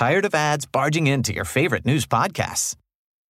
Tired of ads barging into your favorite news podcasts?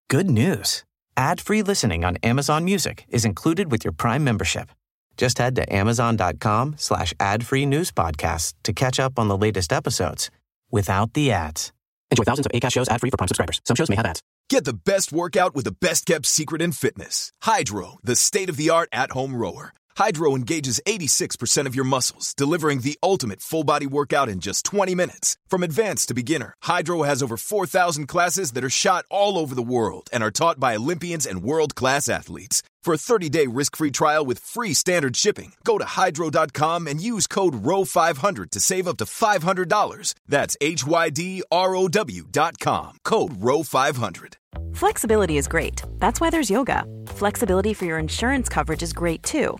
Good news. Ad-free listening on Amazon Music is included with your Prime membership. Just head to amazon.com slash ad-free news podcasts to catch up on the latest episodes without the ads. Enjoy thousands of ACAST shows ad-free for Prime subscribers. Some shows may have ads. Get the best workout with the best kept secret in fitness. Hydro, the state of the art at home rower. Hydro engages 86% of your muscles, delivering the ultimate full body workout in just 20 minutes. From advanced to beginner, Hydro has over 4,000 classes that are shot all over the world and are taught by Olympians and world class athletes. For a 30 day risk free trial with free standard shipping, go to hydro.com and use code ROW500 to save up to $500. That's H Y D R O W.com. Code ROW500. Flexibility is great. That's why there's yoga. Flexibility for your insurance coverage is great too.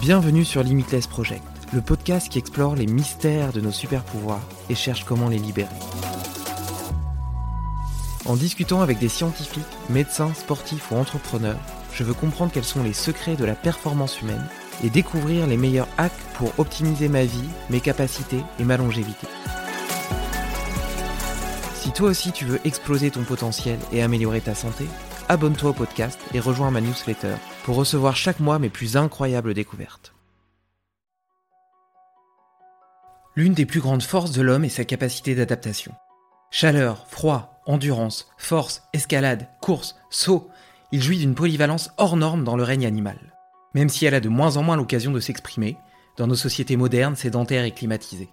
Bienvenue sur Limitless Project, le podcast qui explore les mystères de nos super pouvoirs et cherche comment les libérer. En discutant avec des scientifiques, médecins, sportifs ou entrepreneurs, je veux comprendre quels sont les secrets de la performance humaine et découvrir les meilleurs hacks pour optimiser ma vie, mes capacités et ma longévité. Si toi aussi tu veux exploser ton potentiel et améliorer ta santé, abonne-toi au podcast et rejoins ma newsletter pour recevoir chaque mois mes plus incroyables découvertes. L'une des plus grandes forces de l'homme est sa capacité d'adaptation. Chaleur, froid, endurance, force, escalade, course, saut, il jouit d'une polyvalence hors norme dans le règne animal. Même si elle a de moins en moins l'occasion de s'exprimer, dans nos sociétés modernes, sédentaires et climatisées.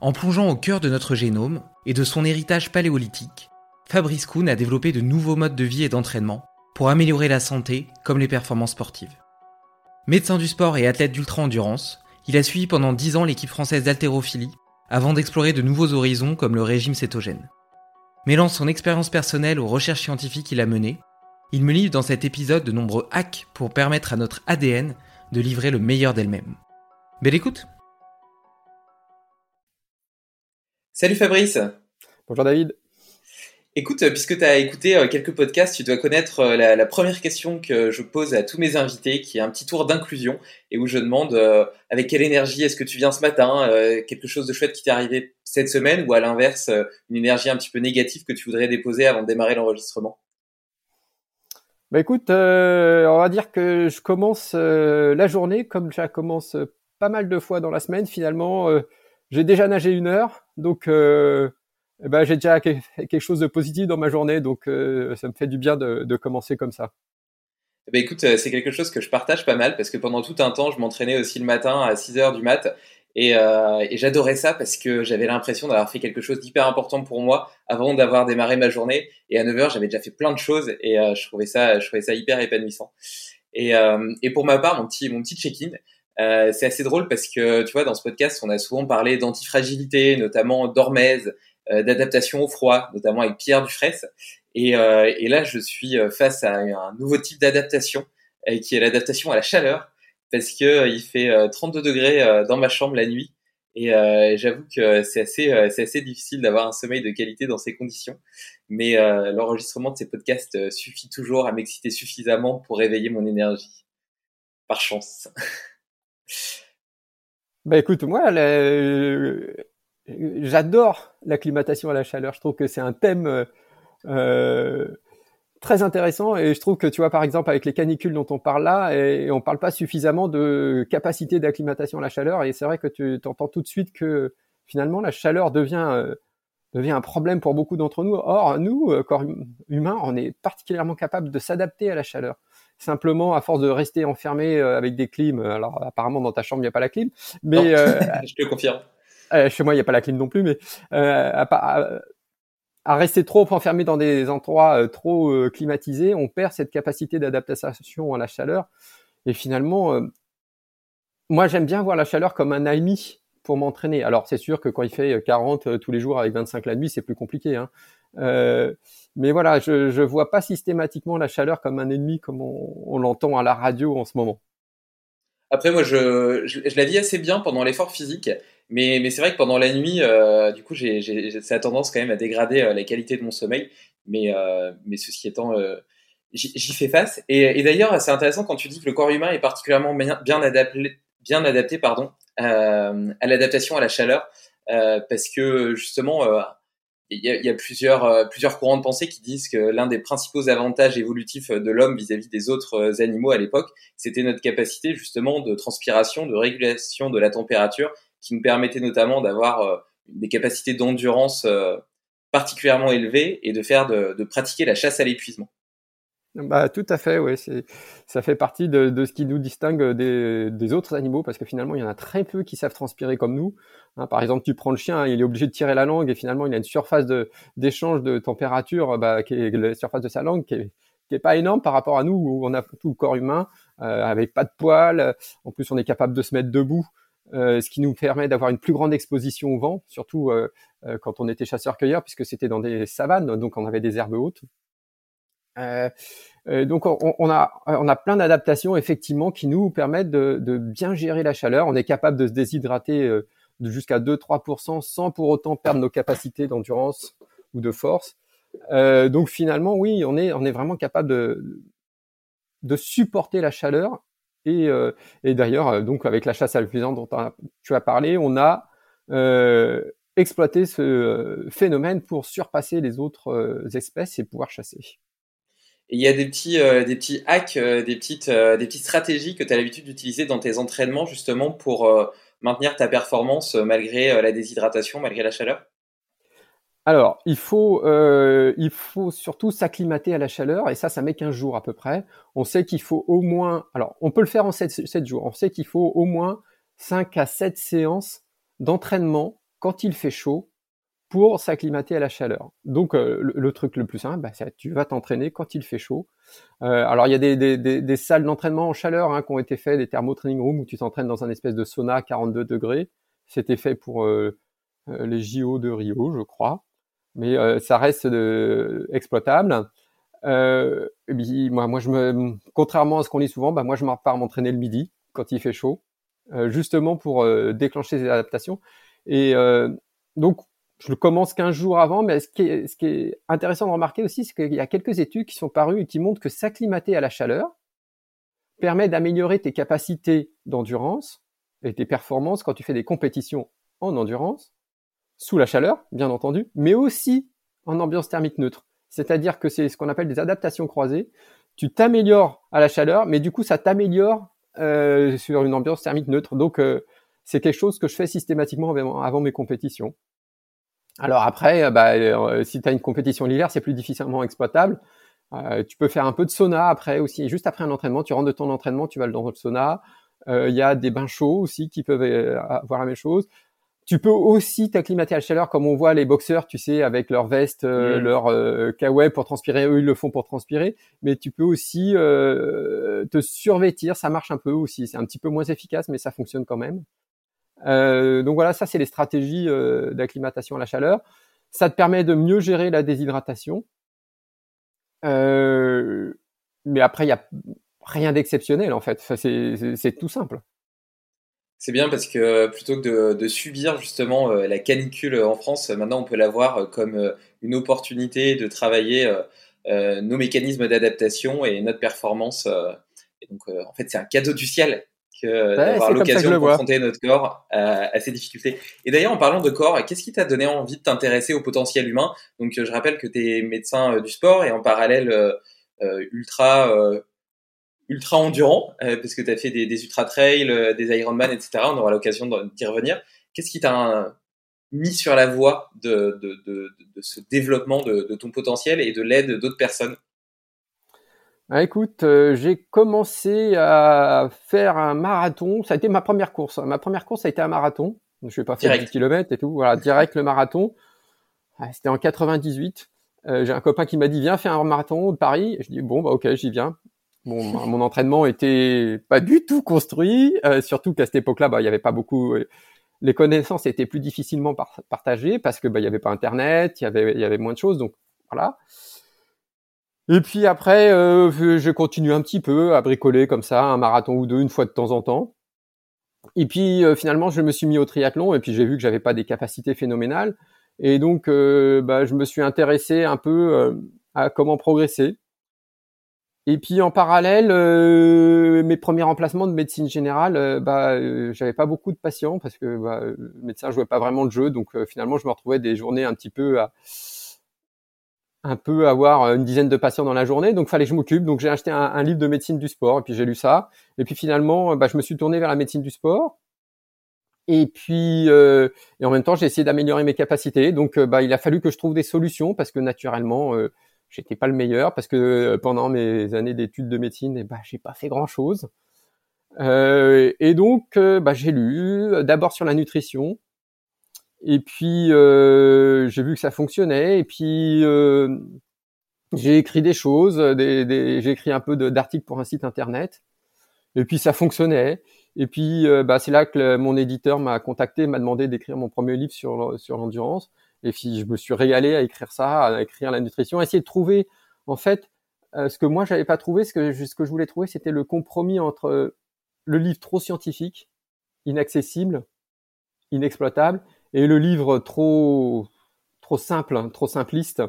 En plongeant au cœur de notre génome et de son héritage paléolithique, Fabrice Kuhn a développé de nouveaux modes de vie et d'entraînement pour améliorer la santé comme les performances sportives. Médecin du sport et athlète d'ultra-endurance, il a suivi pendant 10 ans l'équipe française d'haltérophilie avant d'explorer de nouveaux horizons comme le régime cétogène. Mêlant son expérience personnelle aux recherches scientifiques qu'il a menées, il me livre dans cet épisode de nombreux hacks pour permettre à notre ADN de livrer le meilleur d'elle-même. Belle écoute Salut Fabrice Bonjour David Écoute, euh, puisque tu as écouté euh, quelques podcasts, tu dois connaître euh, la, première question que je pose à tous mes invités, qui est un petit tour d'inclusion, et où je demande avec quelle énergie est-ce que tu viens ce matin, quelque chose de chouette qui t'est arrivé cette semaine, ou à l'inverse, une énergie un petit peu négative que tu voudrais déposer avant de démarrer l'enregistrement? Bah écoute, on va dire que je commence la journée comme je commence pas mal de fois dans la semaine. Finalement, j'ai déjà nagé une heure, donc eh ben, j'ai déjà quelque chose de positif dans ma journée, donc euh, ça me fait du bien de, de commencer comme ça. Eh ben, écoute, euh, c'est quelque chose que je partage pas mal parce que pendant tout un temps, je m'entraînais aussi le matin à 6 heures du mat et, euh, et j'adorais ça parce que j'avais l'impression d'avoir fait quelque chose d'hyper important pour moi avant d'avoir démarré ma journée. Et à 9 heures, j'avais déjà fait plein de choses et euh, je trouvais ça, je trouvais ça hyper épanouissant. Et, euh, et pour ma part, mon petit, mon petit check-in, euh, c'est assez drôle parce que tu vois, dans ce podcast, on a souvent parlé d'antifragilité, notamment d'hormèse, d'adaptation au froid, notamment avec Pierre Dufresne. Et, euh, et là, je suis euh, face à un nouveau type d'adaptation, qui est l'adaptation à la chaleur, parce que il fait 32 degrés dans ma chambre la nuit. Et j'avoue que c'est assez, c'est assez difficile d'avoir un sommeil de qualité dans ces conditions. Mais l'enregistrement de ces podcasts suffit toujours à m'exciter suffisamment pour réveiller mon énergie. Par chance. Bah écoute, moi, j'adore l'acclimatation à la chaleur. Je trouve que c'est un thème euh, euh, très intéressant et je trouve que tu vois par exemple avec les canicules dont on parle là et, on parle pas suffisamment de capacité d'acclimatation à la chaleur et c'est vrai que tu entends tout de suite que finalement la chaleur devient euh, devient un problème pour beaucoup d'entre nous. Or nous corps hum, humains on est particulièrement capable de s'adapter à la chaleur. Simplement, à force de rester enfermé avec des clims, alors apparemment dans ta chambre il n'y a pas la clim, mais je te confirme. Euh, chez moi, il n'y a pas la clim non plus, mais euh, à, à, rester trop enfermé dans des endroits euh, trop euh, climatisés, on perd cette capacité d'adaptation à la chaleur. Et finalement, moi, j'aime bien voir la chaleur comme un ami pour m'entraîner. Alors c'est sûr que quand il fait 40 tous les jours avec 25 la nuit, c'est plus compliqué. Hein. mais voilà, je je vois pas systématiquement la chaleur comme un ennemi comme on l'entend à la radio en ce moment. Après, moi, je, je, la vis assez bien pendant l'effort physique, mais, mais c'est vrai que pendant la nuit, euh, du coup, j'ai, j'ai, ça a tendance quand même à dégrader euh, la qualité de mon sommeil. Mais, euh, mais ceci étant, j'y, fais face. Et, et, d'ailleurs, c'est intéressant quand tu dis que le corps humain est particulièrement bien, bien adapté, bien adapté pardon, à l'adaptation à la chaleur, parce que justement, il y a, plusieurs, euh, plusieurs courants de pensée qui disent que l'un des principaux avantages évolutifs de l'homme vis-à-vis des autres euh, animaux à l'époque, c'était notre capacité justement de transpiration, de régulation de la température, qui nous permettait notamment d'avoir euh, des capacités d'endurance particulièrement élevées et de faire de pratiquer la chasse à l'épuisement. Bah, tout à fait, oui. Ça fait partie de, de, ce qui nous distingue des, des, autres animaux, parce que finalement, il y en a très peu qui savent transpirer comme nous. Hein, par exemple, tu prends le chien, il est obligé de tirer la langue, et finalement, il a une surface d'échange de, température, bah, qui est la surface de sa langue, qui est, qui est pas énorme par rapport à nous, où on a tout le corps humain, euh, avec pas de poils. En plus, on est capable de se mettre debout. Euh, ce qui nous permet d'avoir une plus grande exposition au vent, surtout euh, euh quand on était chasseur-cueilleur, puisque c'était dans des savanes, donc on avait des herbes hautes. Euh, euh, donc on, a on a plein d'adaptations effectivement qui nous permettent de, de, bien gérer la chaleur. On est capable de se déshydrater euh, jusqu'à 2-3% sans pour autant perdre nos capacités d'endurance ou de force. Euh, donc finalement, oui, on est on est vraiment capable de de supporter la chaleur. Et, euh, et d'ailleurs, donc avec la chasse à l'épuisant dont tu as parlé, on a exploité ce phénomène pour surpasser les autres espèces et pouvoir chasser il y a des petits, euh, hacks, euh, des, petites, euh, des petites stratégies que tu as l'habitude d'utiliser dans tes entraînements justement pour maintenir ta performance malgré la déshydratation, malgré la chaleur? Alors, il faut, il faut surtout s'acclimater à la chaleur, et ça, ça met 15 jours à peu près. On sait qu'il faut au moins, alors, on peut le faire en 7, 7 jours, on sait qu'il faut au moins 5 à 7 séances d'entraînement quand il fait chaud pour s'acclimater à la chaleur. Donc euh, le, truc le plus simple, bah, c'est tu vas t'entraîner quand il fait chaud. Euh, alors il y a des, des, des, des salles d'entraînement en chaleur hein, qui ont été faites, des thermo training rooms où tu t'entraînes dans un espèce de sauna à 42 degrés. C'était fait pour euh, les JO de Rio, je crois, mais ça reste exploitable. et puis, moi, moi, je me, contrairement à ce qu'on dit souvent, bah, moi je pars m'entraîner le midi quand il fait chaud, justement pour déclencher ces adaptations. Et donc je le commence 15 jours avant, mais ce qui est, intéressant de remarquer aussi, c'est qu'il y a quelques études qui sont parues et qui montrent que s'acclimater à la chaleur permet d'améliorer tes capacités d'endurance et tes performances quand tu fais des compétitions en endurance, sous la chaleur, bien entendu, mais aussi en ambiance thermique neutre. C'est-à-dire que c'est ce qu'on appelle des adaptations croisées. Tu t'améliores à la chaleur, mais du coup, ça t'améliore euh, sur une ambiance thermique neutre. Donc, euh, c'est quelque chose que je fais systématiquement avant mes compétitions. Alors après, euh, bah, euh, si tu as une compétition l'hiver, c'est plus difficilement exploitable. Euh, tu peux faire un peu de sauna après aussi. Juste après un entraînement, tu rentres de ton entraînement, tu vas dans le sauna. Il y a des bains chauds aussi qui peuvent avoir la même chose. Tu peux aussi t'acclimater à la chaleur comme on voit les boxeurs, tu sais, avec leur veste, mmh. leur euh, pour transpirer. Eux, ils le font pour transpirer. Mais tu peux aussi te survêtir. Ça marche un peu aussi. C'est un petit peu moins efficace, mais ça fonctionne quand même. Euh, donc voilà, ça c'est les stratégies euh, d'acclimatation à la chaleur. Ça te permet de mieux gérer la déshydratation. Euh, mais après, il y a rien d'exceptionnel en fait. c'est tout simple. C'est bien parce que plutôt que de, de subir justement la canicule en France, maintenant on peut la voir comme une opportunité de travailler nos mécanismes d'adaptation et notre performance. et donc en fait c'est un cadeau du ciel que d'avoir l'occasion de confronter notre corps à, ces difficultés. Et d'ailleurs, en parlant de corps, qu'est-ce qui t'a donné envie de t'intéresser au potentiel humain? Donc, je rappelle que tu es médecin euh, du sport et en parallèle euh, euh, ultra ultra endurant, parce que tu as fait des, des ultra trails, des Ironman, etc. On aura l'occasion d'y revenir. Qu'est-ce qui t'a mis sur la voie de, de, de, de ce développement de ton potentiel et de l'aide d'autres personnes? Ah, écoute, euh, j'ai commencé à faire un marathon. Ça a été ma première course. Ma première course a été un marathon. Je vais pas faire 10 km et tout. Voilà, direct le marathon. Ah, c'était en 98. Euh, j'ai un copain qui m'a dit viens faire un marathon de Paris. je dis bon bah ok j'y viens. Bon, mon entraînement était pas du tout construit, euh, surtout qu'à cette époque-là, bah, il y avait pas beaucoup les connaissances étaient plus difficilement partagées parce que bah, il y avait pas Internet, il y avait il y avait moins de choses, donc voilà. Et puis après, euh, je continue un petit peu à bricoler comme ça, un marathon ou deux une fois de temps en temps. Et puis euh, finalement, je me suis mis au triathlon et puis j'ai vu que j'avais pas des capacités phénoménales. Et donc, euh, bah, je me suis intéressé un peu euh, à comment progresser. Et puis en parallèle, mes premiers remplacements de médecine générale, bah, j'avais pas beaucoup de patients parce que bah, le médecin jouait pas vraiment le jeu, donc finalement je me retrouvais des journées un petit peu à un peu avoir une dizaine de patients dans la journée, donc fallait que je m'occupe. Donc j'ai acheté un, livre de médecine du sport et puis j'ai lu ça. Et puis finalement, bah, je me suis tourné vers la médecine du sport. Et puis euh, et en même temps, j'ai essayé d'améliorer mes capacités. Donc euh, bah, il a fallu que je trouve des solutions parce que naturellement, euh, j'étais pas le meilleur parce que euh, pendant mes années d'études de médecine, eh bah, j'ai pas fait grand chose. et donc bah, j'ai lu d'abord sur la nutrition, et puis euh, j'ai vu que ça fonctionnait. Et puis euh, j'ai écrit des choses, des, j'ai écrit un peu d'articles pour un site internet. Et puis ça fonctionnait. Et puis euh, bah, c'est là que mon éditeur m'a contacté, m'a demandé d'écrire mon premier livre sur sur l'endurance. Et puis je me suis régalé à écrire ça, à écrire la nutrition, à essayer de trouver en fait ce que moi j'avais pas trouvé, ce que ce que je voulais trouver, c'était le compromis entre le livre trop scientifique, inaccessible, inexploitable, et le livre trop trop simple, hein, trop simpliste.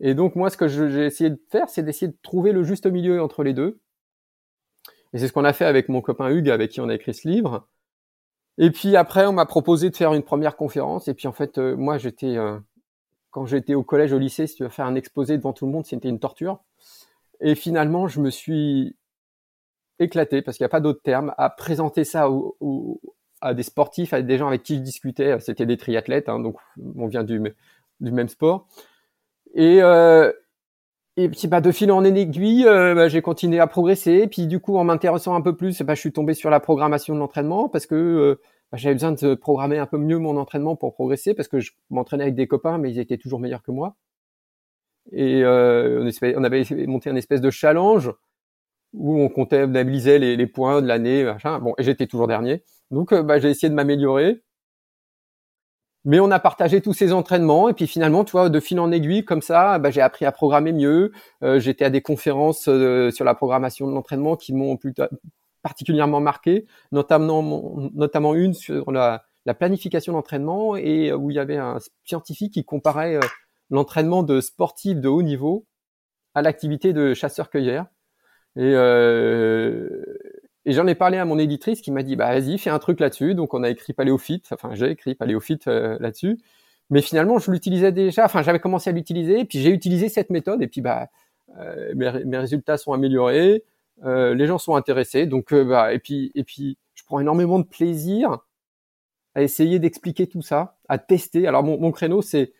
Et donc moi, ce que j'ai essayé de faire, c'est d'essayer de trouver le juste milieu entre les deux. Et c'est ce qu'on a fait avec mon copain Hugues, avec qui on a écrit ce livre. Et puis après, on m'a proposé de faire une première conférence. Et puis en fait, euh, moi, j'étais euh, quand j'étais au collège, au lycée, si tu veux faire un exposé devant tout le monde, c'était une torture. Et finalement, je me suis éclaté, parce qu'il n'y a pas d'autre terme, à présenter ça au, à des sportifs, à des gens avec qui je discutais. C'était des triathlètes, hein, donc on vient du, du même sport. Et, euh, et puis bah, de fil en aiguille, euh, bah, j'ai continué à progresser. Puis du coup, en m'intéressant un peu plus, bah, je suis tombé sur la programmation de l'entraînement parce que euh, bah, j'avais besoin de programmer un peu mieux mon entraînement pour progresser parce que je m'entraînais avec des copains, mais ils étaient toujours meilleurs que moi. Et euh, on, avait monté un espèce de challenge où on comptabilisait les, les points de l'année, machin. Bon, et j'étais toujours dernier. Donc, euh, bah, j'ai essayé de m'améliorer. Mais on a partagé tous ces entraînements et puis finalement, tu vois, de fil en aiguille comme ça, bah, j'ai appris à programmer mieux. Euh, j'étais à des conférences euh, sur la programmation de l'entraînement qui m'ont particulièrement marqué, notamment notamment une sur la, la planification d'entraînement et où il y avait un scientifique qui comparait l'entraînement de sportifs de haut niveau à l'activité de chasseur-cueilleur. Et, euh, et j'en ai parlé à mon éditrice qui m'a dit, bah vas-y, fais un truc là-dessus. Donc on a écrit Paléophyte, enfin j'ai écrit Paléophyte euh, là-dessus. Mais finalement, je l'utilisais déjà, enfin j'avais commencé à l'utiliser, puis j'ai utilisé cette méthode, et puis bah euh, mes, mes, résultats sont améliorés, euh, les gens sont intéressés, donc bah et puis et puis je prends énormément de plaisir à essayer d'expliquer tout ça, à tester. Alors mon créneau c'est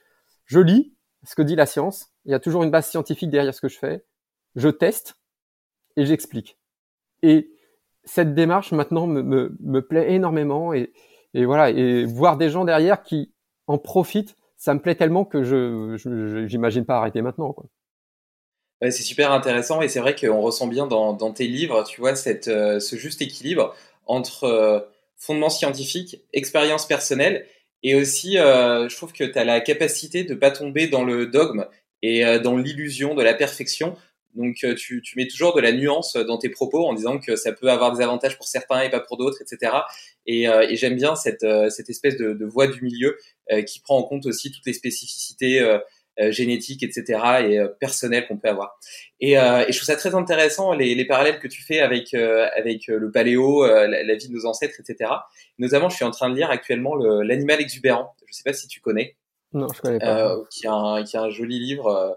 je lis ce que dit la science, il y a toujours une base scientifique derrière ce que je fais, je teste, et j'explique. Et cette démarche maintenant me, me, me plaît énormément et, et, voilà et voir des gens derrière qui en profitent, ça me plaît tellement que je j'imagine pas arrêter maintenant quoi. C'est super intéressant et c'est vrai qu'on ressent bien dans, tes livres, tu vois, cette, euh, ce juste équilibre entre euh, fondement scientifique, expérience personnelle et aussi, euh, je trouve que tu as la capacité de pas tomber dans le dogme et dans l'illusion de la perfection donc euh, tu, tu, mets toujours de la nuance dans tes propos en disant que ça peut avoir des avantages pour certains et pas pour d'autres, etc. Et, euh, et j'aime bien cette, euh, cette espèce de, de voie du milieu qui prend en compte aussi toutes les spécificités génétiques, etc. et personnelles qu'on peut avoir. Et, et, je trouve ça très intéressant les, les parallèles que tu fais avec avec le paléo, la, vie de nos ancêtres, etc. Notamment, je suis en train de lire actuellement l'animal exubérant. Je sais pas si tu connais. Non, je connais pas. qui, a un, qui a un joli livre euh,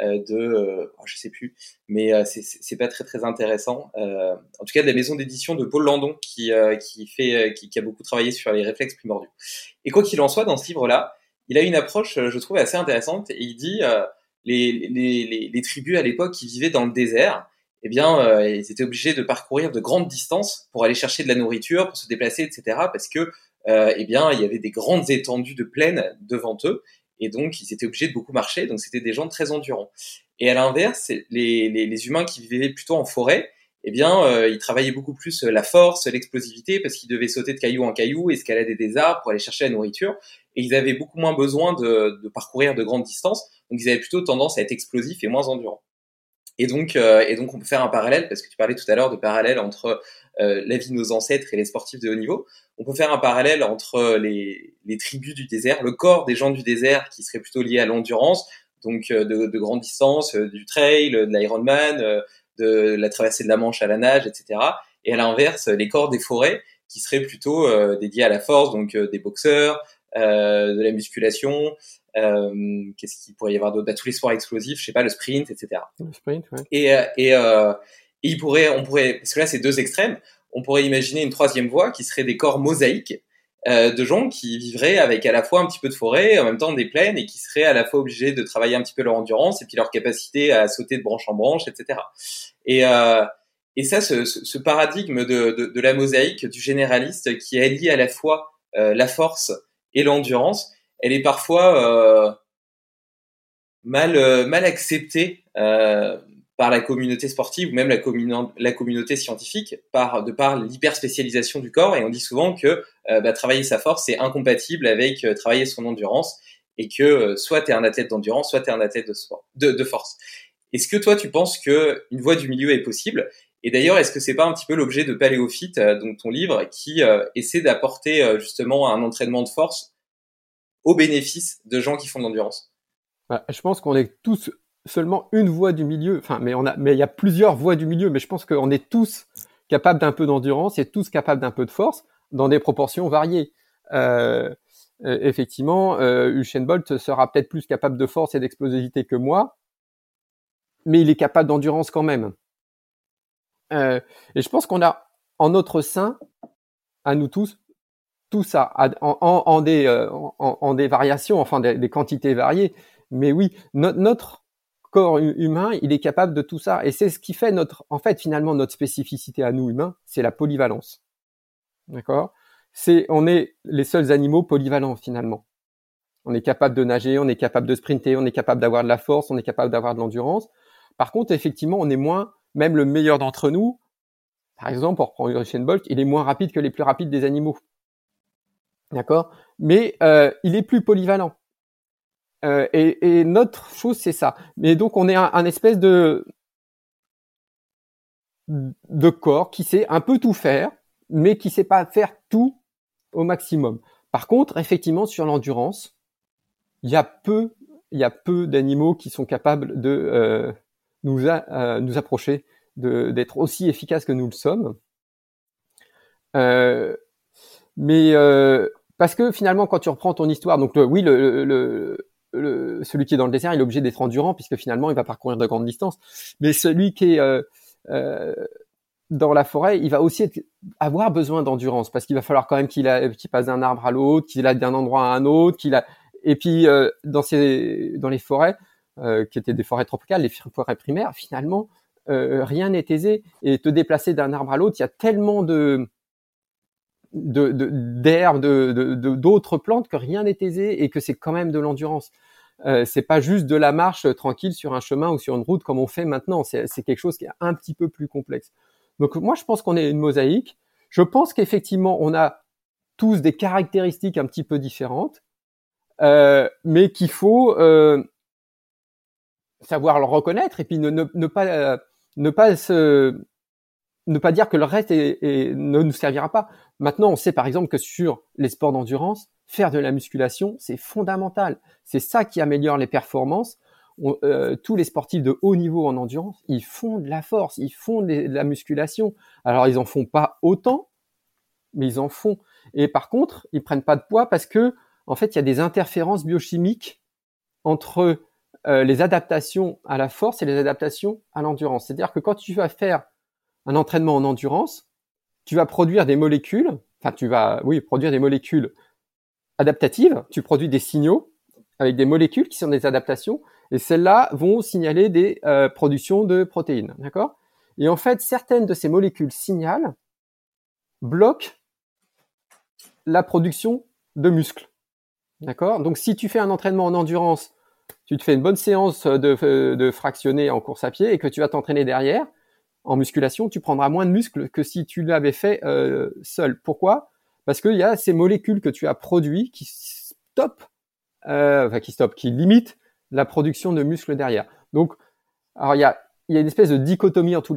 de, euh, oh, je sais plus, mais euh, c'est pas très très intéressant. en tout cas, de la maison d'édition de Paul Landon qui qui fait qui, qui, a beaucoup travaillé sur les réflexes primordiaux. Et quoi qu'il en soit, dans ce livre-là, il a une approche, je trouve, assez intéressante. Et il dit les, les, les, les, tribus à l'époque qui vivaient dans le désert, eh bien, euh, ils étaient obligés de parcourir de grandes distances pour aller chercher de la nourriture, pour se déplacer, etc. Parce que, euh, eh bien, il y avait des grandes étendues de plaine devant eux, et donc ils étaient obligés de beaucoup marcher, donc c'était des gens très endurants. Et à l'inverse, les, humains qui vivaient plutôt en forêt, eh bien, euh, ils travaillaient beaucoup plus la force, l'explosivité, parce qu'ils devaient sauter de caillou en caillou, escalader des arbres pour aller chercher la nourriture, et ils avaient beaucoup moins besoin de, de parcourir de grandes distances, donc ils avaient plutôt tendance à être explosifs et moins endurants. Et donc, euh, et donc, on peut faire un parallèle, parce que tu parlais tout à l'heure de parallèle entre euh, la vie de nos ancêtres et les sportifs de haut niveau. On peut faire un parallèle entre les, les tribus du désert, le corps des gens du désert qui serait plutôt lié à l'endurance, donc de, de grandes distances, du trail, de l'Ironman, de la traversée de la Manche à la nage, etc. Et à l'inverse, les corps des forêts qui seraient plutôt euh, dédiés à la force, donc euh, des boxeurs, euh, de la musculation, euh, qu'est-ce qu'il pourrait y avoir d'autre? Bah, Tous les sports explosifs, je sais pas, le sprint, etc. Le sprint, ouais. Et, et, et il pourrait, on pourrait, parce que là c'est deux extrêmes, on pourrait imaginer une troisième voie qui serait des corps mosaïques euh, de gens qui vivraient avec à la fois un petit peu de forêt, en même temps des plaines, et qui seraient à la fois obligés de travailler un petit peu leur endurance et puis leur capacité à sauter de branche en branche, etc. Et, euh, et ça, ce, ce paradigme de, de, de, la mosaïque, du généraliste, qui allie à la fois euh, la force et l'endurance, elle est parfois euh, mal euh, mal acceptée par la communauté sportive ou même la, communauté scientifique par de par l'hyperspécialisation du corps et on dit souvent que euh, bah, travailler sa force c'est incompatible avec euh, travailler son endurance et que euh, soit tu es un athlète d'endurance soit tu es un athlète de force. Est-ce que toi tu penses que une voie du milieu est possible? Et d'ailleurs est-ce que c'est pas un petit peu l'objet de Paléophyte donc ton livre qui essaie d'apporter justement un entraînement de force au bénéfice de gens qui font de l'endurance bah, Je pense qu'on est tous seulement une voie du milieu. Enfin, mais on a, mais il y a plusieurs voies du milieu. Mais je pense qu'on est tous capables d'un peu d'endurance et tous capables d'un peu de force dans des proportions variées. Euh, euh effectivement, euh, Usain Bolt sera peut-être plus capable de force et d'explosivité que moi, mais il est capable d'endurance quand même. Euh, et je pense qu'on a en notre sein, à nous tous, tout ça, en, des, euh, en, des variations, enfin des, quantités variées. Mais oui, notre corps humain, il est capable de tout ça. Et c'est ce qui fait notre, en fait, finalement, notre spécificité à nous humains, c'est la polyvalence. D'accord? C'est, on est les seuls animaux polyvalents finalement. On est capable de nager, on est capable de sprinter, on est capable d'avoir de la force, on est capable d'avoir de l'endurance. Par contre, effectivement, on est moins, même le meilleur d'entre nous, par exemple, pour prendre Usain Bolt, il est moins rapide que les plus rapides des animaux. D'accord? Mais euh, il est plus polyvalent. Euh, et, et, notre chose, c'est ça. Mais donc, on est un, espèce de de corps qui sait un peu tout faire, mais qui sait pas faire tout au maximum. Par contre, effectivement, sur l'endurance, il y a peu, il y a peu d'animaux qui sont capables de euh, nous, euh, nous approcher, d'être aussi efficaces que nous le sommes. Euh, mais parce que finalement, quand tu reprends ton histoire, donc oui, le, le, celui qui est dans le désert, il est obligé d'être endurant puisque finalement, il va parcourir de grandes distances. Mais celui qui est euh, euh, dans la forêt, il va aussi avoir besoin d'endurance parce qu'il va falloir quand même qu'il passe d'un arbre à l'autre, qu'il aille d'un endroit à un autre, qu'il a et puis euh, dans ces dans les forêts qui étaient des forêts tropicales, les forêts primaires, finalement rien n'est aisé et te déplacer d'un arbre à l'autre, il y a tellement de d'herbes, de, de, d'autres plantes que rien n'est aisé et que c'est quand même de l'endurance. Euh, c'est pas juste de la marche tranquille sur un chemin ou sur une route comme on fait maintenant. C'est, c'est quelque chose qui est un petit peu plus complexe. Donc moi, je pense qu'on est une mosaïque. Je pense qu'effectivement, on a tous des caractéristiques un petit peu différentes, euh, mais qu'il faut euh, savoir le reconnaître et puis ne, ne, ne pas euh, ne pas se ne pas dire que le reste ne nous servira pas. Maintenant, on sait par exemple que sur les sports d'endurance, faire de la musculation, c'est fondamental. C'est ça qui améliore les performances. Euh, tous les sportifs de haut niveau en endurance, ils font de la force, ils font de la musculation. Alors, ils en font pas autant, mais ils en font. Et par contre, ils prennent pas de poids parce que, en fait, il y a des interférences biochimiques entre euh, les adaptations à la force et les adaptations à l'endurance. C'est-à-dire que quand tu vas faire un entraînement en endurance, tu vas produire des molécules, enfin tu vas, oui, produire des molécules adaptatives, tu produis des signaux avec des molécules qui sont des adaptations, et celles-là vont signaler des euh, productions de protéines, Et en fait, certaines de ces molécules signalent, bloquent la production de muscles, Donc si tu fais un entraînement en endurance, tu te fais une bonne séance de, de fractionner en course à pied et que tu vas t'entraîner derrière, en musculation, tu prendras moins de muscles que si tu l'avais fait euh, seul. Pourquoi? Parce qu'il y a ces molécules que tu as produites qui stoppent, euh, enfin qui stoppent, qui limitent la production de muscles derrière. Donc, alors il y a, une espèce de dichotomie entre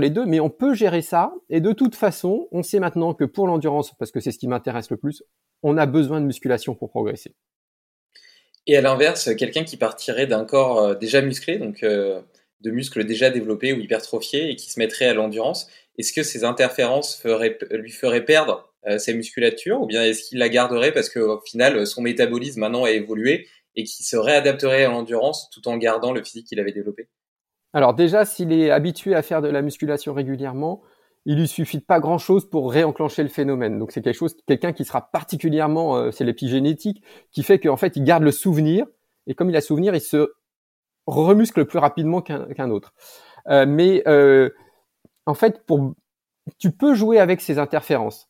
les deux, mais on peut gérer ça. Et de toute façon, on sait maintenant que pour l'endurance, parce que c'est ce qui m'intéresse le plus, on a besoin de musculation pour progresser. Et à l'inverse, quelqu'un qui partirait d'un corps euh, déjà musclé, donc de muscles déjà développés ou hypertrophiés, et qui se mettrait à l'endurance, est-ce que ces interférences lui feraient perdre euh, sa musculature, ou bien est-ce qu'il la garderait parce qu'au final, son métabolisme maintenant a évolué et qu'il se réadapterait à l'endurance tout en gardant le physique qu'il avait développé? Alors déjà, s'il est habitué à faire de la musculation régulièrement, il lui suffit de pas grand chose pour réenclencher le phénomène. Donc c'est quelque chose, quelqu'un qui sera particulièrement, euh, c'est l'épigénétique, qui fait qu'en fait il garde le souvenir et comme il a souvenir, il se remuscle plus rapidement qu'un autre. Euh, mais euh, en fait, pour, tu peux jouer avec ces interférences.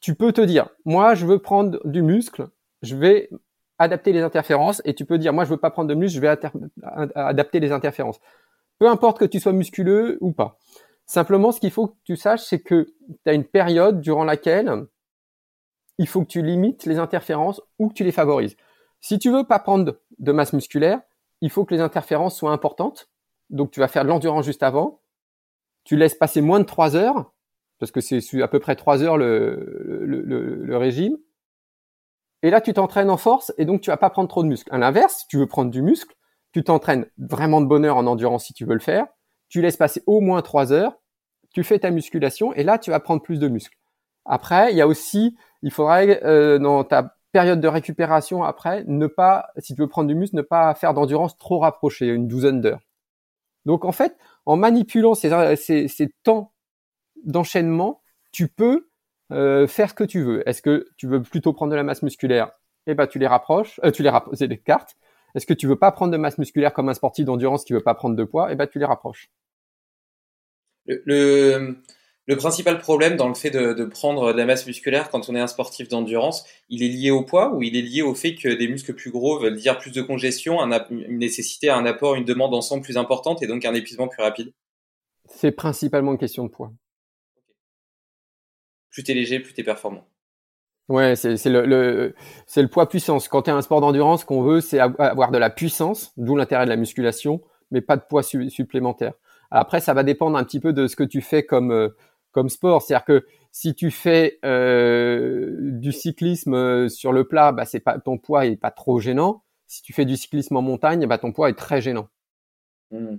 Tu peux te dire, moi je veux prendre du muscle, je vais adapter les interférences, et tu peux dire, moi je veux pas prendre de muscle, je vais adapter les interférences. Peu importe que tu sois musculeux ou pas. Simplement, ce qu'il faut que tu saches, c'est que tu as une période durant laquelle il faut que tu limites les interférences ou que tu les favorises. Si tu veux pas prendre de masse musculaire, il faut que les interférences soient importantes. Donc, tu vas faire de l'endurance juste avant. Tu laisses passer moins de 3 heures, parce que c'est à peu près 3 heures le, régime. Et là, tu t'entraînes en force et donc tu vas pas prendre trop de muscle. À l'inverse, si tu veux prendre du muscle, tu t'entraînes vraiment de bonheur en endurance si tu veux le faire tu laisses passer au moins trois heures, tu fais ta musculation et là tu vas prendre plus de muscles. Après, il y a aussi, il faudrait euh, dans ta période de récupération après, ne pas, si tu veux prendre du muscle, ne pas faire d'endurance trop rapprochée, une douzaine d'heures. Donc en fait, en manipulant ces, ces, temps d'enchaînement, tu peux euh, faire ce que tu veux. Est-ce que tu veux plutôt prendre de la masse musculaire? Eh ben tu les rapproches, euh, tu les rapproches, les cartes. Est-ce que tu veux pas prendre de masse musculaire comme un sportif d'endurance qui veut pas prendre de poids? Eh ben tu les rapproches. Principal problème dans le fait de, prendre de la masse musculaire quand on est un sportif d'endurance, il est lié au poids ou il est lié au fait que des muscles plus gros veulent dire plus de congestion, une nécessité, un apport, une demande ensemble plus importante et donc un épuisement plus rapide? C'est principalement une question de poids. Plus t'es léger, plus t'es performant. Ouais, c'est le, le le poids puissance. Quand tu es un sport d'endurance, ce qu'on veut, c'est avoir de la puissance, d'où l'intérêt de la musculation, mais pas de poids supplémentaire. Après, ça va dépendre un petit peu de ce que tu fais comme euh, comme sport. C'est-à-dire que si tu fais euh, du cyclisme euh, sur le plat, bah c'est pas ton poids est pas trop gênant. Si tu fais du cyclisme en montagne, bah ton poids est très gênant. Mmh.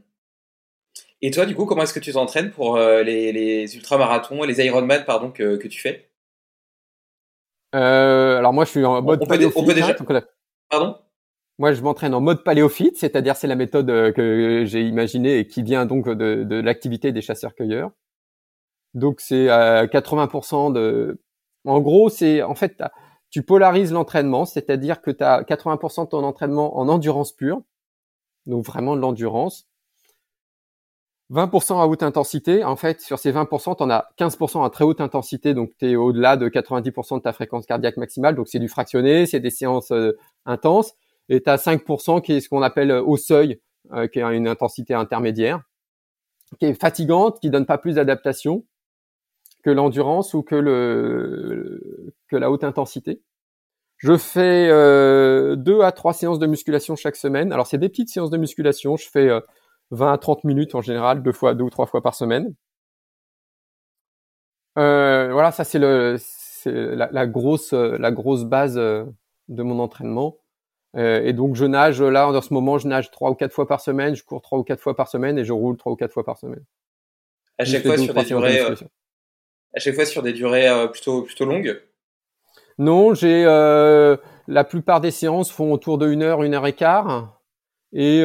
Et toi, du coup, comment est-ce que tu t'entraînes pour les, les ultramarathons et les Ironman, pardon, que, que tu fais? Alors moi, je suis en mode. On peut, on peut déjà. Pardon? Moi, je m'entraîne en mode paléophyte, c'est-à-dire c'est la méthode euh, que j'ai imaginée et qui vient donc de, de l'activité des chasseurs-cueilleurs. Donc c'est à 80% de... En gros, c'est en fait, tu polarises l'entraînement, c'est-à-dire que tu as 80% de ton entraînement en endurance pure, donc vraiment de l'endurance. 20% à haute intensité. En fait, sur ces 20%, tu en as 15% à très haute intensité, donc tu es au-delà de 90% de ta fréquence cardiaque maximale. Donc c'est du fractionné, c'est des séances euh, intenses et tu as 5% qui est ce qu'on appelle euh, au seuil, euh, qui est une intensité intermédiaire, qui est fatigante, qui donne pas plus d'adaptation que l'endurance ou que le que la haute intensité. Je fais euh, deux à trois séances de musculation chaque semaine. Alors c'est des petites séances de musculation. Je fais 20 à 30 minutes en général, deux fois, deux ou trois fois par semaine. voilà, ça c'est le, la, la, grosse, la grosse base de mon entraînement. Euh, et donc je nage là en ce moment, je nage trois ou quatre fois par semaine, je cours trois ou quatre fois par semaine et je roule trois ou quatre fois par semaine. À chaque fois sur des durées, euh, à chaque fois sur des durées euh, plutôt plutôt longues? Non, j'ai la plupart des séances font autour de une heure, une heure et quart. Et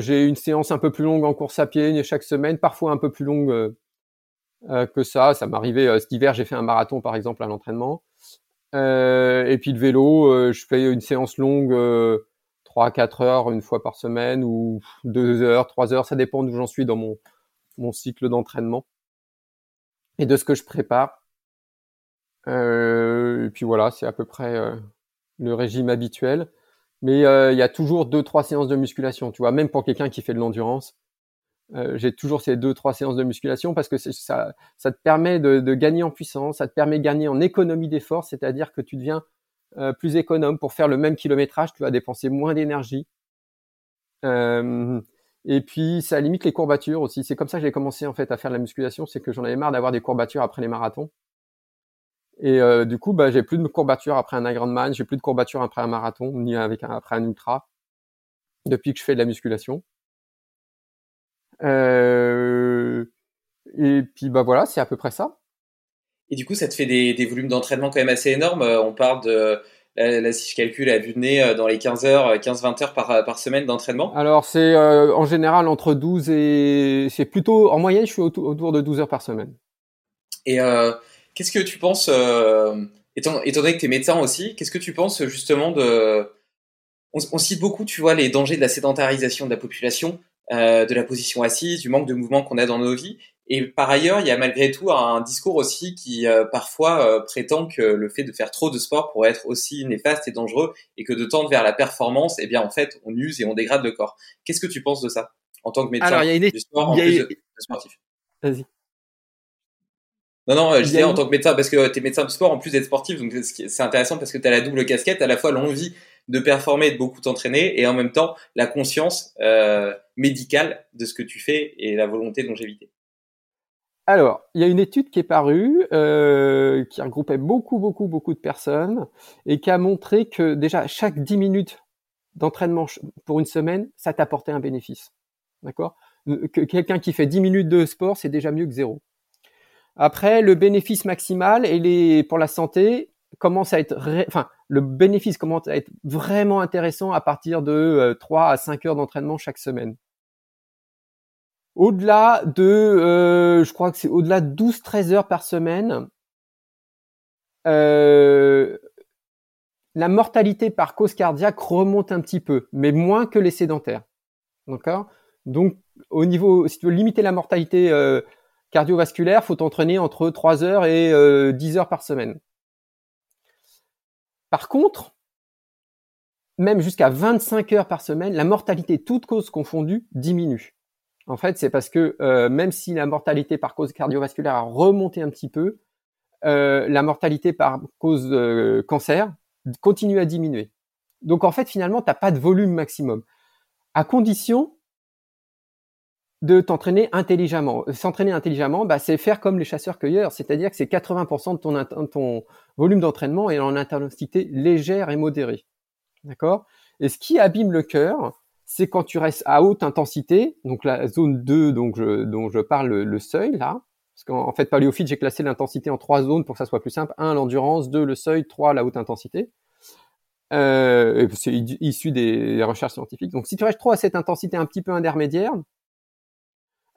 j'ai une séance un peu plus longue en course à pied chaque semaine, parfois un peu plus longue que ça. Ça m'arrivait cet hiver, j'ai fait un marathon par exemple à l'entraînement. Euh, et puis le vélo, euh, je fais une séance longue, euh, 3-4 heures une fois par semaine ou 2 heures, 3 heures, ça dépend d'où j'en suis dans mon, mon cycle d'entraînement et de ce que je prépare. Euh, et puis voilà, c'est à peu près euh, le régime habituel. Mais il y a toujours deux trois séances de musculation, tu vois, même pour quelqu'un qui fait de l'endurance. Euh, j'ai toujours ces deux, trois séances de musculation parce que ça, te permet de, gagner en puissance, ça te permet de gagner en économie d'effort, c'est-à-dire que tu deviens euh, plus économe pour faire le même kilométrage, tu vas dépenser moins d'énergie. Euh, et puis ça limite les courbatures aussi. C'est comme ça que j'ai commencé en fait à faire de la musculation, c'est que j'en avais marre d'avoir des courbatures après les marathons. Et euh, du coup, bah, j'ai plus de courbatures après un Ironman, j'ai plus de courbatures après un marathon, ni avec un, après un ultra, depuis que je fais de la musculation. Euh, et puis bah voilà, c'est à peu près ça. Et du coup, ça te fait des, des volumes d'entraînement quand même assez énormes. Euh, on parle de, là, si je calcule à vue de nez, euh, dans les 15 heures, 15-20 heures par, par semaine d'entraînement Alors, c'est euh, en général entre 12 et... C'est plutôt, en moyenne, je suis autour de 12 heures par semaine. Et euh, qu'est-ce que tu penses, euh, étant, étant donné que tu es médecin aussi, qu'est-ce que tu penses justement de... On, on, cite beaucoup, tu vois, les dangers de la sédentarisation de la population, euh, de la position assise, du manque de mouvement qu'on a dans nos vies. Et par ailleurs, il y a malgré tout un discours aussi qui euh, parfois euh, prétend que le fait de faire trop de sport pourrait être aussi néfaste et dangereux et que de tendre vers la performance, eh bien en fait, on use et on dégrade le corps. Qu'est-ce que tu penses de ça en tant que médecin Alors, il y a une... du sport en il y a... plus de, de sportif? Vas-y. Non, non, je disais une... en tant que médecin, parce que tu es médecin de sport en plus d'être sportif, donc c'est intéressant parce que tu as la double casquette, à la fois l'envie de performer, de beaucoup t'entraîner, et en même temps la conscience euh, médicale de ce que tu fais et la volonté de longévité. Alors, il y a une étude qui est parue, euh, qui regroupait beaucoup, beaucoup, beaucoup de personnes, et qui a montré que déjà chaque 10 minutes d'entraînement pour une semaine, ça t'apportait un bénéfice. D'accord? Que quelqu'un qui fait 10 minutes de sport, c'est déjà mieux que zéro. Après, le bénéfice maximal et pour la santé commence à être, le bénéfice commence à être vraiment intéressant à partir de euh, 3 à 5 heures d'entraînement chaque semaine. Au-delà de, euh, je crois que c'est au-delà de 12-13 heures par semaine, euh, la mortalité par cause cardiaque remonte un petit peu, mais moins que les sédentaires. D'accord? Donc, au niveau, si tu veux limiter la mortalité euh, cardiovasculaire, faut t'entraîner entre 3 heures et euh, 10 heures par semaine. Par contre, même jusqu'à 25 heures par semaine, la mortalité toute cause confondue diminue. En fait, c'est parce que euh, même si la mortalité par cause cardiovasculaire a remonté un petit peu, euh, la mortalité par cause euh, cancer continue à diminuer. Donc en fait, finalement, tu n'as pas de volume maximum, à condition de t'entraîner intelligemment. S'entraîner intelligemment, bah, c'est faire comme les chasseurs-cueilleurs, c'est-à-dire que c'est 80% de ton, volume d'entraînement est en intensité légère et modérée. D'accord? Et ce qui abîme le cœur, c'est quand tu restes à haute intensité, donc la zone 2 donc dont je parle, le, seuil là, parce qu'en fait paléophyte j'ai classé l'intensité en trois zones pour que ça soit plus simple. 1 l'endurance, 2 le seuil, 3 la haute intensité. Euh, c'est issu des recherches scientifiques. Donc si tu restes trop à cette intensité un petit peu intermédiaire,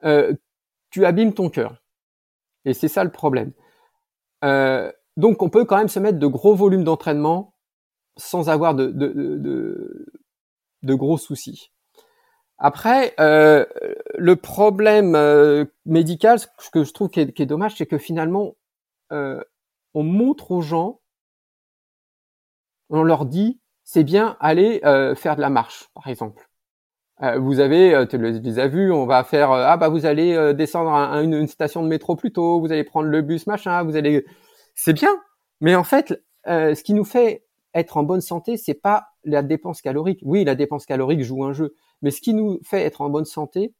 euh, tu abîmes ton cœur. Et c'est ça le problème. Euh, donc on peut quand même se mettre de gros volumes d'entraînement sans avoir de, gros soucis. Après, euh, le problème euh, médical, ce que je trouve qui est, dommage, c'est que finalement, euh, on montre aux gens, on leur dit, c'est bien aller euh, faire de la marche, par exemple. Euh, vous avez, euh, tu les as vus, on va faire, ah bah vous allez descendre à une, une, station de métro plus tôt, vous allez prendre le bus machin, vous allez, c'est bien, mais en fait, ce qui nous fait être en bonne santé, c'est pas la dépense calorique. Oui, la dépense calorique joue un jeu, mais ce qui nous fait être en bonne santé,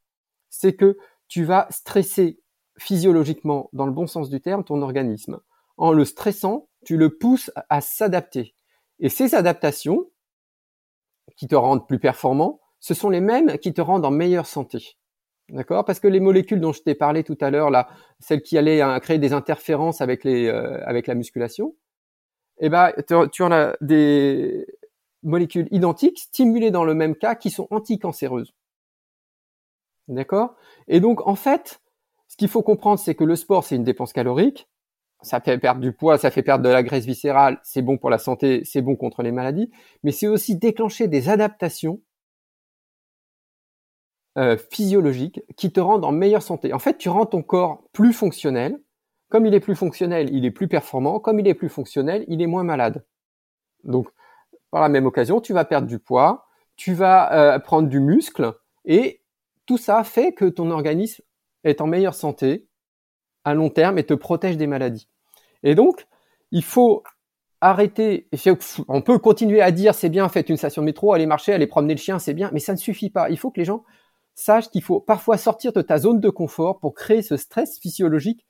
c'est que tu vas stresser physiologiquement, dans le bon sens du terme, ton organisme. En le stressant, tu le pousses à s'adapter. Et ces adaptations, qui te rendent plus performant, ce sont les mêmes qui te rendent en meilleure santé. D'accord? Parce que les molécules dont je t'ai parlé tout à l'heure, là, celles qui allaient hein, créer des interférences euh, avec la musculation, eh ben, tu en as des molécules identiques stimulées dans le même cas qui sont anticancéreuses. D'accord? Et donc, en fait, ce qu'il faut comprendre, c'est que le sport, c'est une dépense calorique. Ça fait perdre du poids, ça fait perdre de la graisse viscérale, c'est bon pour la santé, c'est bon contre les maladies, mais c'est aussi déclencher des adaptations euh, physiologiques qui te rendent en meilleure santé. En fait, tu rends ton corps plus fonctionnel. Comme il est plus fonctionnel, il est plus performant. Comme il est plus fonctionnel, il est moins malade. Donc, par la même occasion, tu vas perdre du poids, tu vas euh, prendre du muscle et tout ça fait que ton organisme est en meilleure santé à long terme et te protège des maladies. Et donc, il faut arrêter. On peut continuer à dire c'est bien, faites une station de métro, aller marcher, aller promener le chien, c'est bien, mais ça ne suffit pas. Il faut que les gens sachent qu'il faut parfois sortir de ta zone de confort pour créer ce stress physiologique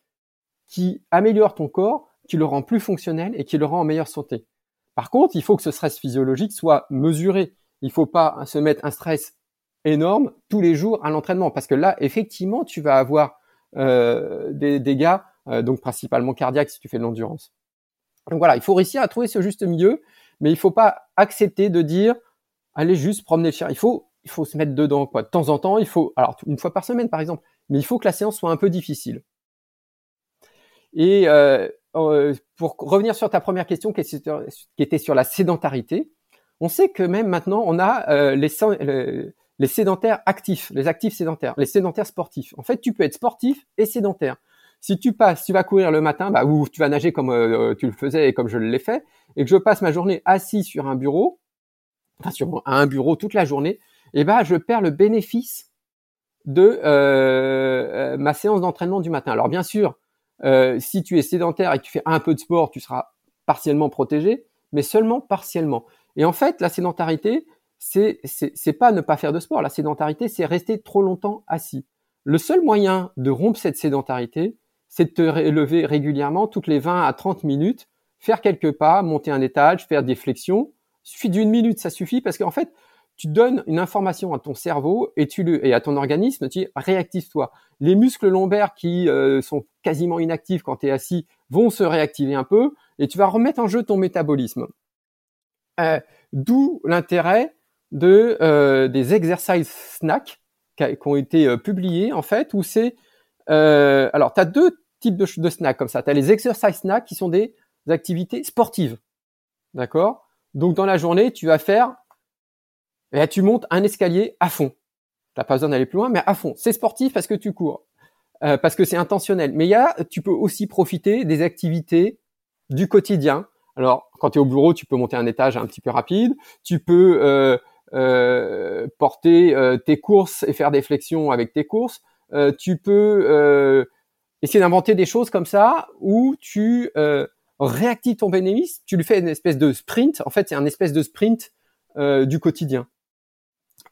qui améliore ton corps, qui le rend plus fonctionnel et qui le rend en meilleure santé. Par contre, il faut que ce stress physiologique soit mesuré. Il ne faut pas se mettre un stress énorme tous les jours à l'entraînement parce que là, effectivement, tu vas avoir euh, des dégâts, euh, donc principalement cardiaques si tu fais de l'endurance. Donc voilà, il faut réussir à trouver ce juste milieu, mais il faut pas accepter de dire allez juste promener le chien. Il faut il faut se mettre dedans quoi. De temps en temps, il faut alors une fois par semaine par exemple, mais il faut que la séance soit un peu difficile. Euh pour revenir sur ta première question qui était sur la sédentarité, on sait que même maintenant on a euh, les, les sédentaires actifs, les actifs sédentaires, les sédentaires sportifs. En fait, tu peux être sportif et sédentaire. Si tu passes, tu vas courir le matin, bah, ou tu vas nager comme euh, tu le faisais et comme je l'ai fait, et que je passe ma journée assis sur un bureau, enfin sur un bureau toute la journée, eh ben je perds le bénéfice de euh, euh, ma séance d'entraînement du matin. Alors bien sûr, si tu es sédentaire et que tu fais un peu de sport, tu seras partiellement protégé, mais seulement partiellement. Et en fait, la sédentarité, c'est c'est pas ne pas faire de sport. La sédentarité, c'est rester trop longtemps assis. Le seul moyen de rompre cette sédentarité, c'est de te lever régulièrement toutes les 20 à 30 minutes, faire quelques pas, monter un étage, faire des flexions. Il suffit d'une minute, ça suffit parce qu'en fait, tu donnes une information à ton cerveau et tu le, et à ton organisme, tu dis réactive-toi. Les muscles lombaires qui euh, sont quasiment inactifs quand tu es assis vont se réactiver un peu et tu vas remettre en jeu ton métabolisme. Euh, D'où l'intérêt de euh, des exercices snacks qui, ont été publiés en fait où c'est alors tu deux types de, de snacks comme ça tu as les exercises snacks qui sont des activités sportives d'accord? Donc dans la journée tu vas faire et tu montes un escalier à fond t'as pas besoin d'aller plus loin mais à fond c'est sportif parce que tu cours euh, parce que c'est intentionnel mais il y a tu peux aussi profiter des activités du quotidien alors, quand tu es au bureau, tu peux monter un étage un petit peu rapide. Tu peux euh, euh, porter tes courses et faire des flexions avec tes courses. Tu peux essayer d'inventer des choses comme ça où tu réactives ton bénéfice. Tu lui fais une espèce de sprint. En fait, c'est un espèce de sprint du quotidien.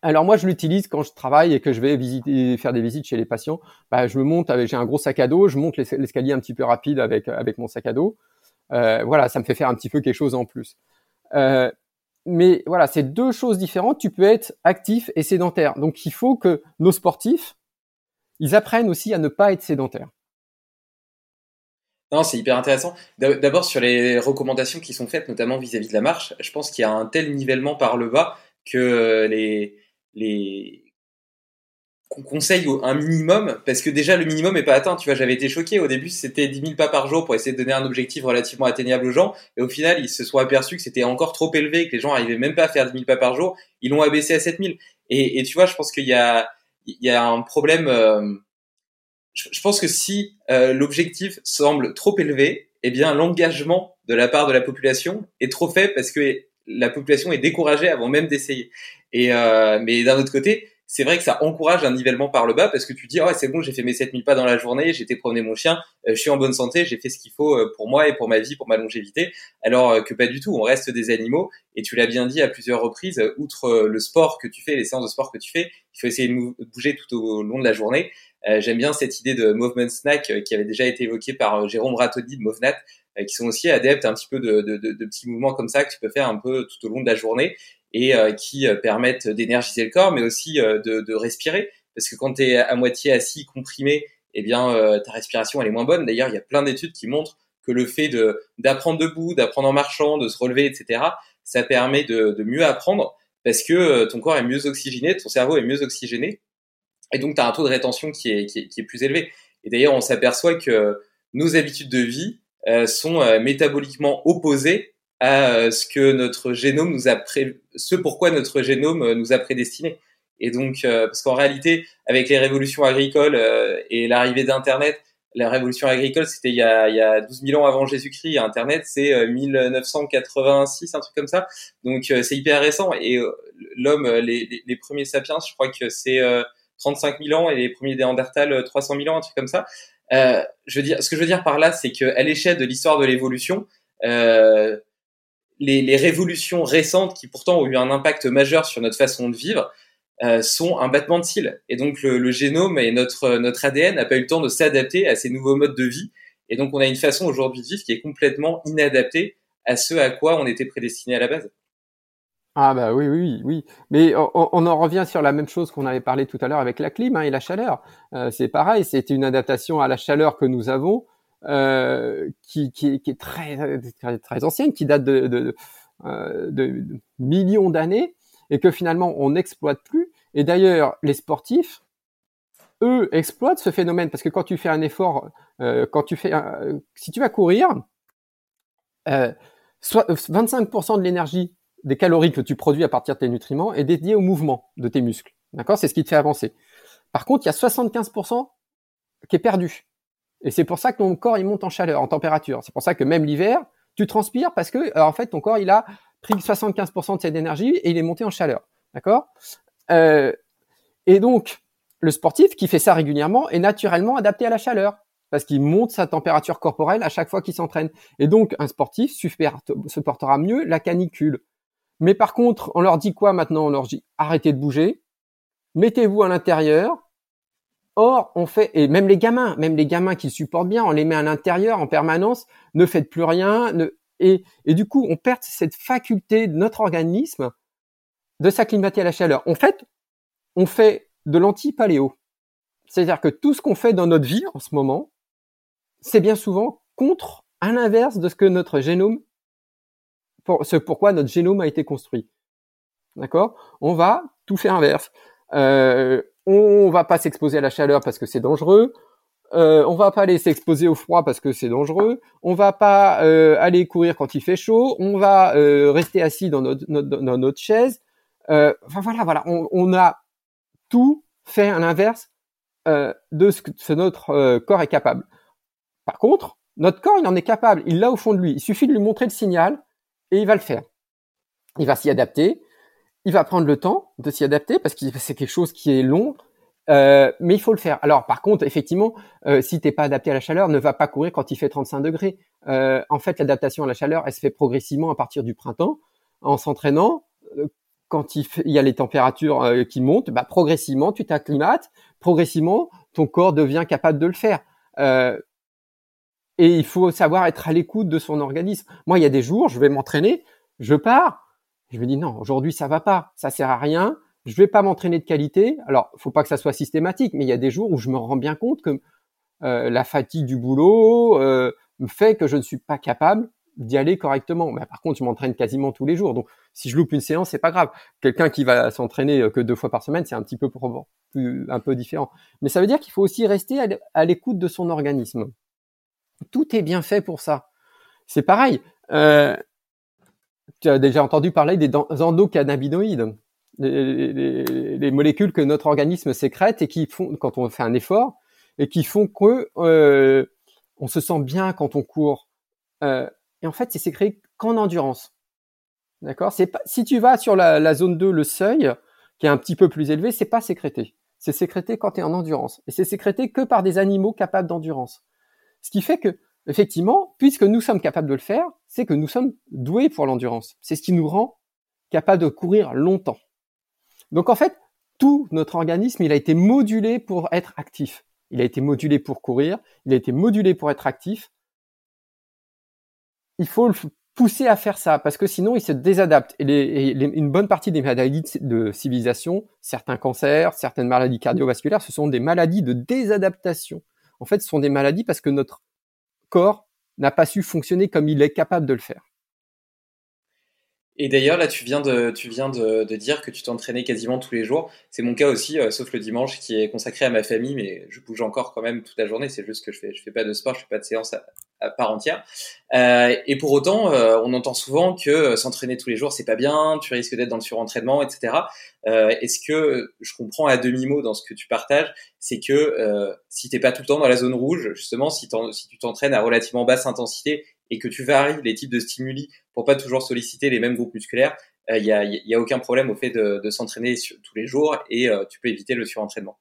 Alors moi, je l'utilise quand je travaille et que je vais visiter, faire des visites chez les patients. Bah, je me monte avec, j'ai un gros sac à dos, je monte l'escalier un petit peu rapide avec avec mon sac à dos. Euh, voilà, ça me fait faire un petit peu quelque chose en plus. Euh, mais voilà, c'est deux choses différentes. Tu peux être actif et sédentaire. Donc il faut que nos sportifs, ils apprennent aussi à ne pas être sédentaires. Non, c'est hyper intéressant. D'abord sur les recommandations qui sont faites, notamment vis-à-vis de la marche, je pense qu'il y a un tel nivellement par le bas que les, les, qu'on conseille un minimum, parce que déjà le minimum est pas atteint. Tu vois, j'avais été choqué au début, c'était 10 000 pas par jour pour essayer de donner un objectif relativement atteignable aux gens, et au final ils se sont aperçus que c'était encore trop élevé, que les gens arrivaient même pas à faire 10 000 pas par jour. Ils l'ont abaissé à 7 000. Et, et tu vois, je pense qu'il y a, il y a un problème. Euh, je, pense que si euh, l'objectif semble trop élevé, eh bien l'engagement de la part de la population est trop faible parce que la population est découragée avant même d'essayer. Et euh, mais d'un autre côté, c'est vrai que ça encourage un nivellement par le bas parce que tu dis, oh, c'est bon, j'ai fait mes 7000 pas dans la journée, j'ai été promener mon chien, euh, je suis en bonne santé, j'ai fait ce qu'il faut euh, pour moi et pour ma vie, pour ma longévité. Alors euh, que pas du tout, on reste des animaux et tu l'as bien dit à plusieurs reprises, outre le sport que tu fais, les séances de sport que tu fais, il faut essayer de bouger tout au long de la journée. J'aime bien cette idée de movement snack qui avait déjà été évoquée par Jérôme Ratodi de Movnat, qui sont aussi adeptes un petit peu de, de, de, de, petits mouvements comme ça que tu peux faire un peu tout au long de la journée et euh, qui euh, permettent d'énergiser le corps, mais aussi euh, de, de, respirer. Parce que quand tu es à moitié assis, comprimé, eh bien, ta respiration, elle est moins bonne. D'ailleurs, il y a plein d'études qui montrent que le fait de d'apprendre debout, d'apprendre en marchant, de se relever, etc., ça permet de, de mieux apprendre parce que ton corps est mieux oxygéné, ton cerveau est mieux oxygéné, et donc tu as un taux de rétention qui est, qui est, qui est plus élevé. Et d'ailleurs, on s'aperçoit que nos habitudes de vie euh, sont métaboliquement opposées à euh, ce que notre génome nous a pré... ce pourquoi notre génome euh, nous a prédestiné. Et donc, euh, parce qu'en réalité, avec les révolutions agricoles et l'arrivée d'Internet, la révolution agricole, c'était il, il y a 12 000 ans avant Jésus-Christ. Internet, c'est 1986, un truc comme ça. Donc, c'est hyper récent. Et l'homme, les, les, premiers sapiens, je crois que c'est 35 000 ans et les premiers Néandertals 300 000 ans, un truc comme ça. Euh, je veux dire, ce que je veux dire par là, c'est qu'à l'échelle de l'histoire de l'évolution, euh, les, révolutions récentes qui pourtant ont eu un impact majeur sur notre façon de vivre euh, sont un battement de cils. Et donc le, génome et notre ADN n'a pas eu le temps de s'adapter à ces nouveaux modes de vie. Et donc on a une façon aujourd'hui de vivre qui est complètement inadaptée à ce à quoi on était prédestiné à la base. Ah bah oui, oui, oui. Mais on, on, en revient sur la même chose qu'on avait parlé tout à l'heure avec la clim hein, et la chaleur. Euh, c'est pareil, c'était une adaptation à la chaleur que nous avons, euh, qui, qui, qui, est très, très, très ancienne, qui date de, de, euh, de millions d'années, et que finalement on n'exploite plus. Et d'ailleurs, les sportifs, eux, exploitent ce phénomène parce que quand tu fais un effort, euh, quand tu fais, un, si tu vas courir, euh, soit 25% de l'énergie des calories que tu produis à partir de tes nutriments est dédié au mouvement de tes muscles. D'accord? C'est ce qui te fait avancer. Par contre, il y a 75% qui est perdu. Et c'est pour ça que ton corps, il monte en chaleur, en température. C'est pour ça que même l'hiver, tu transpires parce que, en fait, ton corps, il a pris 75% de cette énergie et il est monté en chaleur. D'accord? Euh, Et donc, le sportif qui fait ça régulièrement est naturellement adapté à la chaleur parce qu'il monte sa température corporelle à chaque fois qu'il s'entraîne. Et donc, un sportif se portera mieux la canicule, mais par contre, on leur dit quoi maintenant? On leur dit arrêtez de bouger, mettez-vous à l'intérieur. Or, on fait, et même les gamins, même les gamins qui supportent bien, on les met à l'intérieur en permanence, ne faites plus rien, ne, et, du coup, on perd cette faculté de notre organisme de s'acclimater à la chaleur. En fait, on fait de l'anti-paléo. C'est-à-dire que tout ce qu'on fait dans notre vie en ce moment, c'est bien souvent contre, à l'inverse de ce que notre génome pour, ce pourquoi notre génome a été construit. D'accord? On va tout faire inverse. Euh, on va pas s'exposer à la chaleur parce que c'est dangereux. Euh, on va pas aller s'exposer au froid parce que c'est dangereux. On va pas euh, aller courir quand il fait chaud. On va euh, rester assis dans notre, dans notre chaise. Euh, enfin voilà, voilà. On, a tout fait à l'inverse de ce que notre corps est capable. Par contre, notre corps, il en est capable. Il l'a au fond de lui. Il suffit de lui montrer le signal et il va le faire. Il va s'y adapter, il va prendre le temps de s'y adapter parce que c'est quelque chose qui est long, euh, mais il faut le faire. Alors par contre, effectivement, euh, si t'es pas adapté à la chaleur, ne va pas courir quand il fait 35 degrés. Euh, en fait, l'adaptation à la chaleur, elle se fait progressivement à partir du printemps, en s'entraînant. Euh, quand il, y a les températures euh, qui montent, bah, progressivement, tu t'acclimates, progressivement, ton corps devient capable de le faire. Euh, et il faut savoir être à l'écoute de son organisme. Moi, il y a des jours, je vais m'entraîner, je pars, je me dis non, aujourd'hui ça va pas, ça sert à rien, je vais pas m'entraîner de qualité. Alors, faut pas que ça soit systématique, mais il y a des jours où je me rends bien compte que euh, la fatigue du boulot euh, me fait que je ne suis pas capable d'y aller correctement. Mais par contre, je m'entraîne quasiment tous les jours, donc si je loupe une séance, c'est pas grave. Quelqu'un qui va s'entraîner euh, que deux fois par semaine, c'est un petit peu un peu différent. Mais ça veut dire qu'il faut aussi rester à l'écoute de son organisme. Tout est bien fait pour ça. C'est pareil. Euh, tu as déjà entendu parler des endocannabinoïdes, les, les, les, molécules que notre organisme sécrète et qui font, quand on fait un effort, et qui font que euh, on se sent bien quand on court. Euh, et en fait, c'est sécrété qu'en endurance. D'accord? C'est pas si tu vas sur la, la, zone 2, le seuil qui est un petit peu plus élevé, c'est pas sécrété. C'est sécrété quand tu es en endurance. Et c'est sécrété que par des animaux capables d'endurance. Ce qui fait que, effectivement, puisque nous sommes capables de le faire, c'est que nous sommes doués pour l'endurance. C'est ce qui nous rend capables de courir longtemps. Donc en fait, tout notre organisme, il a été modulé pour être actif. Il a été modulé pour courir, il a été modulé pour être actif. Il faut le pousser à faire ça parce que sinon il se désadapte. Et, une bonne partie des maladies de civilisation, certains cancers, certaines maladies cardiovasculaires, ce sont des maladies de désadaptation en fait, ce sont des maladies parce que notre corps n'a pas su fonctionner comme il est capable de le faire. Et d'ailleurs, là, tu viens de, tu viens de, de dire que tu t'entraînais quasiment tous les jours. C'est mon cas aussi, euh, sauf le dimanche qui est consacré à ma famille, mais je bouge encore quand même toute la journée. C'est juste que je fais, je fais pas de sport, je fais pas de séance à, à part entière. Euh, et pour autant, euh, on entend souvent que euh, s'entraîner tous les jours, c'est pas bien, tu risques d'être dans le surentraînement, etc. Euh, Est-ce que je comprends à demi mot dans ce que tu partages, c'est que si t'es pas tout le temps dans la zone rouge, justement, si, si tu t'entraînes à relativement basse intensité et que tu varies les types de stimuli pour pas toujours solliciter les mêmes groupes musculaires, il euh, n'y a, y a, aucun problème au fait de, s'entraîner tous les jours et euh, tu peux éviter le surentraînement.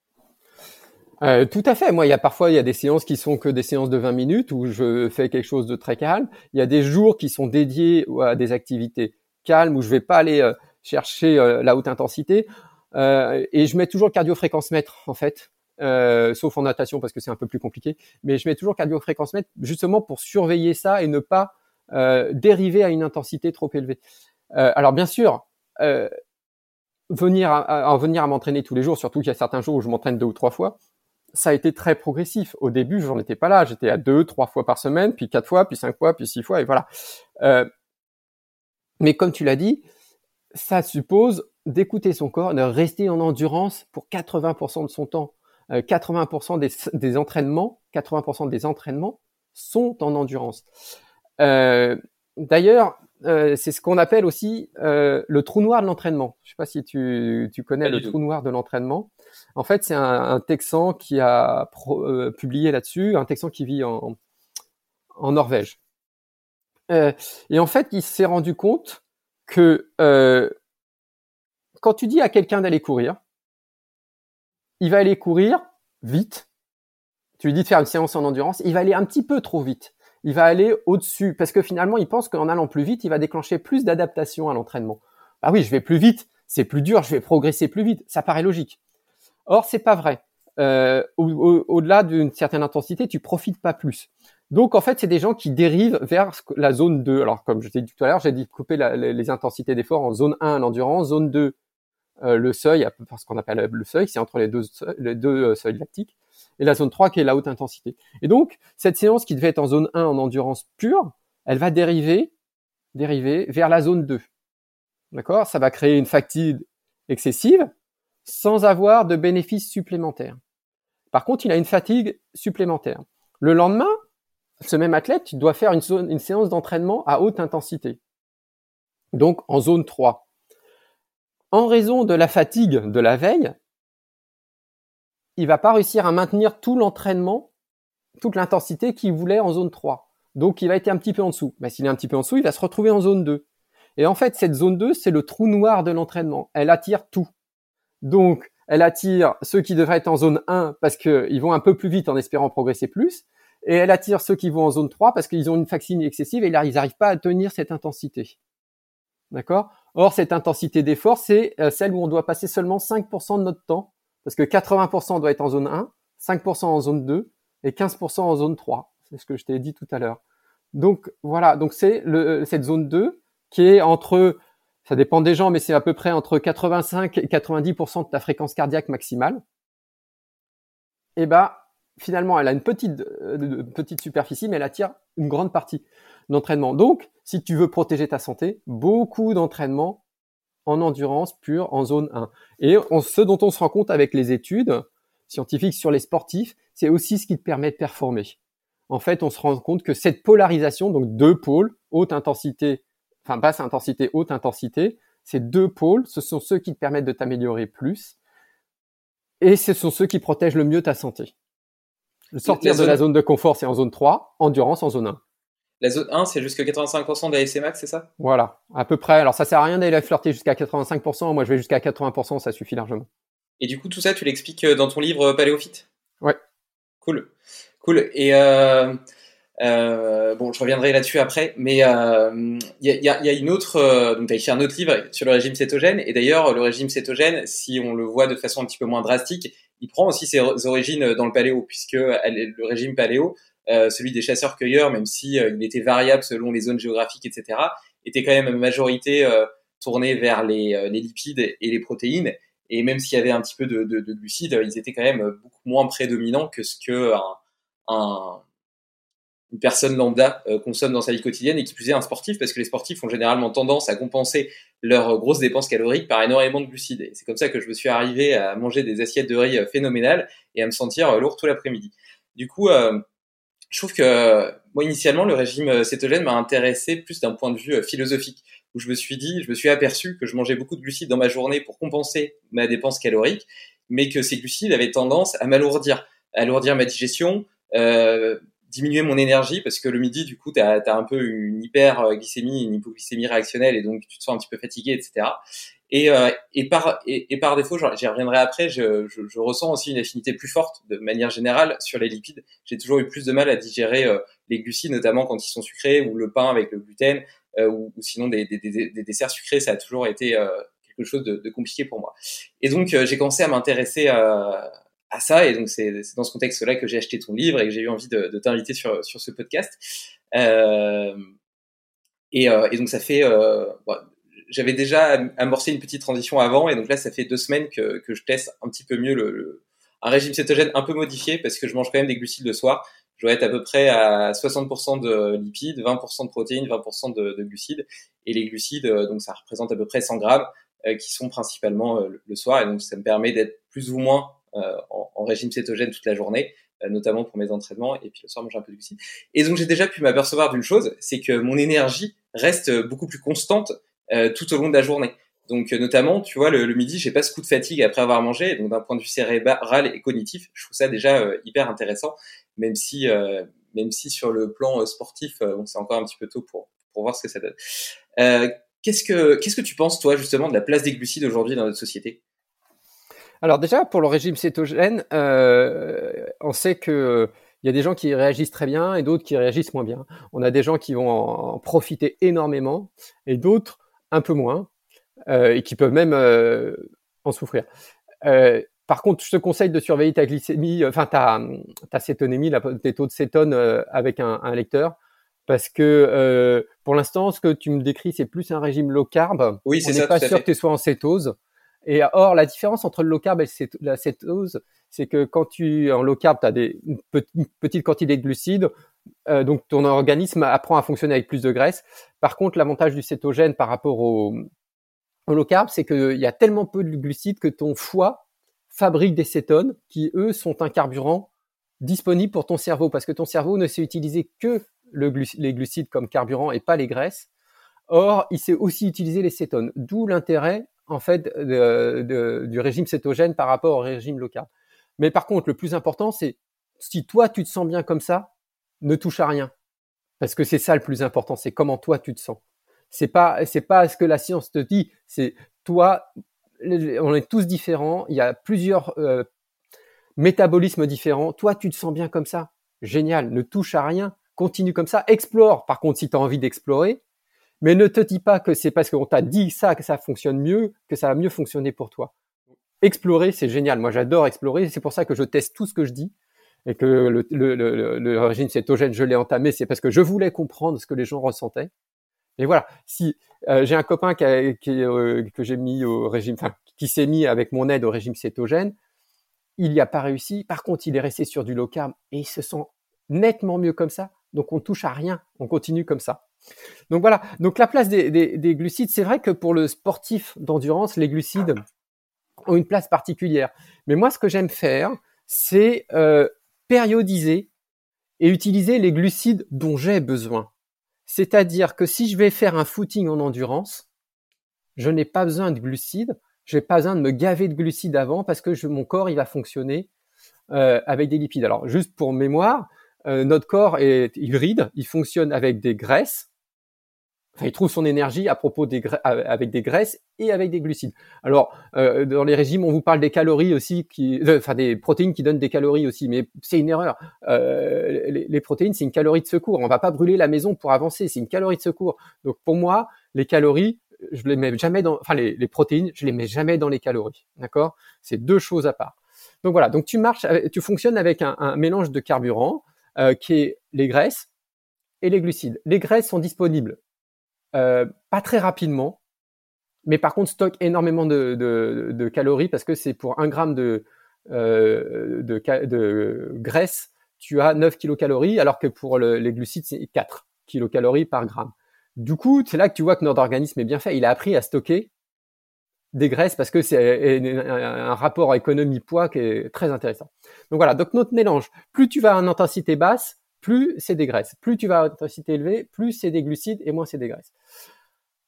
euh, Tout à fait. Moi, il y a parfois il y a des séances qui sont que des séances de 20 minutes où je fais quelque chose de très calme. Il y a des jours qui sont dédiés à des activités calmes où je vais pas aller chercher la haute intensité. et je mets toujours le cardio-fréquence mètre en fait. Sauf en natation parce que c'est un peu plus compliqué, mais je mets toujours cardio-fréquence mètre justement pour surveiller ça et ne pas dériver à une intensité trop élevée. alors bien sûr, venir à, venir à m'entraîner tous les jours, surtout qu'il y a certains jours où je m'entraîne deux ou trois fois, ça a été très progressif. Au début, j'en étais pas là. J'étais à deux, trois fois par semaine, puis quatre fois, puis cinq fois, puis six fois, et voilà. Euh, mais comme tu l'as dit, ça suppose d'écouter son corps, de rester en endurance pour 80% de son temps. 80% euh, des, entraînements, 80% des entraînements sont en endurance. Euh, D'ailleurs, euh, c'est ce qu'on appelle aussi euh, le trou noir de l'entraînement. Je ne sais pas si tu, connais le trou noir de l'entraînement. En fait, c'est un, Texan qui a euh, publié là-dessus, un Texan qui vit en, Norvège. et en fait, il s'est rendu compte que quand tu dis à quelqu'un d'aller courir, il va aller courir vite. Tu lui dis de faire une séance en endurance, il va aller un petit peu trop vite il va aller au-dessus parce que finalement, il pense qu'en allant plus vite, il va déclencher plus d'adaptation à l'entraînement. Ah oui, je vais plus vite, c'est plus dur, je vais progresser plus vite. Ça paraît logique. Or, c'est pas vrai. Euh, au-delà d'une certaine intensité, tu profites pas plus. Donc, en fait, c'est des gens qui dérivent vers la zone 2. Alors, comme je t'ai dit tout à l'heure, j'ai dit couper les, intensités d'effort en zone 1, l'endurance, zone 2, euh, le seuil, ce qu'on appelle le seuil, c'est entre les deux, euh, seuils lactiques et la zone 3 qui est la haute intensité. Et donc, cette séance qui devait être en zone 1 en endurance pure, elle va dériver, dériver vers la zone 2. D'accord? Ça va créer une fatigue excessive sans avoir de bénéfices supplémentaires. Par contre, il a une fatigue supplémentaire. Le lendemain, ce même athlète doit faire une, une séance d'entraînement à haute intensité. Donc en zone 3. En raison de la fatigue de la veille, il va pas réussir à maintenir tout l'entraînement, toute l'intensité qu'il voulait en zone 3. Donc il va être un petit peu en dessous. Mais s'il est un petit peu en dessous, il va se retrouver en zone 2. Et en fait, cette zone 2, c'est le trou noir de l'entraînement. Elle attire tout. Donc, elle attire ceux qui devraient être en zone 1 parce qu'ils vont un peu plus vite en espérant progresser plus. Et elle attire ceux qui vont en zone 3 parce qu'ils ont une fatigue excessive et là, ils n'arrivent pas à tenir cette intensité. D'accord? Or, cette intensité d'effort, c'est euh, celle où on doit passer seulement 5% de notre temps parce que 80% doit être en zone 1, 5% en zone 2 et 15% en zone 3. C'est ce que je t'ai dit tout à l'heure. Donc voilà, donc c'est cette zone 2 qui est entre, ça dépend des gens, mais c'est à peu près entre 85 et 90% de ta fréquence cardiaque maximale. Et bah finalement, elle a une petite euh, petite superficie, mais elle attire une grande partie d'entraînement. Donc, si tu veux protéger ta santé, beaucoup d'entraînement en endurance pure en zone 1. Et ce dont on se rend compte avec les études scientifiques sur les sportifs, c'est aussi ce qui te permet de performer. En fait, on se rend compte que cette polarisation, donc deux pôles, haute intensité, enfin basse intensité, haute intensité, ces deux pôles, ce sont ceux qui te permettent de t'améliorer plus. Et ce sont ceux qui protègent le mieux ta santé. Le sortir de la zone de confort, c'est en zone 3, endurance en zone 1. La zone 1, c'est jusqu'à 85% d'ASC max, c'est ça? Voilà, à peu près. Alors ça sert à rien d'aller flirter jusqu'à 85%. Moi, je vais jusqu'à 80%, ça suffit largement. Et du coup, tout ça, tu l'expliques euh, dans ton livre euh, Paléophyte? Ouais. Cool. Cool. Et euh, euh, bon, je reviendrai là-dessus après, mais il euh, y, a, y, a, une autre. donc, tu as écrit un autre livre sur le régime cétogène. Et d'ailleurs, le régime cétogène, si on le voit de façon un petit peu moins drastique, il prend aussi ses origines dans le paléo, puisque le régime paléo celui des chasseurs-cueilleurs, même si euh, il était variable selon les zones géographiques, etc., était quand même une majorité euh, tournée vers les, lipides et les protéines. Et même s'il y avait un petit peu de, glucides, ils étaient quand même beaucoup moins prédominants que ce que une personne lambda consomme dans sa vie quotidienne et qui plus est un sportif parce que les sportifs ont généralement tendance à compenser leurs grosses dépenses caloriques par énormément de glucides. Et c'est comme ça que je me suis arrivé à manger des assiettes de riz phénoménales et à me sentir lourd tout l'après-midi. Du coup, je trouve que moi initialement le régime euh, cétogène m'a intéressé plus d'un point de vue euh, philosophique où je me suis dit, je me suis aperçu que je mangeais beaucoup de glucides dans ma journée pour compenser ma dépense calorique, mais que ces glucides avaient tendance à m'alourdir, à alourdir ma digestion, euh, diminuer mon énergie parce que le midi du coup tu as, un peu une hyperglycémie, une hypoglycémie réactionnelle et donc tu te sens un petit peu fatigué, etc. Et, euh, et, par, et, par défaut, j'y reviendrai après, je, je, je, ressens aussi une affinité plus forte de manière générale sur les lipides. J'ai toujours eu plus de mal à digérer euh, les glucides, notamment quand ils sont sucrés, ou le pain avec le gluten, euh, ou, ou, sinon des, des, des, des, desserts sucrés, ça a toujours été quelque chose de, de, compliqué pour moi. Et donc j'ai commencé à m'intéresser à, à ça, et donc c'est dans ce contexte-là que j'ai acheté ton livre et que j'ai eu envie de, de t'inviter sur, sur ce podcast. et, et donc ça fait j'avais déjà amorcé une petite transition avant, et donc là, ça fait deux semaines que, que je teste un petit peu mieux le, un régime cétogène un peu modifié parce que je mange quand même des glucides le soir. Je dois être à peu près à 60% de lipides, 20% de protéines, 20% de, de, glucides, et les glucides, euh, donc ça représente à peu près 100 grammes, euh, qui sont principalement euh, le soir, et donc ça me permet d'être plus ou moins en, en, régime cétogène toute la journée, notamment pour mes entraînements, et puis le soir manger un peu de glucides. Et donc j'ai déjà pu m'apercevoir d'une chose, c'est que mon énergie reste beaucoup plus constante euh, tout au long de la journée. Donc euh, notamment, tu vois, le, le midi, j'ai pas ce coup de fatigue après avoir mangé. Donc d'un point de vue cérébral et cognitif, je trouve ça déjà euh, hyper intéressant, même si même si sur le plan sportif, c'est encore un petit peu tôt pour pour voir ce que ça donne. qu'est-ce que qu'est-ce que tu penses toi justement de la place des glucides aujourd'hui dans notre société? Alors déjà pour le régime cétogène, on sait que il y a des gens qui réagissent très bien et d'autres qui réagissent moins bien. On a des gens qui vont en profiter énormément et d'autres un peu moins, euh, et qui peuvent même euh, en souffrir. Euh, par contre, je te conseille de surveiller ta glycémie, enfin ta, ta cétonémie, la, tes taux de cétone avec un, un, lecteur, parce que pour l'instant, ce que tu me décris, c'est plus un régime low carb. Oui, c'est ça. N'est pas sûr que tu sois en cétose. Et or, la différence entre le low carb et la cétose, c'est que quand tu en low carb, tu as des, une, petite quantité de glucides, euh, donc ton organisme apprend à fonctionner avec plus de graisse. Par contre, l'avantage du cétogène par rapport au, low carb, c'est qu'il y a tellement peu de glucides que ton foie fabrique des cétones qui, eux, sont un carburant disponible pour ton cerveau parce que ton cerveau ne sait utiliser que le les glucides comme carburant et pas les graisses. Or, il sait aussi utiliser les cétones, d'où l'intérêt en fait du régime cétogène par rapport au régime low carb. Mais par contre, le plus important, c'est si toi tu te sens bien comme ça, ne touche à rien. Parce que c'est ça le plus important, c'est comment toi tu te sens. C'est pas, c'est pas ce que la science te dit, c'est toi, on est tous différents, il y a plusieurs euh, métabolismes différents. Toi, tu te sens bien comme ça. Génial, ne touche à rien, continue comme ça, explore. Par contre, si tu as envie d'explorer, mais ne te dis pas que c'est parce qu'on t'a dit ça que ça fonctionne mieux, que ça va mieux fonctionner pour toi. Explorer, c'est génial. Moi, j'adore explorer. C'est pour ça que je teste tout ce que je dis et que le, le, le, le régime cétogène, je l'ai entamé, c'est parce que je voulais comprendre ce que les gens ressentaient. Et voilà, si euh, j'ai un copain qui, euh, que j'ai mis au régime, qui s'est mis avec mon aide au régime cétogène, il n'y a pas réussi. Par contre, il est resté sur du low carb et il se sent nettement mieux comme ça. Donc, on touche à rien, on continue comme ça. Donc voilà. Donc la place des, des, des glucides, c'est vrai que pour le sportif d'endurance, les glucides ont une place particulière. Mais moi, ce que j'aime faire, c'est euh, périodiser et utiliser les glucides dont j'ai besoin. C'est-à-dire que si je vais faire un footing en endurance, je n'ai pas besoin de glucides, je n'ai pas besoin de me gaver de glucides avant parce que mon corps il va fonctionner euh, avec des lipides. Alors juste pour mémoire, euh, notre corps est hybride, il fonctionne avec des graisses, Il trouve son énergie à propos des avec des graisses et avec des glucides. Alors, euh, dans les régimes, on vous parle des calories aussi, qui, euh, enfin des protéines qui donnent des calories aussi, mais c'est une erreur. Euh, les, protéines, c'est une calorie de secours. On va pas brûler la maison pour avancer, c'est une calorie de secours. Donc pour moi, les calories, je les mets jamais dans, enfin les, les protéines, je les mets jamais dans les calories. D'accord? C'est deux choses à part. Donc voilà. Donc tu marches, tu fonctionnes avec un, un mélange de carburant qui est les graisses et les glucides. Les graisses sont disponibles euh, pas très rapidement, mais par contre stocke énormément de, de, de calories parce que c'est pour un gramme de, euh, de, de, graisse, tu as 9 kilocalories, alors que pour le, les glucides, c'est 4 kilocalories par gramme. Du coup, c'est là que tu vois que notre organisme est bien fait. Il a appris à stocker des graisses parce que c'est un rapport économie-poids qui est très intéressant. Donc voilà, donc notre mélange, plus tu vas à une intensité basse, plus c'est des graisses. Plus tu vas à intensité élevée, plus c'est des glucides et moins c'est des graisses.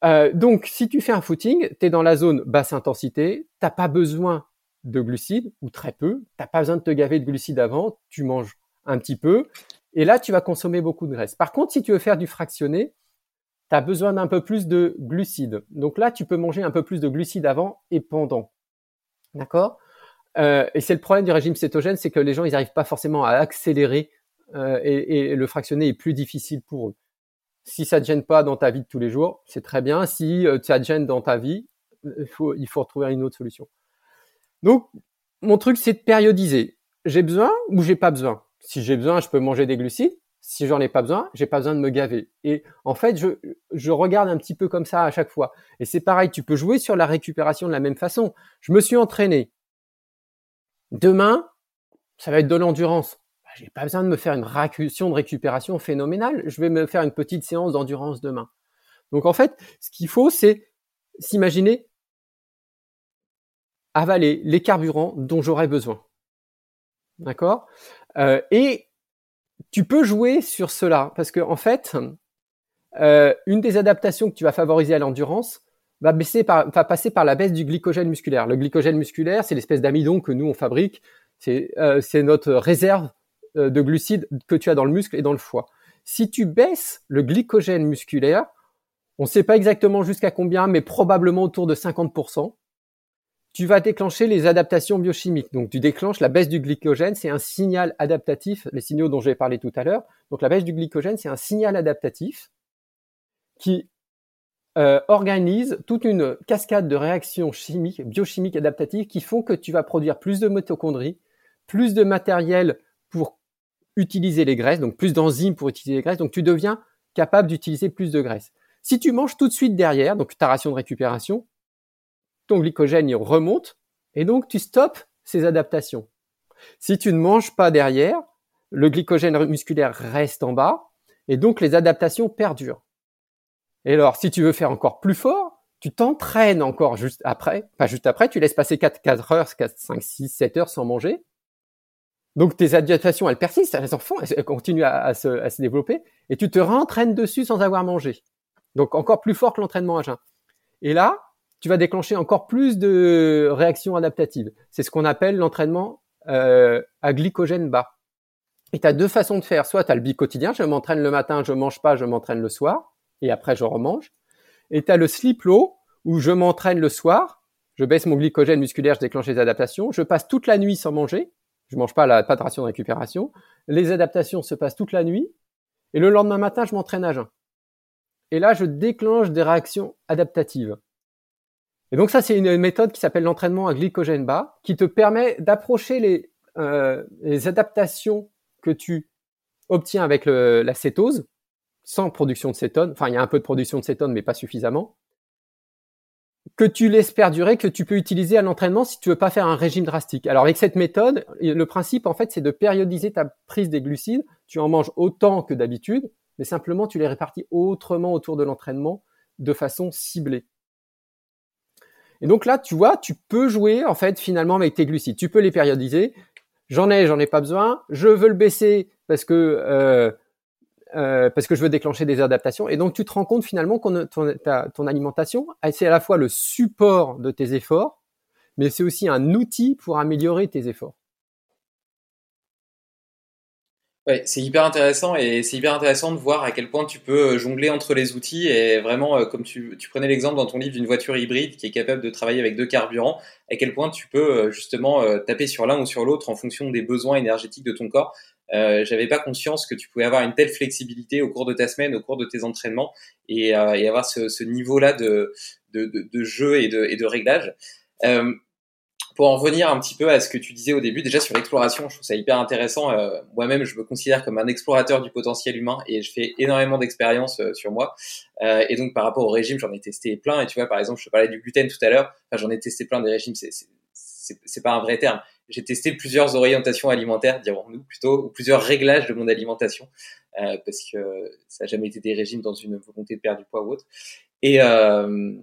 Euh, donc, si tu fais un footing, tu es dans la zone basse intensité, t'as pas besoin de glucides ou très peu, t'as pas besoin de te gaver de glucides avant, tu manges un petit peu, et là tu vas consommer beaucoup de graisse. Par contre, si tu veux faire du fractionné, tu as besoin d'un peu plus de glucides. Donc là, tu peux manger un peu plus de glucides avant et pendant. D'accord? Euh, Et c'est le problème du régime cétogène, c'est que les gens, ils n'arrivent pas forcément à accélérer euh, et, le fractionner est plus difficile pour eux. Si ça ne te gêne pas dans ta vie de tous les jours, c'est très bien. Si euh, ça te gêne dans ta vie, il faut, il faut retrouver une autre solution. Donc, mon truc, c'est de périodiser. J'ai besoin ou j'ai pas besoin? Si j'ai besoin, je peux manger des glucides. Si j'en ai pas besoin, j'ai pas besoin de me gaver. Et en fait, je, je regarde un petit peu comme ça à chaque fois. Et c'est pareil, tu peux jouer sur la récupération de la même façon. Je me suis entraîné. Demain, ça va être de l'endurance. J'ai pas besoin de me faire une récussion de récupération phénoménale. Je vais me faire une petite séance d'endurance demain. Donc en fait, ce qu'il faut, c'est s'imaginer avaler les carburants dont j'aurais besoin. D'accord? Euh, Et tu peux jouer sur cela parce que en fait, euh, une des adaptations que tu vas favoriser à l'endurance va, passer par la baisse du glycogène musculaire. Le glycogène musculaire, c'est l'espèce d'amidon que nous on fabrique. C'est euh, notre réserve de glucides que tu as dans le muscle et dans le foie. Si tu baisses le glycogène musculaire, on ne sait pas exactement jusqu'à combien, mais probablement autour de 50%, tu vas déclencher les adaptations biochimiques. Donc tu déclenches la baisse du glycogène, c'est un signal adaptatif, les signaux dont j'ai parlé tout à l'heure. Donc la baisse du glycogène, c'est un signal adaptatif qui euh, organise toute une cascade de réactions chimiques, biochimiques adaptatives qui font que tu vas produire plus de mitochondries, plus de matériel pour utiliser les graisses, donc plus d'enzymes pour utiliser les graisses, donc tu deviens capable d'utiliser plus de graisses. Si tu manges tout de suite derrière, donc ta ration de récupération, ton glycogène remonte et donc tu stoppes ces adaptations. Si tu ne manges pas derrière, le glycogène musculaire reste en bas et donc les adaptations perdurent. Et alors, si tu veux faire encore plus fort, tu t'entraînes encore juste après, pas juste après, tu laisses passer 4, 4 heures, 4, 5, 6, 7 heures sans manger. Donc tes adaptations, elles persistent, elles enfants, elles continuent à, se, à se développer, et tu te rentraînes dessus sans avoir mangé. Donc encore plus fort que l'entraînement à jeun. Et là, tu vas déclencher encore plus de réactions adaptatives. C'est ce qu'on appelle l'entraînement euh, à glycogène bas. Et tu as deux façons de faire. Soit tu as le bi-quotidien, je m'entraîne le matin, je mange pas, je m'entraîne le soir, et après je remange. Et tu as le sleep low, où je m'entraîne le soir, je baisse mon glycogène musculaire, je déclenche les adaptations, je passe toute la nuit sans manger, je mange pas la pas de ration de récupération, les adaptations se passent toute la nuit, et le lendemain matin, je m'entraîne à jeun. Et là, je déclenche des réactions adaptatives. Et donc ça, c'est une méthode qui s'appelle l'entraînement à glycogène bas, qui te permet d'approcher les, euh, adaptations que tu obtiens avec la cétose, sans production de cétone. Enfin, il y a un peu de production de cétone, mais pas suffisamment. Que tu laisses perdurer, que tu peux utiliser à l'entraînement si tu veux pas faire un régime drastique. Alors avec cette méthode, le principe en fait, c'est de périodiser ta prise des glucides. Tu en manges autant que d'habitude, mais simplement tu les répartis autrement autour de l'entraînement de façon ciblée. Et donc là, tu vois, tu peux jouer en fait finalement avec tes glucides. Tu peux les périodiser. J'en ai, j'en ai pas besoin. Je veux le baisser parce que euh, euh, parce que je veux déclencher des adaptations. Et donc tu te rends compte finalement que ton, ton alimentation, c'est à la fois le support de tes efforts, mais c'est aussi un outil pour améliorer tes efforts. Ouais, c'est hyper intéressant et c'est hyper intéressant de voir à quel point tu peux euh, jongler entre les outils et vraiment, euh, comme tu, prenais l'exemple dans ton livre d'une voiture hybride qui est capable de travailler avec deux carburants, à quel point tu peux justement taper sur l'un ou sur l'autre en fonction des besoins énergétiques de ton corps. Euh, J'avais pas conscience que tu pouvais avoir une telle flexibilité au cours de ta semaine, au cours de tes entraînements et, et avoir ce, ce niveau-là de, de, de, de, jeu et de, et de réglage. Euh, pour en revenir un petit peu à ce que tu disais au début, déjà sur l'exploration, je trouve ça hyper intéressant. Euh, Moi-même, je me considère comme un explorateur du potentiel humain et je fais énormément d'expériences euh, sur moi. Euh, et donc, par rapport au régime, j'en ai testé plein. Et tu vois, par exemple, je te parlais du gluten tout à l'heure. Enfin, j'en ai testé plein des régimes. C'est pas un vrai terme. J'ai testé plusieurs orientations alimentaires, dirons-nous plutôt, ou plusieurs réglages de mon alimentation, euh, parce que ça n'a jamais été des régimes dans une volonté de perdre du poids ou autre. Et euh,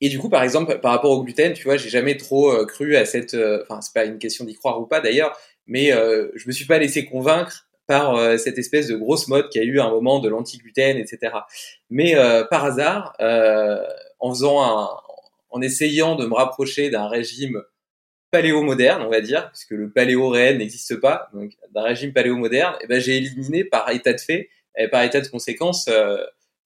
et du coup, par exemple, par rapport au gluten, tu vois, j'ai jamais trop euh, cru à cette. Enfin, c'est pas une question d'y croire ou pas d'ailleurs, mais je me suis pas laissé convaincre par cette espèce de grosse mode qui a eu un moment de l'anti-gluten, etc. Mais par hasard, en faisant un, en essayant de me rapprocher d'un régime paléo-moderne, on va dire, puisque le paléo réel n'existe pas, donc d'un régime paléo-moderne, eh ben j'ai éliminé par état de fait et par état de conséquence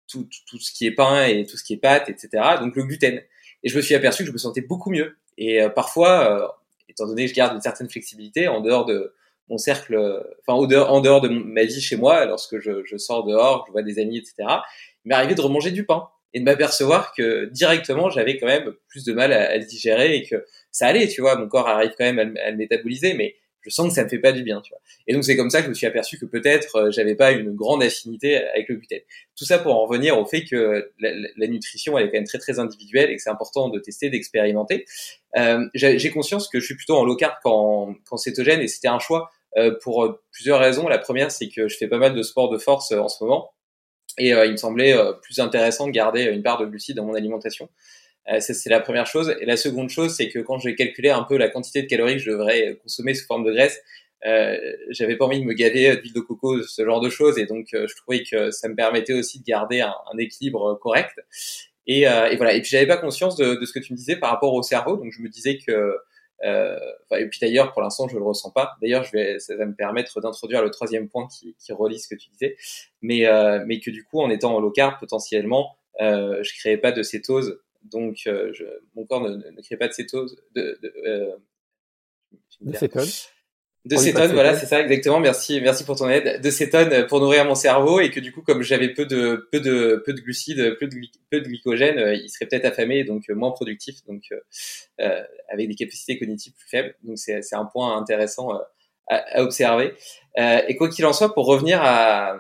tout, tout, ce qui est pain et tout ce qui est pâte, etc. Donc le gluten. Et je me suis aperçu que je me sentais beaucoup mieux. Et parfois, étant donné que je garde une certaine flexibilité en dehors de mon cercle, enfin en dehors, en dehors de ma vie chez moi, lorsque je, je sors dehors, je vois des amis, etc. Il m'est arrivé de remanger du pain et de m'apercevoir que directement j'avais quand même plus de mal à, le digérer et que ça allait, tu vois, mon corps arrive quand même à, le métaboliser, mais je sens que ça me fait pas du bien, tu vois. Et donc c'est comme ça que je me suis aperçu que peut-être euh, j'avais pas une grande affinité avec le gluten. Tout ça pour en revenir au fait que la, nutrition elle est quand même très très individuelle et que c'est important de tester, d'expérimenter. Euh, j'ai conscience que je suis plutôt en low carb qu'en qu cétogène et c'était un choix euh, pour plusieurs raisons. La première c'est que je fais pas mal de sport de force en ce moment et euh, il me semblait euh, plus intéressant de garder une part de glucides dans mon alimentation. Euh, ça, c'est la première chose. Et la seconde chose, c'est que quand j'ai calculé un peu la quantité de calories que je devrais consommer sous forme de graisse, euh, j'avais pas envie de me gaver d'huile de coco, ce genre de choses, et donc je trouvais que ça me permettait aussi de garder un, équilibre correct. Et, euh, et, voilà. Et puis j'avais pas conscience de, de, ce que tu me disais par rapport au cerveau, donc je me disais que euh, et puis d'ailleurs, pour l'instant, je le ressens pas. D'ailleurs, je vais, ça va me permettre d'introduire le troisième point qui, qui relie ce que tu disais, mais euh, mais que du coup, en étant en low carb, potentiellement, euh, je créais pas de cétose, donc euh, je, mon corps ne, ne, crée pas de cétose, de, de, euh, de cétose de cétone, voilà, c'est ça exactement. Merci, merci pour ton aide. De cétone pour nourrir mon cerveau et que du coup, comme j'avais peu de peu de peu de glucides, peu de peu de glycogène, euh, il serait peut-être affamé, donc euh, moins productif, donc euh, euh, avec des capacités cognitives plus faibles. Donc c'est c'est un point intéressant à, à, observer. et quoi qu'il en soit, pour revenir à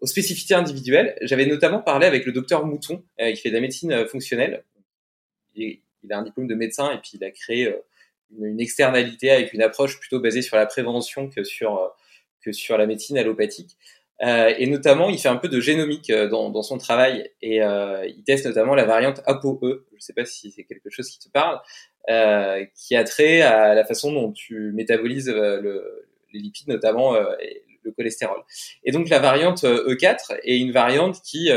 aux spécificités individuelles, j'avais notamment parlé avec le docteur Mouton qui fait de la médecine fonctionnelle. Il, il, a un diplôme de médecin et puis il a créé une, externalité avec une approche plutôt basée sur la prévention que sur euh, que sur la médecine allopathique. Euh, et notamment, il fait un peu de génomique euh, dans, dans son travail et euh, il teste notamment la variante ApoE. Je ne sais pas si c'est quelque chose qui te parle, euh, qui a trait à la façon dont tu métabolises le, les lipides, notamment et le cholestérol. Et donc la variante E4 est une variante qui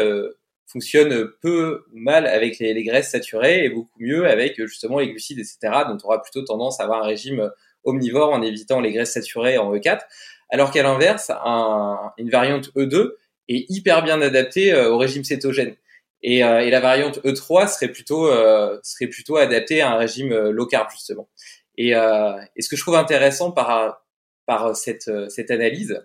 fonctionne peu ou mal avec les, les, graisses saturées et beaucoup mieux avec justement les glucides, etc. Donc, on aura plutôt tendance à avoir un régime omnivore en évitant les graisses saturées en E4. Alors qu'à l'inverse, un, une variante E2 est hyper bien adaptée euh, au régime cétogène. Et, euh, et, la variante E3 serait plutôt euh, serait plutôt adaptée à un régime euh, low carb justement. Et, et ce que je trouve intéressant par par cette cette analyse,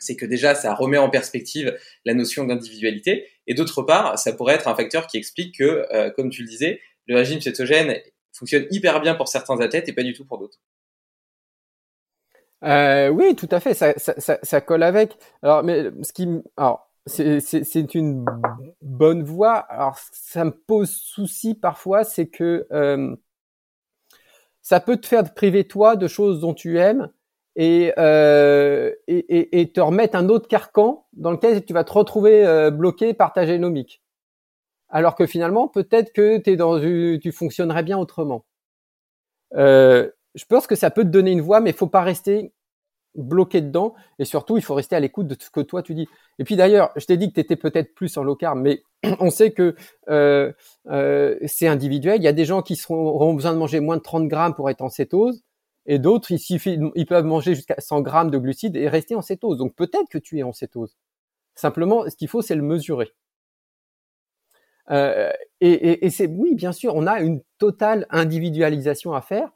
c'est que déjà ça remet en perspective la notion d'individualité et d'autre part ça pourrait être un facteur qui explique que euh, comme tu le disais le régime cétogène fonctionne hyper bien pour certains athlètes et pas du tout pour d'autres. Euh, oui, tout à fait, ça, ça, ça, colle avec. Alors, mais ce qui, alors, c'est une bonne voie. Alors, ça me pose souci parfois, c'est que euh, ça peut te faire priver toi de choses dont tu aimes et, euh, et, et, te remettre un autre carcan dans lequel tu vas te retrouver euh, bloqué par ta génomique. Alors que finalement, peut-être que es dans tu fonctionnerais bien autrement. Euh, je pense que ça peut te donner une voix, mais il faut pas rester bloqué dedans. Et surtout, il faut rester à l'écoute de ce que toi tu dis. Et puis d'ailleurs, je t'ai dit que tu étais peut-être plus en low carb, mais on sait que euh, euh, c'est individuel. Il y a des gens qui auront besoin de manger moins de 30 grammes pour être en cétose et d'autres, ils peuvent manger jusqu'à 100 grammes de glucides et rester en cétose. Donc peut-être que tu es en cétose. Simplement, ce qu'il faut, c'est le mesurer. Euh, et, et, et c'est oui, bien sûr, on a une totale individualisation à faire.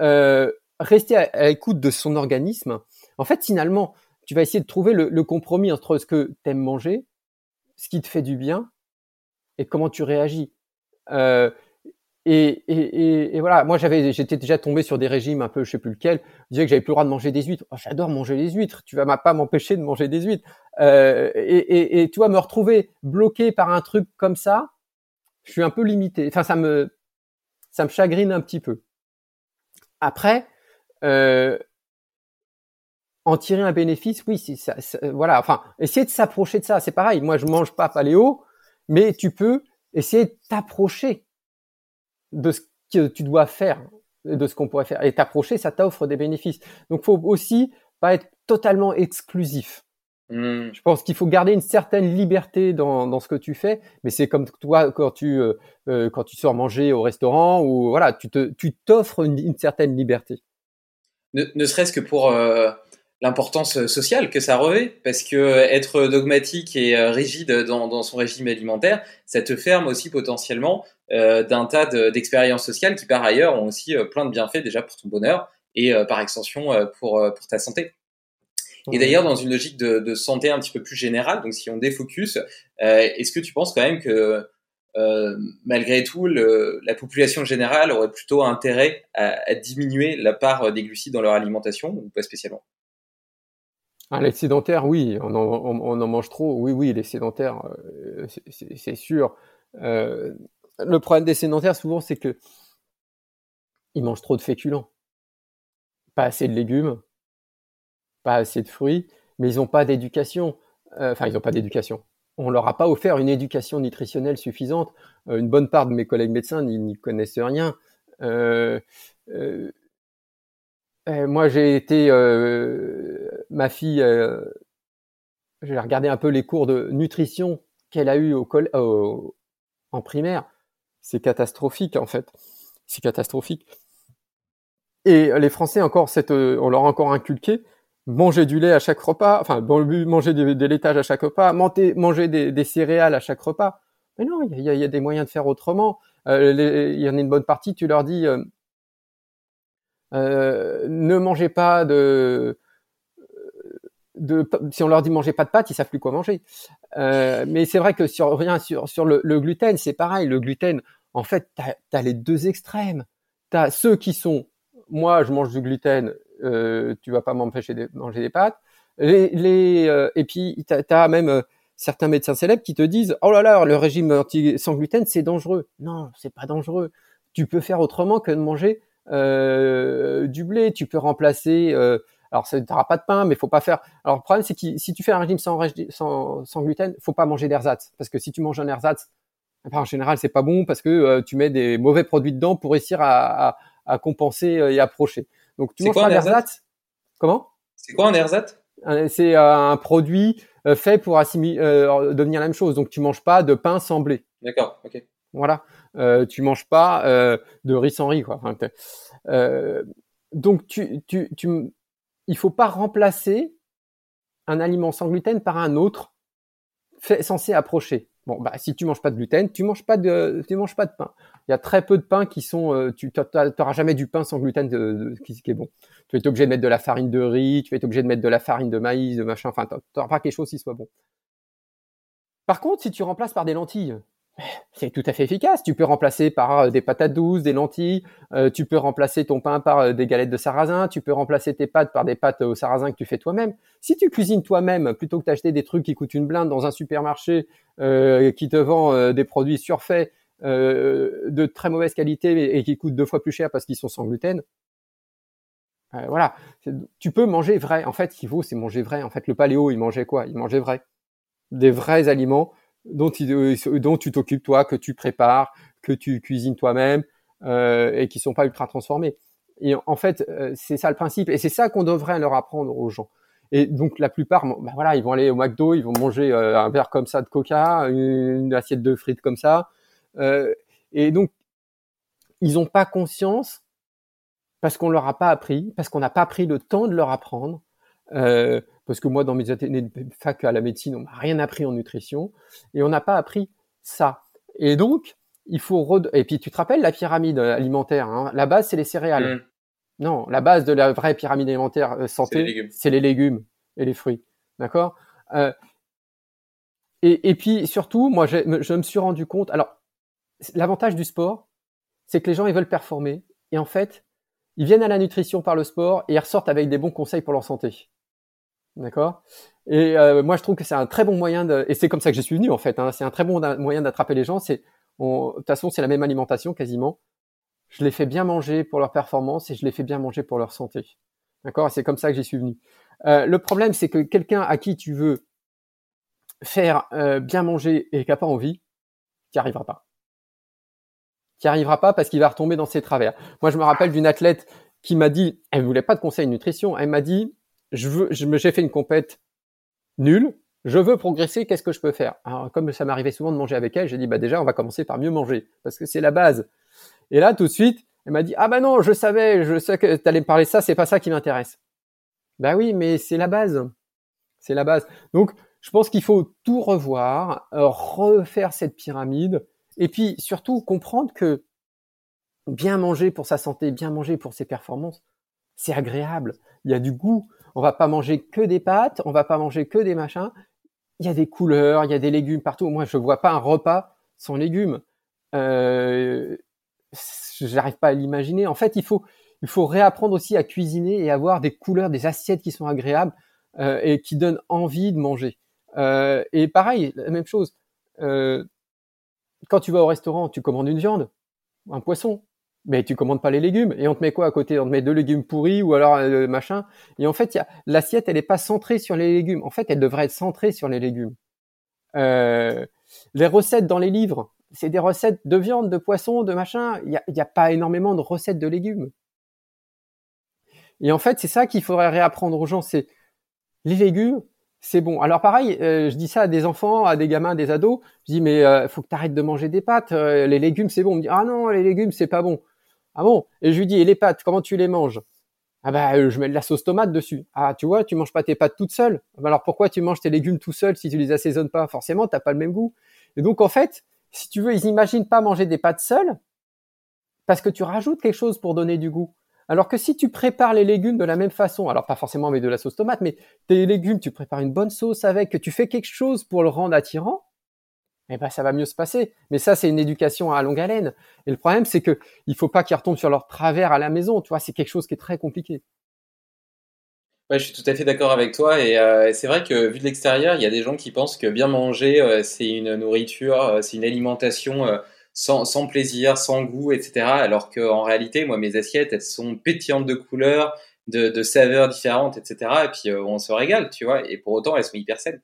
Euh, rester à, l'écoute de son organisme. En fait, finalement, tu vas essayer de trouver le, le compromis entre ce que tu aimes manger, ce qui te fait du bien, et comment tu réagis. Euh, et, et, et, voilà, moi j'avais, j'étais déjà tombé sur des régimes un peu, je sais plus lequel. Je disais que j'avais plus le droit de manger des huîtres. Oh, j'adore manger les huîtres. Tu vas pas m'empêcher de manger des huîtres. Euh, et, tu vois, me retrouver bloqué par un truc comme ça, je suis un peu limité. Enfin, ça me, ça me chagrine un petit peu. Après, euh, en tirer un bénéfice, oui, ça, voilà. Enfin, essayer de s'approcher de ça, c'est pareil. Moi, je mange pas paléo, mais tu peux essayer de t'approcher de ce que tu dois faire, de ce qu'on pourrait faire. Et t'approcher, ça t'offre des bénéfices. Donc, faut aussi pas être totalement exclusif. Hmm. Je pense qu'il faut garder une certaine liberté dans, dans ce que tu fais, mais c'est comme toi quand tu euh, euh quand tu sors manger au restaurant ou voilà, tu te tu t'offres une, une, certaine liberté. Ne, ne serait-ce que pour euh, l'importance sociale que ça revêt, parce que être dogmatique et rigide dans, dans, son régime alimentaire, ça te ferme aussi potentiellement d'un tas d'expériences sociales qui par ailleurs ont aussi plein de bienfaits déjà pour ton bonheur et par extension pour, pour ta santé. Et d'ailleurs, dans une logique de, de, santé un petit peu plus générale, donc si on défocus, est-ce que tu penses quand même que euh, malgré tout, le, la population générale aurait plutôt intérêt à, à, diminuer la part des glucides dans leur alimentation ou pas spécialement? Ah, Les sédentaires, oui, on en, mange trop. Oui, oui, les sédentaires, euh, c'est sûr. Euh, le problème des sédentaires, souvent, c'est que ils mangent trop de féculents, pas assez de légumes, pas assez de fruits, mais ils n'ont pas d'éducation. Euh, enfin, ils n'ont pas d'éducation on leur a pas offert une éducation nutritionnelle suffisante. Une bonne part de mes collègues médecins n'y connaissent rien. Euh, moi, j'ai été, ma fille, j'ai regardé un peu les cours de nutrition qu'elle a eu au, au en primaire. C'est catastrophique en fait. C'est catastrophique. Et les Français encore, cette, on leur a encore inculqué manger du lait à chaque repas, enfin manger des, laitages à chaque repas, manger, des, céréales à chaque repas. Mais non, il y a, des moyens de faire autrement. Euh, il y en a une bonne partie, tu leur dis, euh, euh, ne mangez pas de, si on leur dit mangez pas de pâtes, ils savent plus quoi manger. Euh, mais c'est vrai que sur rien sur sur le, gluten, c'est pareil. Le gluten, en fait, tu as, les deux extrêmes. Tu as ceux qui sont, moi, je mange du gluten, euh, tu vas pas m'empêcher de manger des pâtes. Les, les et puis tu as, même certains médecins célèbres qui te disent oh là là le régime sans gluten c'est dangereux. Non, c'est pas dangereux. Tu peux faire autrement que de manger euh, du blé. Tu peux remplacer. Euh, alors ça n'aura pas de pain, mais faut pas faire. Alors le problème c'est que si tu fais un régime sans, sans, sans gluten, faut pas manger d'ersatz parce que si tu manges un ersatz, en général c'est pas bon parce que tu mets des mauvais produits dedans pour réussir à, à, à compenser et approcher. Donc tu manges pas ersatz? Comment? C'est quoi un ersatz? C'est euh, un produit euh, fait pour assimiler, euh, devenir la même chose. Donc tu manges pas de pain sans blé. D'accord, ok. Voilà. Euh, tu manges pas euh, de riz sans riz, quoi. Enfin, donc tu, tu, tu, il faut pas remplacer un aliment sans gluten par un autre censé approcher. Bon, bah, si tu manges pas de gluten, tu manges pas de, tu manges pas de pain. Il y a très peu de pains qui sont, euh, tu n'auras jamais du pain sans gluten qui, est bon. Tu être obligé de mettre de la farine de riz, tu être obligé de mettre de la farine de maïs, de machin. Enfin, tu n'auras pas quelque chose qui soit bon. Par contre, si tu remplaces par des lentilles, c'est tout à fait efficace. Tu peux remplacer par euh, des patates douces, des lentilles. Euh, tu peux remplacer ton pain par des galettes de sarrasin. Tu peux remplacer tes pâtes par des pâtes au sarrasin que tu fais toi-même. Si tu cuisines toi-même, plutôt que d'acheter des trucs qui coûtent une blinde dans un supermarché euh, qui te vend des produits surfaits euh, de très mauvaise qualité et qui coûtent deux fois plus cher parce qu'ils sont sans gluten. Euh, voilà, tu peux manger vrai. En fait, ce qu'il faut, c'est manger vrai. En fait, le paléo, il mangeait quoi? Il mangeait vrai, des vrais aliments dont, dont tu t'occupes toi, que tu prépares, que tu cuisines toi-même euh, et qui sont pas ultra transformés. Et en fait, euh, c'est ça le principe, et c'est ça qu'on devrait leur apprendre aux gens. Et donc la plupart, bah voilà, ils vont aller au McDo, ils vont manger euh, un verre comme ça de Coca, une assiette de frites comme ça, euh, et donc, ils n'ont pas conscience parce qu'on leur a pas appris, parce qu'on n'a pas pris le temps de leur apprendre. Euh, parce que moi, dans mes années de fac à la médecine, on m'a rien appris en nutrition et on n'a pas appris ça. Et donc, il faut et puis tu te rappelles la pyramide alimentaire. Hein? La base, c'est les céréales. Mmh. Non, la base de la vraie pyramide alimentaire euh, santé, c'est les, légumes et les fruits. D'accord? Euh, et, et, puis surtout, moi, je me suis rendu compte. Alors, l'avantage du sport, c'est que les gens ils veulent performer et en fait, ils viennent à la nutrition par le sport et ils ressortent avec des bons conseils pour leur santé. D'accord? Et euh, moi, je trouve que c'est un très bon moyen de et c'est comme ça que je suis venu en fait. Hein, c'est un très bon moyen d'attraper les gens. C'est de toute façon, c'est la même alimentation quasiment. Je les fais bien manger pour leur performance et je les fais bien manger pour leur santé. D'accord? C'est comme ça que j'y suis venu. Euh, le problème, c'est que quelqu'un à qui tu veux faire euh, bien manger et qui n'a pas envie, tu n'y arriveras pas qui arrivera pas parce qu'il va retomber dans ses travers. Moi, je me rappelle d'une athlète qui m'a dit, elle ne voulait pas de conseil nutrition, elle m'a dit, je veux, j'ai fait une compète nulle, je veux progresser, qu'est-ce que je peux faire? Alors, comme ça m'arrivait souvent de manger avec elle, j'ai dit, bah déjà, on va commencer par mieux manger, parce que c'est la base. Et là, tout de suite, elle m'a dit, ah bah non, je savais, je sais que tu allais me parler de ça, c'est pas ça qui m'intéresse. Bah oui, mais c'est la base. C'est la base. Donc, je pense qu'il faut tout revoir, euh, refaire cette pyramide, et puis surtout comprendre que bien manger pour sa santé, bien manger pour ses performances, c'est agréable. Il y a du goût. On va pas manger que des pâtes, on va pas manger que des machins. Il y a des couleurs, il y a des légumes partout. Moi, je vois pas un repas sans légumes. Euh, J'arrive pas à l'imaginer. En fait, il faut, il faut réapprendre aussi à cuisiner et avoir des couleurs, des assiettes qui sont agréables euh, et qui donnent envie de manger. Euh, et pareil, la même chose. Euh, quand tu vas au restaurant, tu commandes une viande, un poisson, mais tu commandes pas les légumes. Et on te met quoi à côté? On te met deux légumes pourris ou alors euh, machin. Et en fait, l'assiette, elle est pas centrée sur les légumes. En fait, elle devrait être centrée sur les légumes. Euh, les recettes dans les livres, c'est des recettes de viande, de poisson, de machin. Il n'y a, a, pas énormément de recettes de légumes. Et en fait, c'est ça qu'il faudrait réapprendre aux gens. C'est les légumes, c'est bon. Alors pareil, euh, je dis ça à des enfants, à des gamins, des ados. Je dis mais euh, faut que tu arrêtes de manger des pâtes. Euh, les légumes c'est bon. On me dit ah non les légumes c'est pas bon. Ah bon? Et je lui dis et les pâtes comment tu les manges? Ah bah euh, je mets de la sauce tomate dessus. Ah tu vois tu manges pas tes pâtes toutes seules. Bah, alors pourquoi tu manges tes légumes tout seul si tu les assaisonnes pas? Forcément t'as pas le même goût. Et donc en fait si tu veux ils imaginent pas manger des pâtes seules parce que tu rajoutes quelque chose pour donner du goût. Alors que si tu prépares les légumes de la même façon, alors pas forcément avec de la sauce tomate, mais tes légumes, tu prépares une bonne sauce avec, tu fais quelque chose pour le rendre attirant, eh ben ça va mieux se passer. Mais ça, c'est une éducation à longue haleine. Et le problème, c'est que il faut pas qu'ils retombent sur leur travers à la maison. Tu vois, c'est quelque chose qui est très compliqué. Ouais, je suis tout à fait d'accord avec toi. Et euh, c'est vrai que vu de l'extérieur, il y a des gens qui pensent que bien manger, euh, c'est une nourriture, euh, c'est une alimentation sans, plaisir, sans goût, etc. Alors qu'en réalité, moi, mes assiettes, elles sont pétillantes de couleurs, de, de saveurs différentes, etc. Et puis on se régale, tu vois. Et pour autant, elles sont hyper saines.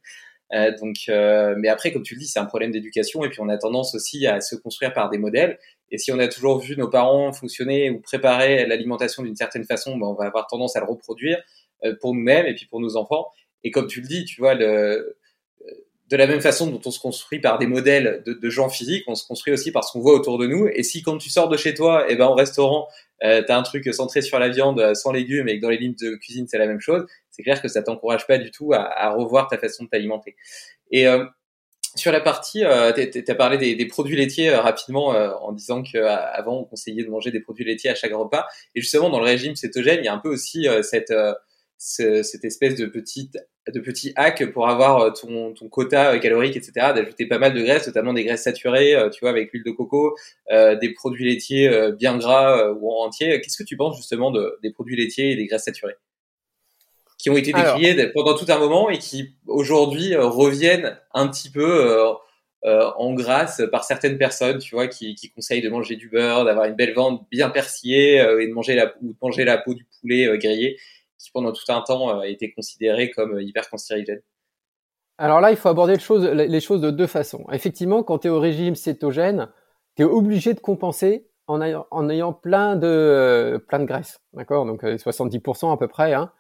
Euh, donc, euh, mais après, comme tu le dis, c'est un problème d'éducation. Et puis on a tendance aussi à se construire par des modèles. Et si on a toujours vu nos parents fonctionner ou préparer l'alimentation d'une certaine façon, ben, on va avoir tendance à le reproduire euh, pour nous-mêmes et puis pour nos enfants. Et comme tu le dis, tu vois, le, de la même façon dont on se construit par des modèles de, de gens physiques, on se construit aussi par ce qu'on voit autour de nous. Et si quand tu sors de chez toi, et eh ben au restaurant, euh, tu as un truc centré sur la viande, euh, sans légumes, et que dans les lignes de cuisine c'est la même chose, c'est clair que ça t'encourage pas du tout à, revoir ta façon de t'alimenter. Et euh, sur la partie, euh, tu as parlé des, produits laitiers euh, rapidement en disant qu'avant on conseillait de manger des produits laitiers à chaque repas. Et justement dans le régime cétogène, il y a un peu aussi cette cette espèce de petite de petits hacks pour avoir euh, ton, ton quota euh, calorique, etc. D'ajouter pas mal de graisses, notamment des graisses saturées, euh, tu vois, avec l'huile de coco, euh, des produits laitiers bien gras ou entiers. Qu'est-ce que tu penses justement de, des produits laitiers et des graisses saturées qui ont été décriés pendant tout un moment et qui aujourd'hui reviennent un petit peu en grâce par certaines personnes, tu vois, qui, qui conseillent de manger du beurre, d'avoir une belle vente bien persillée et de manger la ou de manger la peau du poulet grillé qui pendant tout un temps a euh, été considéré comme euh, hypercancérigène Alors là, il faut aborder les choses, de deux façons. Effectivement, quand tu es au régime cétogène, tu es obligé de compenser en ayant, plein de euh, graisse, d'accord? Donc 70% à peu près hein,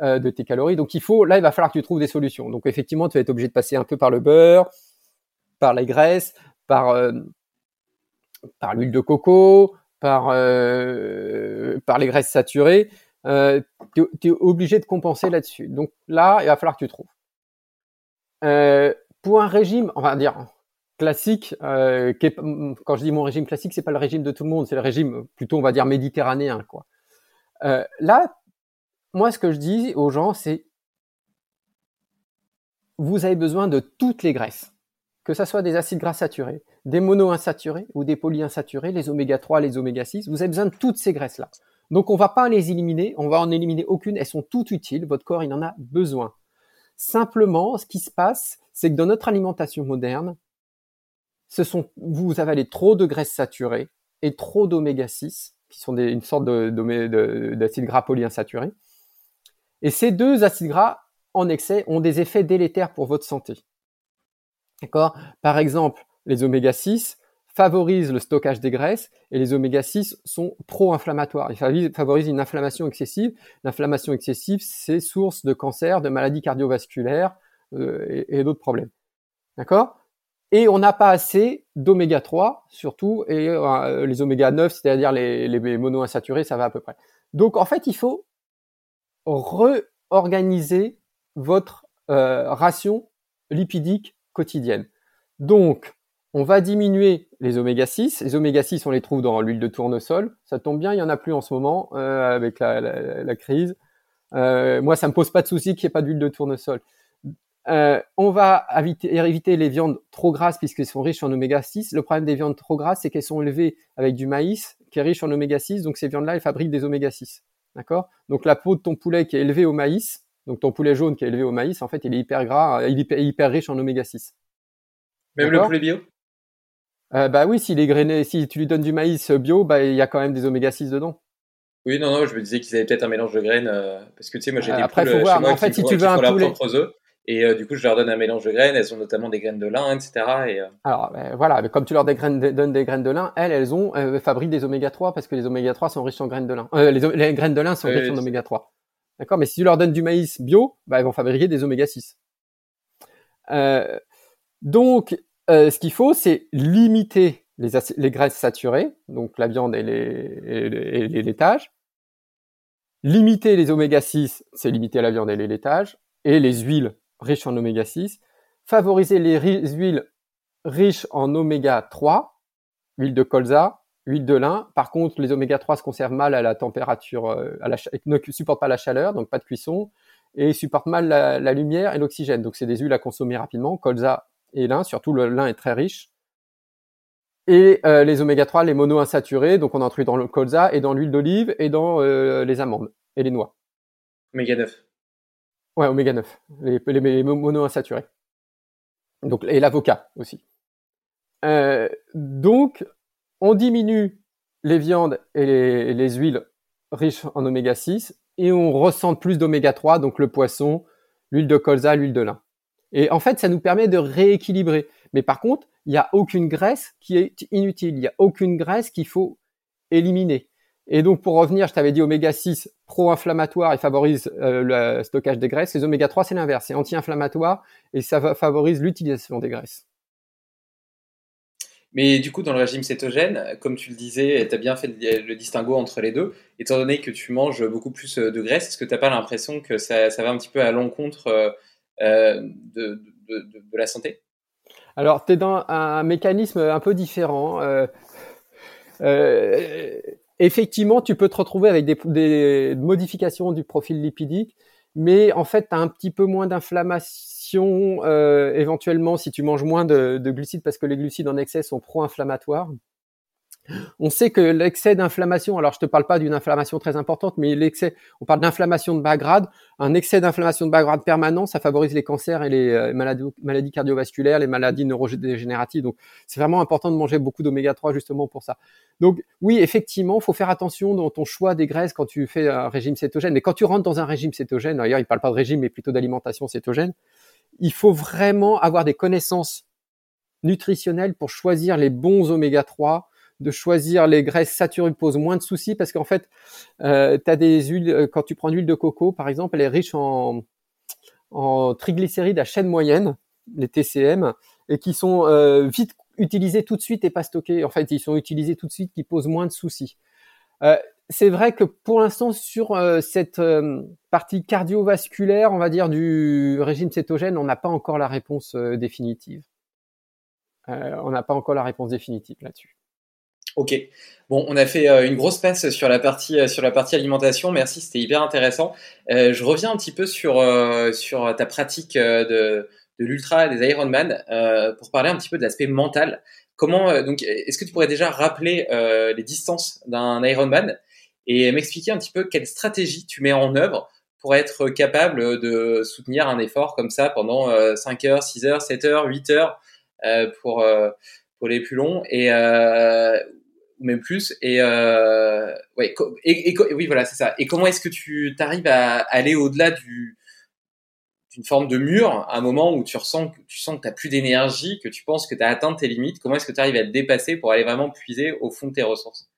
de tes calories. Donc il faut, là, il va falloir que tu trouves des solutions. Donc effectivement, tu vas être obligé de passer un peu par le beurre, par les graisses, par l'huile de coco, par les graisses saturées euh, tu es obligé de compenser là-dessus. Donc là, il va falloir que tu trouves. Euh, pour un régime, on va dire classique, euh, quand je dis mon régime classique, c'est pas le régime de tout le monde, c'est le régime plutôt, on va dire méditerranéen, quoi. Euh, là, moi, ce que je dis aux gens, c'est vous avez besoin de toutes les graisses, que ce soit des acides gras saturés, des monoinsaturés ou des polyinsaturés, les oméga 3, les oméga 6, vous avez besoin de toutes ces graisses-là. Donc on va pas les éliminer, on va en éliminer aucune, elles sont toutes utiles, votre corps il en a besoin. Simplement, ce qui se passe, c'est que dans notre alimentation moderne, ce sont, vous avalez trop de graisses saturées et trop d'oméga 6, qui sont une sorte d'acides gras polyinsaturés. Et ces deux acides gras en excès ont des effets délétères pour votre santé. D'accord? Par exemple, les oméga 6 favorisent le stockage des graisses et les oméga 6 sont pro-inflammatoires. Ils favorisent une inflammation excessive. L'inflammation excessive, c'est source de cancer, de maladies cardiovasculaires euh, et, d'autres problèmes. D'accord? Et on n'a pas assez d'oméga 3, surtout, et euh, les oméga 9, c'est-à-dire les, monoinsaturés, ça va à peu près. Donc en fait, il faut re organiser votre euh, ration lipidique quotidienne. Donc, on va diminuer les oméga 6. Les oméga 6, on les trouve dans l'huile de tournesol. Ça tombe bien, il y en a plus en ce moment euh, avec la, crise. Euh, moi, ça me pose pas de souci qu'il n'y ait pas d'huile de tournesol. Euh, on va éviter, éviter, les viandes trop grasses puisqu'elles sont riches en oméga 6. Le problème des viandes trop grasses, c'est qu'elles sont élevées avec du maïs qui est riche en oméga 6. Donc ces viandes-là, elles fabriquent des oméga 6. D'accord? Donc la peau de ton poulet qui est élevée au maïs, donc ton poulet jaune qui est élevé au maïs, en fait, il est hyper gras, il est hyper riche en oméga 6. Même le poulet bio? Euh, bah oui, s'il est grainé, si tu lui donnes du maïs bio, bah il y a quand même des oméga 6 dedans. Oui, non, non, je me disais qu'ils avaient peut-être un mélange de graines, euh, parce que tu sais, moi j'ai des Après, faut voir. en fait, si tu veux un poulet, œufs, et euh, du coup, je leur donne un mélange de graines. Elles ont notamment des graines de lin, etc. Et, Alors ben, voilà, mais comme tu leur donnes des graines de lin, elles, elles ont fabriquent des oméga 3 parce que les oméga 3 sont riches en graines de lin. Les, graines de lin sont riches en oméga 3. D'accord, mais si tu leur donnes du maïs bio, bah, elles vont fabriquer des oméga 6. donc, ce qu'il faut, c'est limiter les, graisses saturées, donc la viande et les, laitages. Limiter les oméga 6, c'est limiter la viande et les laitages, et les huiles riches en oméga 6. Favoriser les huiles riches en oméga 3, huile de colza, huile de lin. Par contre, les oméga 3 se conservent mal à la température, euh, à ne supportent pas la chaleur, donc pas de cuisson, et supportent mal la, la lumière et l'oxygène. Donc c'est des huiles à consommer rapidement. Colza et lin, surtout le lin est très riche. Et euh, les oméga 3, les monoinsaturés, donc on introduit dans le colza et dans l'huile d'olive et dans euh, les amandes et les noix. Oméga 9. Ouais, oméga 9, les, les, monoinsaturés. Donc, et l'avocat aussi. Euh, donc, on diminue les viandes et les, les huiles riches en oméga 6 et on ressent plus d'oméga 3, donc le poisson, l'huile de colza, l'huile de lin. Et en fait, ça nous permet de rééquilibrer. Mais par contre, il n'y a aucune graisse qui est inutile. Il n'y a aucune graisse qu'il faut éliminer. Et donc, pour revenir, je t'avais dit oméga 6 pro-inflammatoire et favorise euh, le stockage des graisses. Les oméga 3, c'est l'inverse. C'est anti-inflammatoire et ça favorise l'utilisation des graisses. Mais du coup, dans le régime cétogène, comme tu le disais, tu as bien fait le distinguo entre les deux. Étant donné que tu manges beaucoup plus de graisse, est-ce que tu n'as pas l'impression que ça, va un petit peu à l'encontre euh, de, la santé alors, tu es dans un mécanisme un peu différent. Euh, euh, effectivement, tu peux te retrouver avec des, modifications du profil lipidique, mais en fait, tu as un petit peu moins d'inflammation euh, éventuellement si tu manges moins de, de, glucides parce que les glucides en excès sont pro-inflammatoires. On sait que l'excès d'inflammation, alors je te parle pas d'une inflammation très importante, mais l'excès, on parle d'inflammation de bas grade. Un excès d'inflammation de bas grade permanent, ça favorise les cancers et les euh, maladies, cardiovasculaires, les maladies neurodégénératives. Donc, c'est vraiment important de manger beaucoup d'oméga 3 justement pour ça. Donc, oui, effectivement, faut faire attention dans ton choix des graisses quand tu fais un régime cétogène. Mais quand tu rentres dans un régime cétogène, d'ailleurs, il parle pas de régime, mais plutôt d'alimentation cétogène, il faut vraiment avoir des connaissances nutritionnelles pour choisir les bons oméga 3 de choisir les graisses saturées pose moins de soucis parce qu'en fait, euh, des huiles, euh, quand tu prends l'huile de coco, par exemple, elle est riche en, en triglycérides à chaîne moyenne, les TCM, et qui sont euh, vite utilisés tout de suite et pas stockés. En fait, ils sont utilisés tout de suite, qui posent moins de soucis. Euh, c'est vrai que pour l'instant, sur euh, cette partie cardiovasculaire, on va dire, du régime cétogène, on n'a pas encore la réponse définitive. on n'a pas encore la réponse définitive là-dessus. Ok. Bon, on a fait euh, une grosse passe sur la partie euh, sur la partie alimentation. Merci, c'était hyper intéressant. Euh, je reviens un petit peu sur sur ta pratique de de l'ultra des Ironman pour parler un petit peu de l'aspect mental. Comment donc est-ce que tu pourrais déjà rappeler les distances d'un Ironman et m'expliquer un petit peu quelle stratégie tu mets en œuvre pour être capable de soutenir un effort comme ça pendant 5 heures, 6 heures, 7 heures, 8 heures pour pour les plus longs et même plus. Et, euh, et, oui, voilà, c'est ça. Et comment est-ce que tu arrives à aller au-delà du d'une forme de mur à un moment où tu ressens que tu sens que tu n'as plus d'énergie, que tu penses que tu as atteint tes limites? Comment est-ce que tu arrives à te dépasser pour aller vraiment puiser au fond de tes ressources?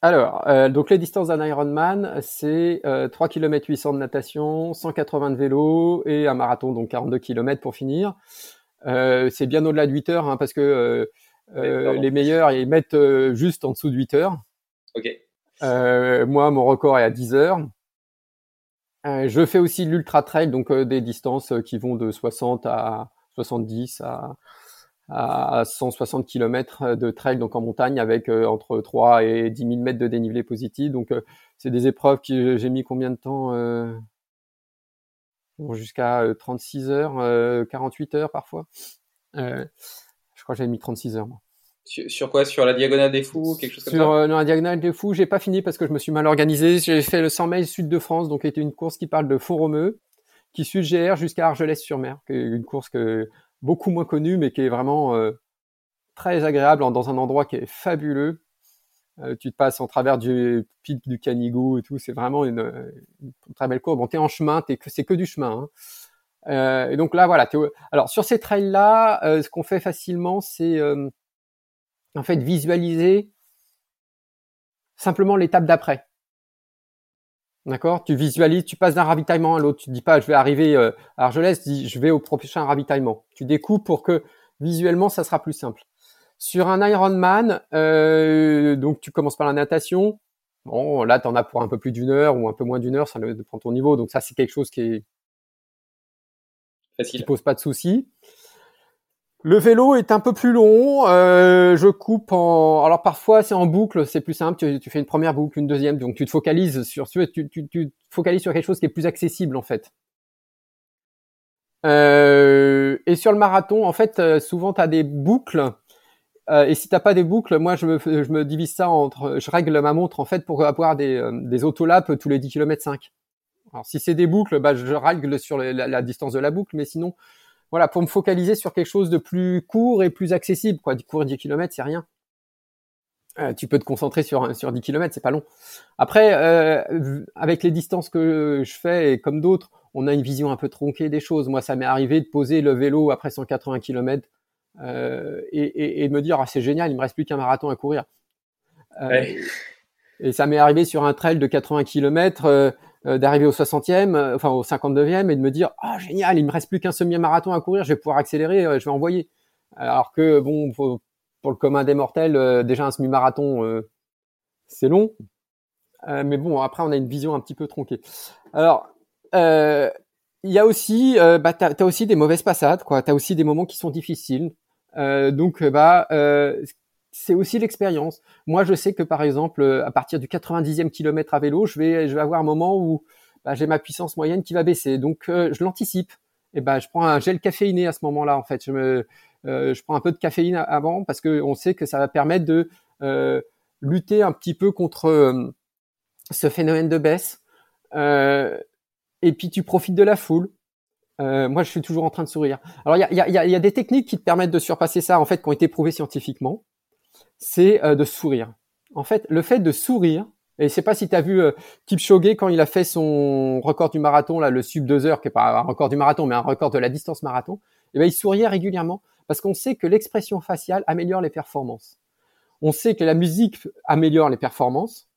Alors, euh, donc les distances d'un Ironman, c'est euh, 3 km 800 de natation, 180 de vélo et un marathon, donc 42 km pour finir. Euh, c'est bien au-delà de 8 heures, hein, parce que euh, les meilleurs, ils mettent euh, juste en dessous de 8 heures. Ok. Euh, moi, mon record est à 10 heures. je fais aussi l'ultra trail, donc des distances qui vont de 60 à 70 à, à 160 km de trail donc en montagne avec entre 3 et 10 000 mètres de dénivelé positif. Donc c'est des épreuves qui j'ai mis combien de temps jusqu'à 36 heures, 48 heures parfois. Crois que j'avais mis 36 heures. Moi. Sur, quoi? Sur la diagonale des fous quelque chose comme Sur euh, la diagonale des fous, j'ai pas fini parce que je me suis mal organisé. J'ai fait le 100 miles sud de France, donc c'était une course qui parle de Font-Romeu, qui suit GR jusqu'à Argelès-sur-Mer, qui est une course que beaucoup moins connue, mais qui est vraiment euh, très agréable dans un endroit qui est fabuleux. Euh, tu te passes en travers du pic du Canigou et tout. C'est vraiment une, très belle course. Bon, t'es en chemin, que c'est que du chemin. Hein. Et donc là, voilà. Alors sur ces trails là, ce qu'on fait facilement, c'est en fait visualiser simplement l'étape d'après. D'accord? Tu visualises, tu passes d'un ravitaillement à l'autre. Tu dis pas je vais arriver euh, à Argelès, tu dis je vais au prochain ravitaillement. Tu découpes pour que visuellement ça sera plus simple. Sur un Ironman, euh, donc tu commences par la natation. Bon, là tu en as pour un peu plus d'une heure ou un peu moins d'une heure, ça dépend de ton niveau. Donc ça c'est quelque chose qui est facile, qui pose pas de soucis. Le vélo est un peu plus long. Euh, je coupe en. Alors parfois c'est en boucle, c'est plus simple. Tu, fais une première boucle, une deuxième, donc tu te focalises sur. Tu, tu, tu focalises sur quelque chose qui est plus accessible en fait. Euh, et sur le marathon, en fait, euh, souvent tu as des boucles. Euh, et si t'as pas des boucles, moi je me, je me divise ça entre. Je règle ma montre en fait pour avoir des, euh, des autolaps tous les 10 km 5. Alors si c'est des boucles, bah, je règle sur la, la, distance de la boucle, mais sinon voilà, pour me focaliser sur quelque chose de plus court et plus accessible. Quoi. Courir 10 km, c'est rien. Euh, tu peux te concentrer sur, sur 10 km, c'est pas long. Après, euh, avec les distances que je fais et comme d'autres, on a une vision un peu tronquée des choses. Moi, ça m'est arrivé de poser le vélo après 180 km euh, et, et, de me dire ah, c'est génial, il me reste plus qu'un marathon à courir. Euh, et ça m'est arrivé sur un trail de 80 km d'arriver au 60e, euh, enfin au 59e et de me dire ah génial, il me reste plus qu'un semi-marathon à courir, je vais pouvoir accélérer, euh, je vais envoyer. Alors que bon pour, le commun des mortels, déjà un semi-marathon c'est long, mais bon après on a une vision un petit peu tronquée. Alors il y a aussi, bah, t'as as aussi des mauvaises passades, quoi. T'as aussi des moments qui sont difficiles. donc, bah, c'est aussi l'expérience. Moi, je sais que par exemple, euh, à partir du 90e kilomètre à vélo, je vais, avoir un moment où bah, j'ai ma puissance moyenne qui va baisser. Donc, euh, je l'anticipe. Et ben, je prends un gel caféiné à ce moment-là. En fait, je me, euh, je prends un peu de caféine avant parce que on sait que ça va permettre de lutter un petit peu contre ce phénomène de baisse. et puis, tu profites de la foule. moi, je suis toujours en train de sourire. Alors, il y a, y, a, y a des techniques qui te permettent de surpasser ça, en fait, qui ont été prouvées scientifiquement c'est euh, de sourire. En fait, le fait de sourire, et je sais pas si tu as vu euh, Kipchoge quand il a fait son record du marathon, là, le sub 2 heures, qui est pas un record du marathon, mais un record de la distance marathon, eh ben, il souriait régulièrement parce qu'on sait que l'expression faciale améliore les performances. On sait que la musique améliore les performances.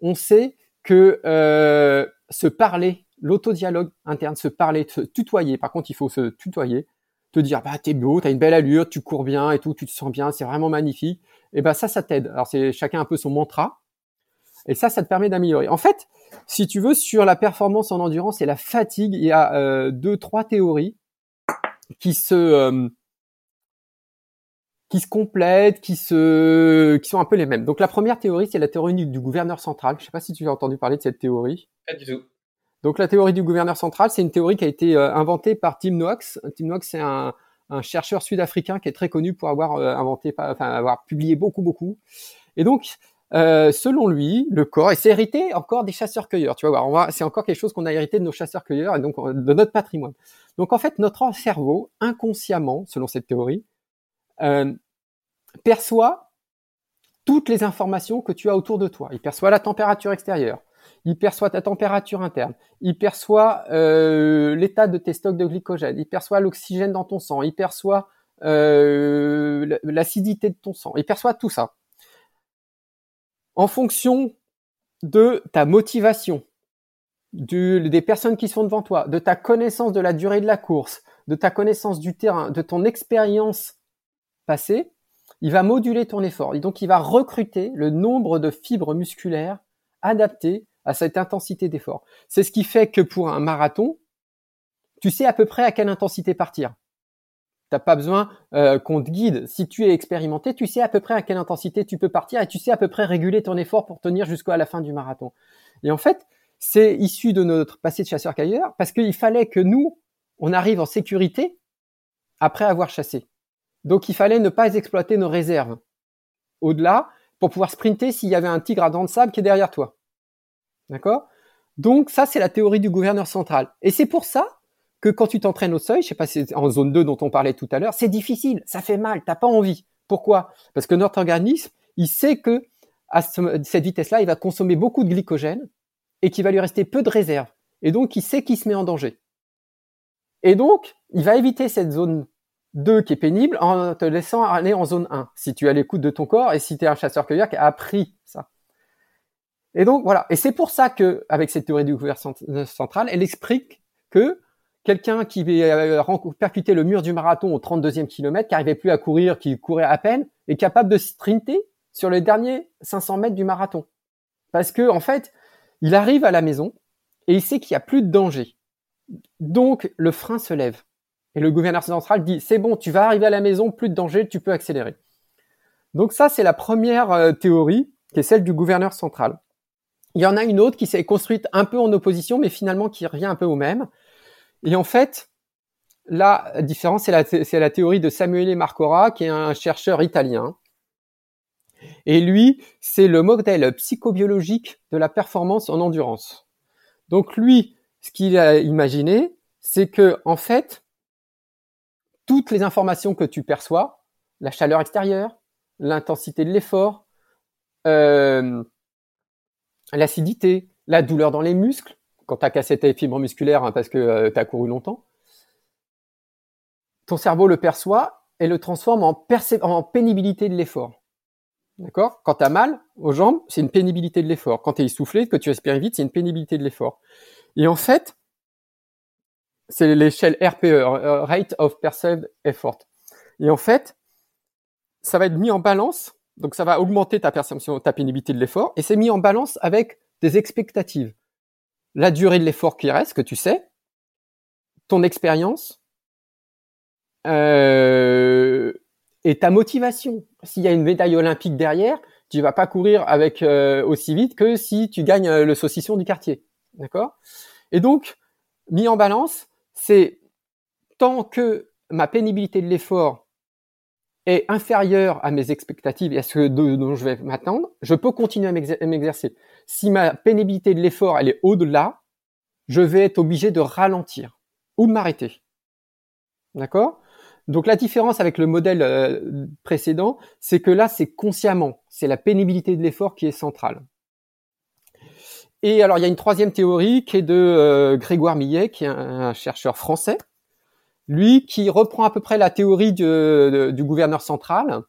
On sait que euh, se parler, l'autodialogue interne, se parler, se tutoyer, par contre il faut se tutoyer, te dire bah t'es beau, t'as une belle allure, tu cours bien et tout, tu te sens bien, c'est vraiment magnifique. Et ben ça, ça t'aide. Alors c'est chacun un peu son mantra. Et ça, ça te permet d'améliorer. En fait, si tu veux, sur la performance en endurance et la fatigue, il y a euh, deux, trois théories qui se euh, qui se complètent, qui se qui sont un peu les mêmes. Donc la première théorie, c'est la théorie du, gouverneur central. Je sais pas si tu as entendu parler de cette théorie. Pas du tout. Donc la théorie du gouverneur central, c'est une théorie qui a été euh, inventée par Tim Knox. Tim Knox, c'est un, chercheur sud-africain qui est très connu pour avoir euh, inventé, enfin avoir publié beaucoup, beaucoup. Et donc, euh, selon lui, le corps, et c'est hérité encore des chasseurs-cueilleurs. Tu voir, c'est encore quelque chose qu'on a hérité de nos chasseurs-cueilleurs et donc de notre patrimoine. Donc en fait, notre cerveau, inconsciemment, selon cette théorie, perçoit toutes les informations que tu as autour de toi. Il perçoit la température extérieure, il perçoit ta température interne, il perçoit euh, l'état de tes stocks de glycogène, il perçoit l'oxygène dans ton sang, il perçoit euh, l'acidité de ton sang, il perçoit tout ça. En fonction de ta motivation, des personnes qui sont devant toi, de ta connaissance de la durée de la course, de ta connaissance du terrain, de ton expérience passée, il va moduler ton effort. Et donc, il va recruter le nombre de fibres musculaires adaptées à cette intensité d'effort. C'est ce qui fait que pour un marathon, tu sais à peu près à quelle intensité partir. T'as pas besoin euh, qu'on te guide. Si tu es expérimenté, tu sais à peu près à quelle intensité tu peux partir et tu sais à peu près réguler ton effort pour tenir jusqu'à la fin du marathon. Et en fait, c'est issu de notre passé de chasseur-cueilleur parce qu'il fallait que nous, on arrive en sécurité après avoir chassé. Donc il fallait ne pas exploiter nos réserves au-delà pour pouvoir sprinter s'il y avait un tigre à dents de sable qui est derrière toi. D'accord? Donc ça, c'est la théorie du gouverneur central. Et c'est pour ça que quand tu t'entraînes au seuil, je sais pas si c'est en zone 2 dont on parlait tout à l'heure, c'est difficile, ça fait mal, t'as pas envie. Pourquoi? Parce que notre organisme, il sait que à cette vitesse-là, il va consommer beaucoup de glycogène et qu'il va lui rester peu de réserve. Et donc, il sait qu'il se met en danger. Et donc, il va éviter cette zone 2 qui est pénible en te laissant aller en zone 1, si tu as l'écoute de ton corps et si tu es un chasseur-cueilleur qui a appris ça. Et donc, voilà. Et c'est pour ça que, avec cette théorie du gouverneur central, elle explique que quelqu'un qui avait percuté le mur du marathon au 32e kilomètre, qui n'arrivait plus à courir, qui courait à peine, est capable de sprinter sur les derniers 500 mètres du marathon. Parce que, en fait, il arrive à la maison et il sait qu'il n'y a plus de danger. Donc, le frein se lève. Et le gouverneur central dit, c'est bon, tu vas arriver à la maison, plus de danger, tu peux accélérer. Donc ça, c'est la première euh, théorie, qui est celle du gouverneur central. Il y en a une autre qui s'est construite un peu en opposition, mais finalement qui revient un peu au même. Et en fait, la différence, c'est la, théorie de Samuele Marcora, qui est un chercheur italien. Et lui, c'est le modèle psychobiologique de la performance en endurance. Donc lui, ce qu'il a imaginé, c'est que en fait, toutes les informations que tu perçois, la chaleur extérieure, l'intensité de l'effort, euh, l'acidité, la douleur dans les muscles, quand tu as cassé tes fibres musculaires hein, parce que euh, tu as couru longtemps, ton cerveau le perçoit et le transforme en, en pénibilité de l'effort. D'accord? Quand tu as mal aux jambes, c'est une pénibilité de l'effort. Quand tu es essoufflé, que tu respires vite, c'est une pénibilité de l'effort. Et en fait, c'est l'échelle RPE, euh, Rate of Perceived Effort. Et en fait, ça va être mis en balance, donc ça va augmenter ta perception, ta pénibilité de l'effort, et c'est mis en balance avec des expectatives. La durée de l'effort qui reste, que tu sais, ton expérience euh, et ta motivation. S'il y a une médaille olympique derrière, tu vas pas courir avec euh, aussi vite que si tu gagnes euh, le saucisson du quartier, d'accord? Et donc, mis en balance, c'est tant que ma pénibilité de l'effort est inférieure à mes expectatives et à ce dont je vais m'attendre, je peux continuer à m'exercer. Si ma pénibilité de l'effort elle est au-delà, je vais être obligé de ralentir ou de m'arrêter. D'accord? Donc la différence avec le modèle euh, précédent, c'est que là c'est consciemment, c'est la pénibilité de l'effort qui est centrale. Et alors il y a une troisième théorie qui est de euh, Grégoire Millet, qui est un, chercheur français, lui qui reprend à peu près la théorie du gouverneur central.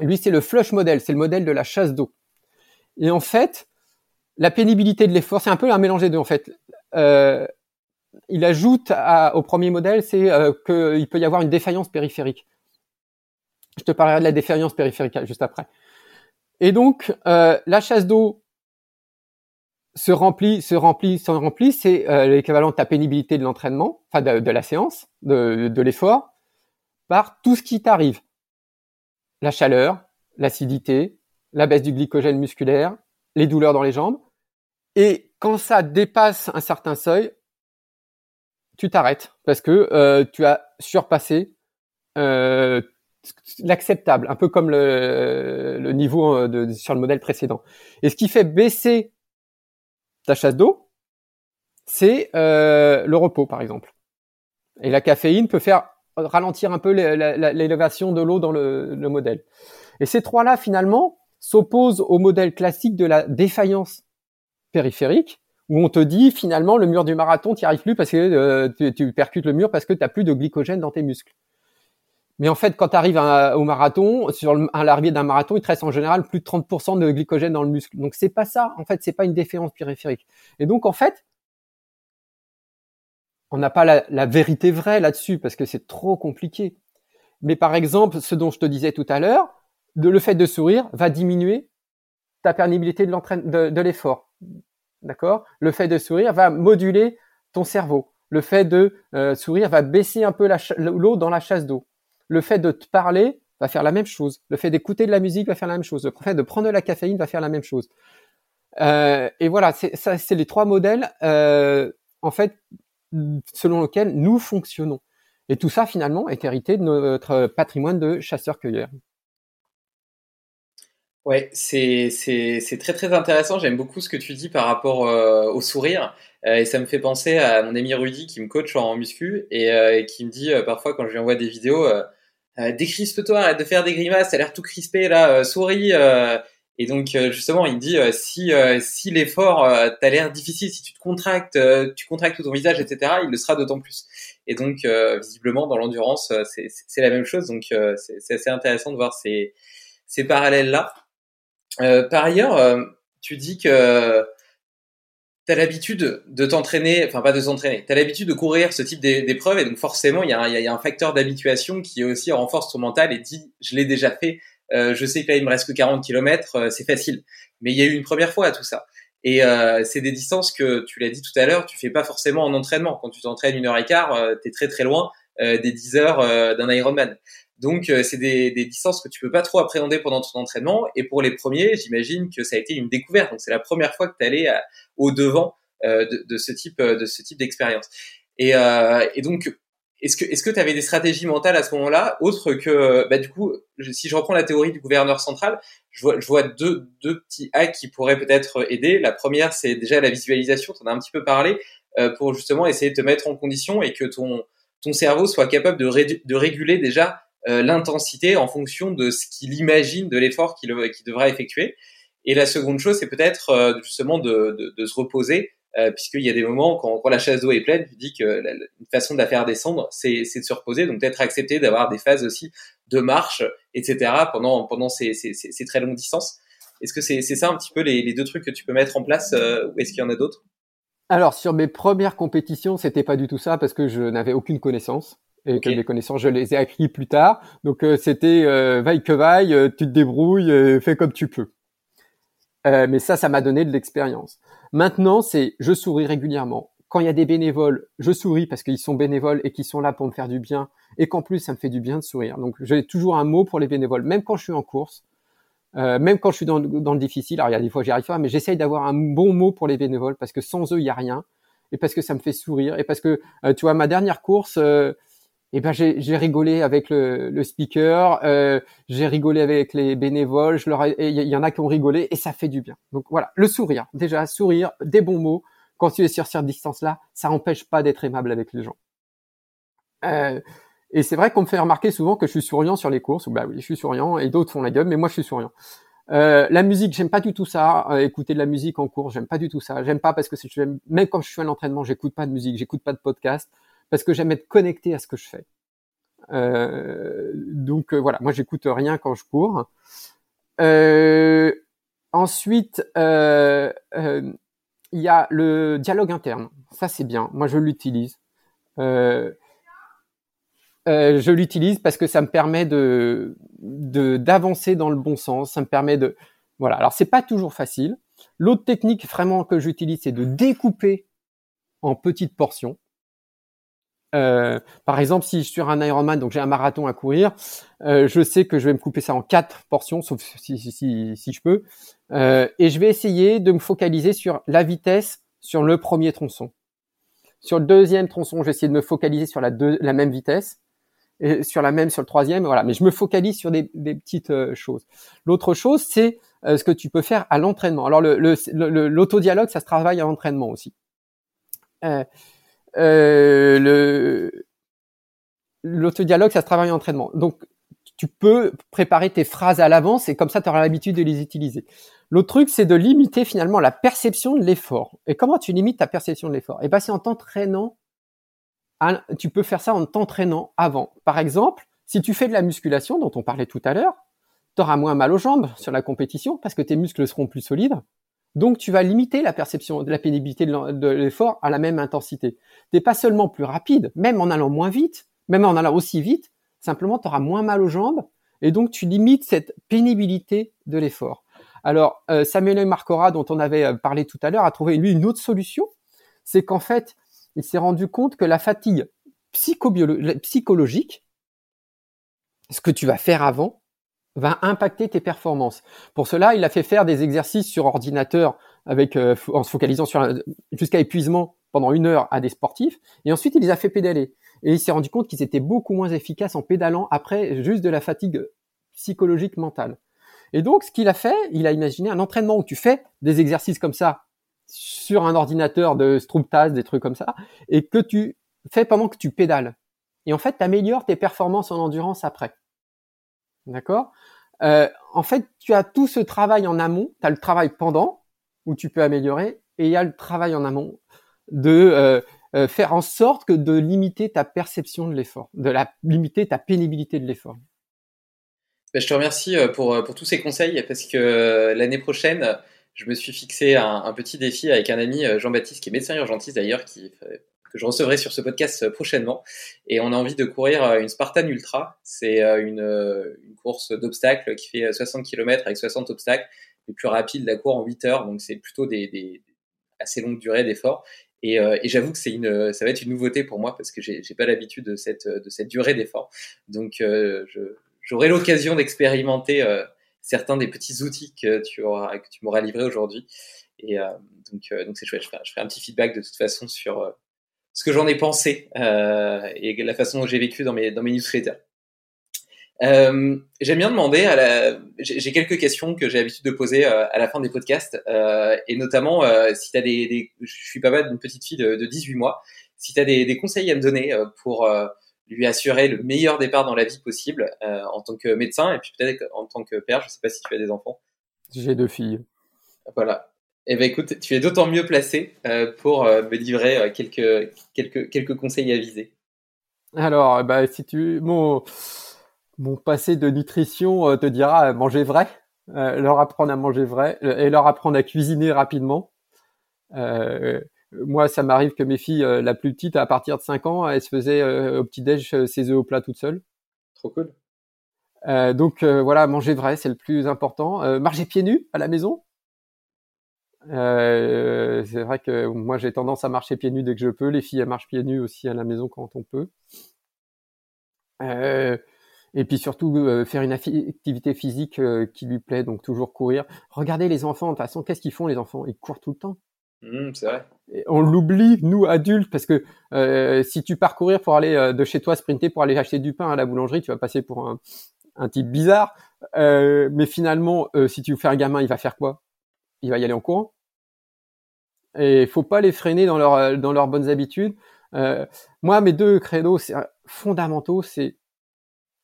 Lui c'est le flush model, c'est le modèle de la chasse d'eau. Et en fait, la pénibilité de l'effort, c'est un peu un mélange des deux en fait. Euh, il ajoute au premier modèle, c'est euh, qu'il peut y avoir une défaillance périphérique. Je te parlerai de la défaillance périphérique juste après. Et donc, euh, la chasse d'eau se remplit, se remplit, se remplit, c'est l'équivalent de ta pénibilité de l'entraînement, enfin de, la séance, de, de l'effort, par tout ce qui t'arrive. La chaleur, l'acidité, la baisse du glycogène musculaire, les douleurs dans les jambes. Et quand ça dépasse un certain seuil, tu t'arrêtes parce que euh, tu as surpassé euh, l'acceptable, un peu comme le, niveau euh, de, sur le modèle précédent. Et ce qui fait baisser ta chasse d'eau, c'est le repos, par exemple. Et la caféine peut faire ralentir un peu l'élévation de l'eau dans le, le modèle. Et ces trois-là, finalement, s'oppose au modèle classique de la défaillance périphérique, où on te dit finalement le mur du marathon, tu n'y arrives plus parce que euh, tu, percutes le mur parce que tu n'as plus de glycogène dans tes muscles. Mais en fait, quand tu arrives au marathon, sur à l'arrivée d'un marathon, il te reste en général plus de 30% de glycogène dans le muscle. Donc c'est pas ça. En fait, c'est pas une défaillance périphérique. Et donc en fait, on n'a pas la, vérité vraie là-dessus parce que c'est trop compliqué. Mais par exemple, ce dont je te disais tout à l'heure, de, le fait de sourire va diminuer ta pénibilité de l'effort. d'accord? Le fait de sourire va moduler ton cerveau. Le fait de euh, sourire va baisser un peu l'eau dans la chasse d'eau. Le fait de te parler va faire la même chose. Le fait d'écouter de la musique va faire la même chose. Le fait de prendre de la caféine va faire la même chose. Euh, et voilà, c'est les trois modèles, euh, en fait, selon lesquels nous fonctionnons. Et tout ça, finalement, est hérité de notre patrimoine de chasseurs-cueilleurs. Ouais, c'est très très intéressant. J'aime beaucoup ce que tu dis par rapport euh, au sourire. Et ça me fait penser à mon ami Rudy qui me coach en muscu et, qui me dit parfois quand je lui envoie des vidéos décrispe-toi, arrête de faire des grimaces, t'as l'air tout crispé là, souris. et donc justement, il dit si si l'effort t'as l'air difficile, si tu te contractes, tu contractes tout ton visage, etc., il le sera d'autant plus. Et donc visiblement dans l'endurance, c'est la même chose. Donc c'est assez intéressant de voir ces ces parallèles là. Euh, par ailleurs, euh, tu dis que tu as l'habitude de t'entraîner, enfin pas de s'entraîner, tu as l'habitude de courir ce type d'épreuves et donc forcément il y, a un facteur d'habituation qui aussi renforce ton mental et dit je l'ai déjà fait, euh, je sais que là il me reste que 40 km, c'est facile. Mais il y a eu une première fois à tout ça. Et c'est des distances que tu l'as dit tout à l'heure, tu fais pas forcément en entraînement. Quand tu t'entraînes une heure et quart, tu es très très loin des 10 heures d'un Ironman. Donc euh, c'est des, des, distances que tu peux pas trop appréhender pendant ton entraînement. Et pour les premiers, j'imagine que ça a été une découverte. Donc c'est la première fois que tu allé euh, au devant euh, de, de, ce type de ce type d'expérience. Et, et, donc est-ce que est-ce que tu avais des stratégies mentales à ce moment-là autres que bah du coup si je reprends la théorie du gouverneur central, je vois je vois deux deux petits hacks qui pourraient peut-être aider. La première c'est déjà la visualisation, tu en as un petit peu parlé pour justement essayer de te mettre en condition et que ton ton cerveau soit capable de, de réguler déjà euh, l'intensité en fonction de ce qu'il imagine de l'effort qu'il devra effectuer. Et la seconde chose, c'est peut-être euh, justement de, se reposer, euh, puisqu'il y a des moments quand, la chasse d'eau est pleine, tu dis que la, façon de la faire descendre, c'est de se reposer, donc peut-être accepter d'avoir des phases aussi de marche, etc. pendant pendant ces, très longues distances. Est-ce que c'est ça un petit peu les, deux trucs que tu peux mettre en place, ou est-ce qu'il y en a d'autres? Alors sur mes premières compétitions, c'était pas du tout ça parce que je n'avais aucune connaissance et que mes connaissances, je les ai acquis plus tard. Donc euh, c'était euh, vaille que vaille, euh, tu te débrouilles, fais comme tu peux. mais ça, ça m'a donné de l'expérience. Maintenant, c'est je souris régulièrement. Quand il y a des bénévoles, je souris parce qu'ils sont bénévoles et qu'ils sont là pour me faire du bien et qu'en plus, ça me fait du bien de sourire. Donc j'ai toujours un mot pour les bénévoles, même quand je suis en course. même quand je suis dans, dans le difficile, alors il y a des fois j'y arrive pas, mais j'essaye d'avoir un bon mot pour les bénévoles parce que sans eux il y a rien, et parce que ça me fait sourire, et parce que tu vois ma dernière course, eh ben j'ai rigolé avec le, le speaker, euh, j'ai rigolé avec les bénévoles, je leur il y, en a qui ont rigolé et ça fait du bien. Donc voilà, le sourire, déjà sourire, des bons mots. Quand tu es sur cette distance-là, ça n'empêche pas d'être aimable avec les gens. Euh, et c'est vrai qu'on me fait remarquer souvent que je suis souriant sur les courses. Bah oui, je suis souriant et d'autres font la gueule, mais moi je suis souriant. Euh, la musique, j'aime pas du tout ça. Euh, écouter de la musique en cours, j'aime pas du tout ça. J'aime pas parce que même quand je suis à l'entraînement, j'écoute pas de musique, j'écoute pas de podcast parce que j'aime être connecté à ce que je fais. Euh, donc euh, voilà, moi j'écoute rien quand je cours. Euh, ensuite, euh, euh, il y a le dialogue interne. Ça c'est bien. Moi je l'utilise. je l'utilise parce que ça me permet de d'avancer dans le bon sens. Ça me permet de voilà. Alors c'est pas toujours facile. L'autre technique vraiment que j'utilise, c'est de découper en petites portions. Euh, par exemple, si je suis un Ironman, donc j'ai un marathon à courir, euh, je sais que je vais me couper ça en quatre portions, sauf si, si, si, si je peux, euh, et je vais essayer de me focaliser sur la vitesse sur le premier tronçon. Sur le deuxième tronçon, je vais essayer de me focaliser sur la, deux, la même vitesse, et sur la même sur le troisième, voilà. Mais je me focalise sur des, des petites euh, choses. L'autre chose, c'est euh, ce que tu peux faire à l'entraînement. Alors l'autodialogue, le, le, ça se travaille à l'entraînement aussi. Euh, le l'autodialogue, ça se travaille en entraînement. Donc, tu peux préparer tes phrases à l'avance et comme ça, tu auras l'habitude de les utiliser. L'autre truc, c'est de limiter finalement la perception de l'effort. Et comment tu limites ta perception de l'effort? Eh ben, c'est en t'entraînant. Tu peux faire ça en t'entraînant avant. Par exemple, si tu fais de la musculation, dont on parlait tout à l'heure, tu auras moins mal aux jambes sur la compétition parce que tes muscles seront plus solides. Donc, tu vas limiter la perception de la pénibilité de l'effort à la même intensité. Tu n'es pas seulement plus rapide, même en allant moins vite, même en allant aussi vite, simplement tu auras moins mal aux jambes et donc tu limites cette pénibilité de l'effort. Alors, Samuel Marcora, dont on avait parlé tout à l'heure, a trouvé lui une autre solution. C'est qu'en fait, il s'est rendu compte que la fatigue psychologique, ce que tu vas faire avant, va impacter tes performances. Pour cela, il a fait faire des exercices sur ordinateur avec euh, en se focalisant sur jusqu'à épuisement pendant une heure à des sportifs, et ensuite il les a fait pédaler. Et il s'est rendu compte qu'ils étaient beaucoup moins efficaces en pédalant après juste de la fatigue psychologique mentale. Et donc, ce qu'il a fait, il a imaginé un entraînement où tu fais des exercices comme ça sur un ordinateur de Strumtaz, des trucs comme ça, et que tu fais pendant que tu pédales. Et en fait, tu tes performances en endurance après. D'accord? Euh, En fait, tu as tout ce travail en amont, tu as le travail pendant, où tu peux améliorer, et il y a le travail en amont de euh, euh, faire en sorte que de limiter ta perception de l'effort, de la limiter ta pénibilité de l'effort. Ben, je te remercie pour, tous ces conseils parce que l'année prochaine, je me suis fixé un, un, petit défi avec un ami Jean-Baptiste qui est médecin urgentiste d'ailleurs, qui que je recevrai sur ce podcast euh, prochainement. Et on a envie de courir euh, une Spartan Ultra. C'est euh, une, une, course d'obstacles qui fait 60 km avec 60 obstacles. Les plus rapides, la course en 8 heures. Donc c'est plutôt des, des, assez longues durées d'effort. Et, et j'avoue que c'est une, ça va être une nouveauté pour moi parce que j'ai, pas l'habitude de cette, de cette durée d'effort. Donc je, j'aurai l'occasion d'expérimenter certains des petits outils que tu auras, que tu m'auras livrés aujourd'hui. Et donc, donc c'est chouette. Je ferai, je ferai, un petit feedback de toute façon sur ce que j'en ai pensé euh, et la façon dont j'ai vécu dans mes, dans mes newsletters. Euh, J'aime bien demander, à la... j'ai quelques questions que j'ai l'habitude de poser euh, à la fin des podcasts, euh, et notamment euh, si tu as des, des, Je suis pas mal d'une petite fille de, de 18 mois, si tu as des, des, conseils à me donner pour lui assurer le meilleur départ dans la vie possible en tant que médecin, et puis peut-être en tant que père, je sais pas si tu as des enfants. J'ai deux filles. Voilà. Eh ben écoute, tu es d'autant mieux placé euh, pour euh, me livrer euh, quelques, quelques, quelques conseils avisés. Alors, bah, si tu mon mon passé de nutrition te dira manger vrai, leur apprendre à manger vrai et leur apprendre à cuisiner rapidement. moi, ça m'arrive que mes filles, la plus petite, à partir de 5 ans, elle se faisait au petit déj ses œufs au plat toute seule. Trop cool. donc voilà, manger vrai, c'est le plus important. marcher pieds nus à la maison, euh, c'est vrai que moi j'ai tendance à marcher pieds nus dès que je peux. Les filles elles marchent pieds nus aussi à la maison quand on peut. Euh, et puis surtout euh, faire une activité physique qui lui plaît, donc toujours courir. Regardez les enfants, de toute façon, qu'est-ce qu'ils font les enfants? Ils courent tout le temps. Mmh, c'est vrai. on l'oublie, nous adultes, parce que si tu pars courir pour aller de chez toi sprinter pour aller acheter du pain à la boulangerie, tu vas passer pour un, un type bizarre. mais finalement, si tu fais un gamin, il va faire quoi? Il va y aller en courant. Et il faut pas les freiner dans, leur, euh, dans leurs bonnes habitudes. Euh, moi, mes deux credos euh, fondamentaux, c'est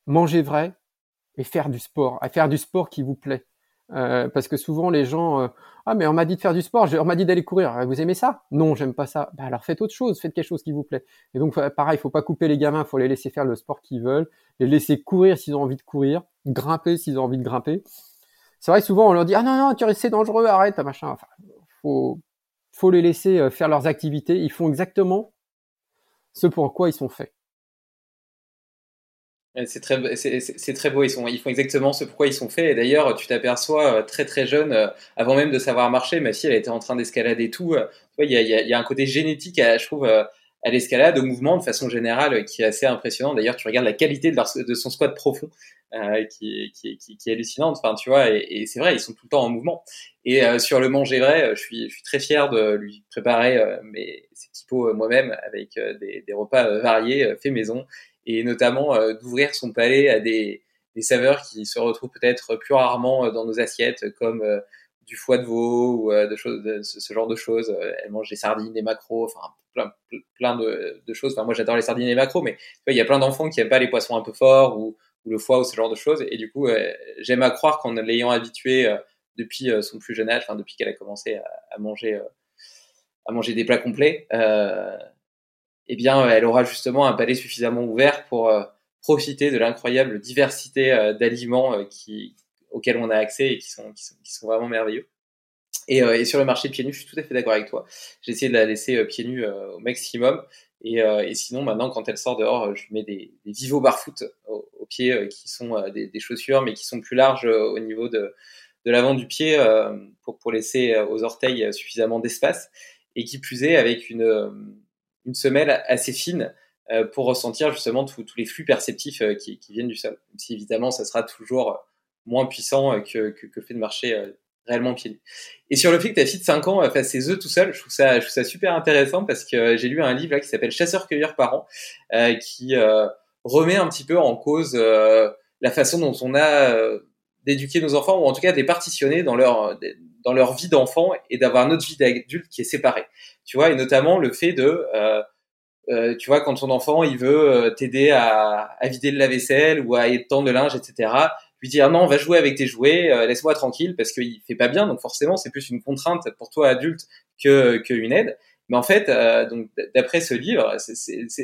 manger vrai et faire du sport, à faire du sport qui vous plaît. Euh, parce que souvent les gens, euh, ah mais on m'a dit de faire du sport, on m'a dit d'aller courir. Vous aimez ça? Non, j'aime pas ça. Bah, alors faites autre chose, faites quelque chose qui vous plaît. Et donc pareil, il faut pas couper les gamins, faut les laisser faire le sport qu'ils veulent, les laisser courir s'ils ont envie de courir, grimper s'ils ont envie de grimper. C'est vrai souvent on leur dit ah non non tu c'est dangereux, arrête machin. Enfin, faut faut les laisser euh, faire leurs activités. Ils font exactement ce pour quoi ils sont faits. C'est très, c'est très beau. Ils, font exactement ce pourquoi ils sont faits. Et d'ailleurs, tu t'aperçois euh, très très jeune, euh, avant même de savoir marcher, ma fille, elle était en train d'escalader tout. Il y a, un côté génétique, je trouve, à l'escalade, au mouvement de façon générale, qui est assez impressionnant. D'ailleurs, tu regardes la qualité de, de son squat profond, euh, qui, qui, qui, qui, est hallucinante. Enfin, tu vois, et, et c'est vrai, ils sont tout le temps en mouvement. Et euh, sur le manger vrai, je suis, je suis très fier de lui préparer euh, mes, ces petits pots moi-même avec des, des, repas variés, faits maison, et notamment d'ouvrir son palais à des, des saveurs qui se retrouvent peut-être plus rarement dans nos assiettes, comme du foie de veau ou de choses, de, ce, genre de choses. Elle mange des sardines, des macros, enfin plein, de, choses. Moi, j'adore les sardines et les macros, mais il y a plein d'enfants qui aiment pas les poissons un peu forts ou, le foie ou ce genre de choses. Et du coup, j'aime à croire qu'en l'ayant habitué depuis euh, son plus jeune âge, enfin depuis qu'elle a commencé à, manger, euh, à manger des plats complets, euh, eh bien, elle aura justement un palais suffisamment ouvert pour profiter de l'incroyable diversité d'aliments qui, auxquels on a accès et qui sont vraiment merveilleux. Et, et, sur le marché pieds nus, je suis tout à fait d'accord avec toi. J'ai essayé de la laisser pieds nus au maximum. Et, et, sinon, maintenant, quand elle sort dehors, je lui mets des, des Vivo Barfoot aux, pieds qui sont des, des, chaussures, mais qui sont plus larges au niveau de, de l'avant du pied pour, pour laisser aux orteils suffisamment d'espace et qui plus est avec une, une semelle assez fine pour ressentir justement tous les flux perceptifs qui, qui, viennent du sol. Si évidemment, ça sera toujours moins puissant que, que, que, fait de marcher réellement pieds. Et sur le fait que ta fille de 5 ans fasse ses œufs tout seul, je trouve ça, je trouve ça super intéressant parce que j'ai lu un livre là qui s'appelle Chasseur-cueilleur parents, euh, qui euh, remet un petit peu en cause euh, la façon dont on a euh, d'éduquer nos enfants ou en tout cas de les partitionner dans leur dans leur vie d'enfant et d'avoir notre vie d'adulte qui est séparée. Tu vois, et notamment le fait de euh, tu vois, quand ton enfant il veut t'aider à, à, vider le lave-vaisselle ou à étendre le linge, etc lui dire non, on va jouer avec tes jouets, euh, laisse-moi tranquille parce qu'il fait pas bien. Donc forcément, c'est plus une contrainte pour toi adulte que qu'une aide. Mais en fait, euh, donc d'après ce livre,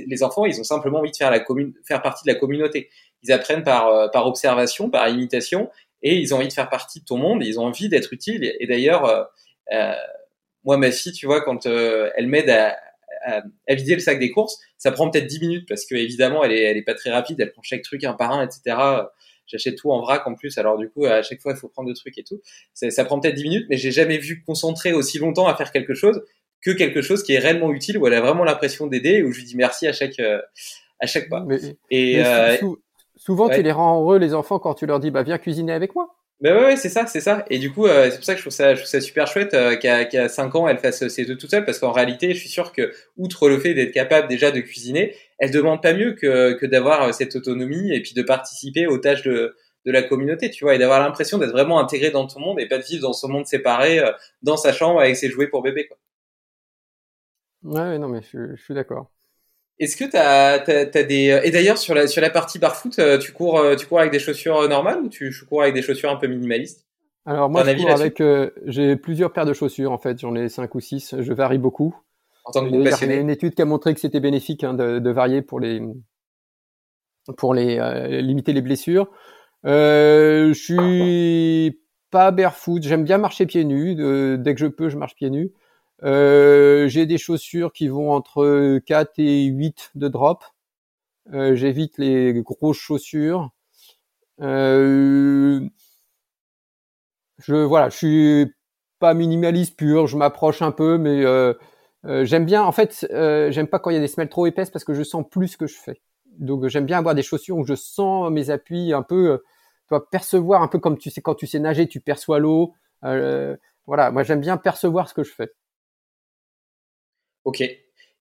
les enfants, ils ont simplement envie de faire la commune, faire partie de la communauté. Ils apprennent par euh, par observation, par imitation, et ils ont envie de faire partie de ton monde. ils ont envie d'être utiles. Et, d'ailleurs, moi, ma fille, tu vois, quand elle m'aide à, à, vider le sac des courses, ça prend peut-être 10 minutes parce que évidemment, elle est, elle est pas très rapide. Elle prend chaque truc un par un, etc j'achète tout en vrac en plus. Alors du coup, à chaque fois, il faut prendre des trucs et tout. Ça, prend peut-être 10 minutes, mais j'ai jamais vu concentrer aussi longtemps à faire quelque chose que quelque chose qui est réellement utile, où elle a vraiment l'impression d'aider, où je lui dis merci à chaque euh, à chaque pas. et euh, souvent, tu les rends heureux les enfants quand tu leur dis bah viens cuisiner avec moi. Ben ouais, c'est ça, c'est ça. Et du coup, euh, c'est pour ça que je trouve ça, je trouve ça super chouette euh, qu'à qu 5 ans, elle fasse ses deux toute seule, parce qu'en réalité, je suis sûr que, outre le fait d'être capable déjà de cuisiner, elle demande pas mieux que, que d'avoir euh, cette autonomie et puis de participer aux tâches de, de la communauté, tu vois, et d'avoir l'impression d'être vraiment intégrée dans ton monde et pas de vivre dans son monde séparé, dans sa chambre avec ses jouets pour bébé, quoi. Ouais, non, mais je, je suis d'accord. Est-ce que tu as, des et d'ailleurs sur la sur la partie barfoot, euh, tu cours euh, tu cours avec des chaussures euh, normales ou tu cours avec des chaussures un peu minimalistes? Alors moi je cours avec j'ai plusieurs paires de chaussures en fait, j'en ai cinq ou six, je varie beaucoup. En tant que Il y a une étude qui a montré que c'était bénéfique hein, de, de, varier pour les pour les limiter les blessures. Euh, je suis pas barefoot, j'aime bien marcher pieds nus, dès que je peux je marche pieds nus. Euh, j'ai des chaussures qui vont entre 4 et 8 de drop. Euh, J'évite les grosses chaussures. Euh, je voilà, je suis pas minimaliste pur. Je m'approche un peu, mais euh, euh, j'aime bien. En fait, j'aime pas quand il y a des semelles trop épaisses parce que je sens plus ce que je fais. Donc j'aime bien avoir des chaussures où je sens mes appuis un peu. tu vas percevoir un peu comme tu sais quand tu sais nager, tu perçois l'eau. voilà, moi j'aime bien percevoir ce que je fais. Ok.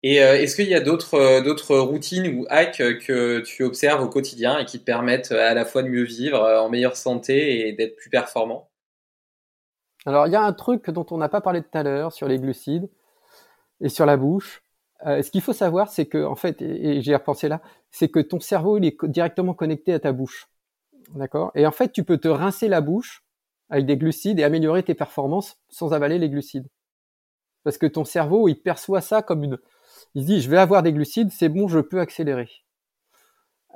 Et euh, est-ce qu'il y a d'autres euh, d'autres routines ou hacks que tu observes au quotidien et qui te permettent à la fois de mieux vivre, euh, en meilleure santé et d'être plus performant? Alors il y a un truc dont on n'a pas parlé tout à l'heure sur les glucides et sur la bouche. ce qu'il faut savoir, c'est que en fait, et, j'ai repensé là, c'est que ton cerveau il est directement connecté à ta bouche, d'accord? Et en fait, tu peux te rincer la bouche avec des glucides et améliorer tes performances sans avaler les glucides parce que ton cerveau, il perçoit ça comme une... Il se dit, je vais avoir des glucides, c'est bon, je peux accélérer.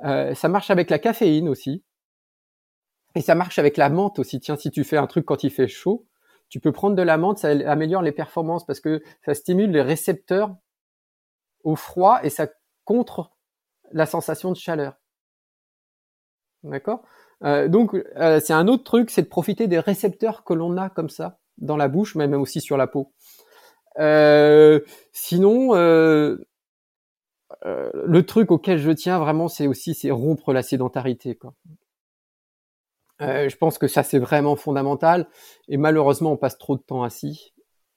Euh, ça marche avec la caféine aussi. Et ça marche avec la menthe aussi. Tiens, si tu fais un truc quand il fait chaud, tu peux prendre de la menthe, ça améliore les performances parce que ça stimule les récepteurs au froid et ça contre la sensation de chaleur. D'accord? Euh, Donc, euh, c'est un autre truc, c'est de profiter des récepteurs que l'on a comme ça dans la bouche, mais même aussi sur la peau. Euh, sinon, le truc auquel je tiens vraiment, c'est aussi c'est rompre la sédentarité. Quoi. Je pense que ça c'est vraiment fondamental. Et malheureusement, on passe trop de temps assis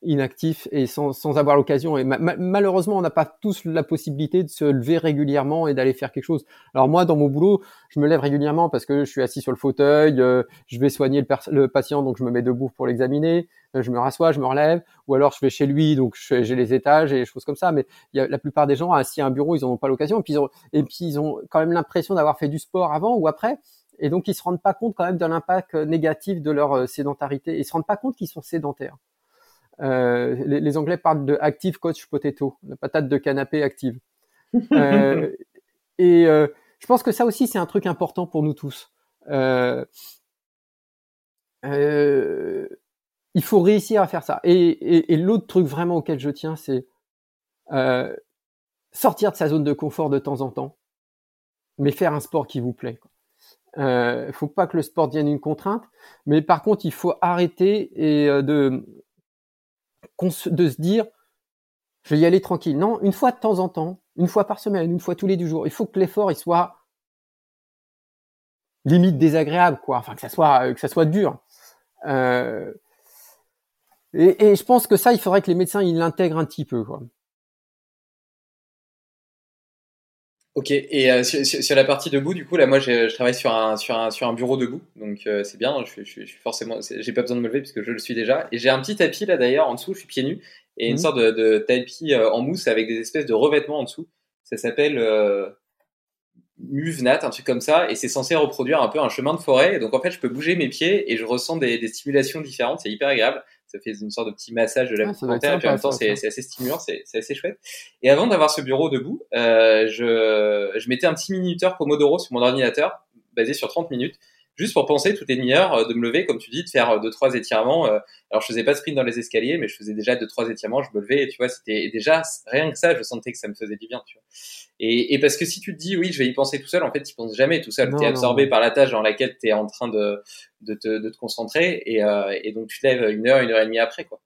inactif et sans, sans avoir l'occasion. Et malheureusement, on n'a pas tous la possibilité de se lever régulièrement et d'aller faire quelque chose. Alors moi, dans mon boulot, je me lève régulièrement parce que je suis assis sur le fauteuil, euh, je vais soigner le, patient, donc je me mets debout pour l'examiner, euh, je me rassois, je me relève, ou alors je vais chez lui, donc j'ai les étages et des choses comme ça. Mais y a, la plupart des gens assis à un bureau, ils n'en ont pas l'occasion. Et puis, ils ont, et puis ils ont quand même l'impression d'avoir fait du sport avant ou après. Et donc, ils se rendent pas compte quand même de l'impact négatif de leur euh, sédentarité. Ils se rendent pas compte qu'ils sont sédentaires. Euh, les, Anglais parlent de active coach potato, la patate de canapé active. Euh, et euh, je pense que ça aussi c'est un truc important pour nous tous. il faut réussir à faire ça. Et, l'autre truc vraiment auquel je tiens, c'est sortir de sa zone de confort de temps en temps, mais faire un sport qui vous plaît. Euh, il faut pas que le sport devienne une contrainte, mais par contre, il faut arrêter et euh, de se dire, je vais y aller tranquille. Non, une fois de temps en temps, une fois par semaine, une fois tous les deux jours. Il faut que l'effort il soit limite désagréable, quoi. Enfin, que ça soit que ça soit dur. Euh, et, et, je pense que ça, il faudrait que les médecins ils l'intègrent un petit peu, quoi. Ok, et euh, sur, sur, la partie debout, du coup, là, moi, je, je travaille sur un, sur un, sur un bureau debout, donc euh, c'est bien. Je, je, je, suis forcément, j'ai pas besoin de me lever puisque je le suis déjà. Et j'ai un petit tapis là d'ailleurs en dessous, je suis pieds nus, et une mmh. sorte de, de tapis euh, en mousse avec des espèces de revêtements en dessous. Ça s'appelle euh, Muvenat, un truc comme ça, et c'est censé reproduire un peu un chemin de forêt. Et donc en fait, je peux bouger mes pieds et je ressens des, des stimulations différentes. C'est hyper agréable ça fait une sorte de petit massage de la ah, et puis en même temps c'est assez stimulant, c'est assez chouette. Et avant d'avoir ce bureau debout, euh, je, je mettais un petit minuteur Pomodoro sur mon ordinateur, basé sur 30 minutes, juste pour penser toutes les demi-heures euh, de me lever, comme tu dis, de faire euh, deux trois étirements. Euh. Alors je faisais pas de sprint dans les escaliers, mais je faisais déjà deux trois étirements. Je me levais et tu vois, c'était déjà rien que ça, je sentais que ça me faisait du bien. Tu vois. Et, et parce que si tu te dis oui, je vais y penser tout seul, en fait, tu penses jamais tout seul. Tu es absorbé par la tâche dans laquelle tu es en train de, de, te, de te concentrer et, euh, et donc tu te lèves une heure, une heure et demie après quoi.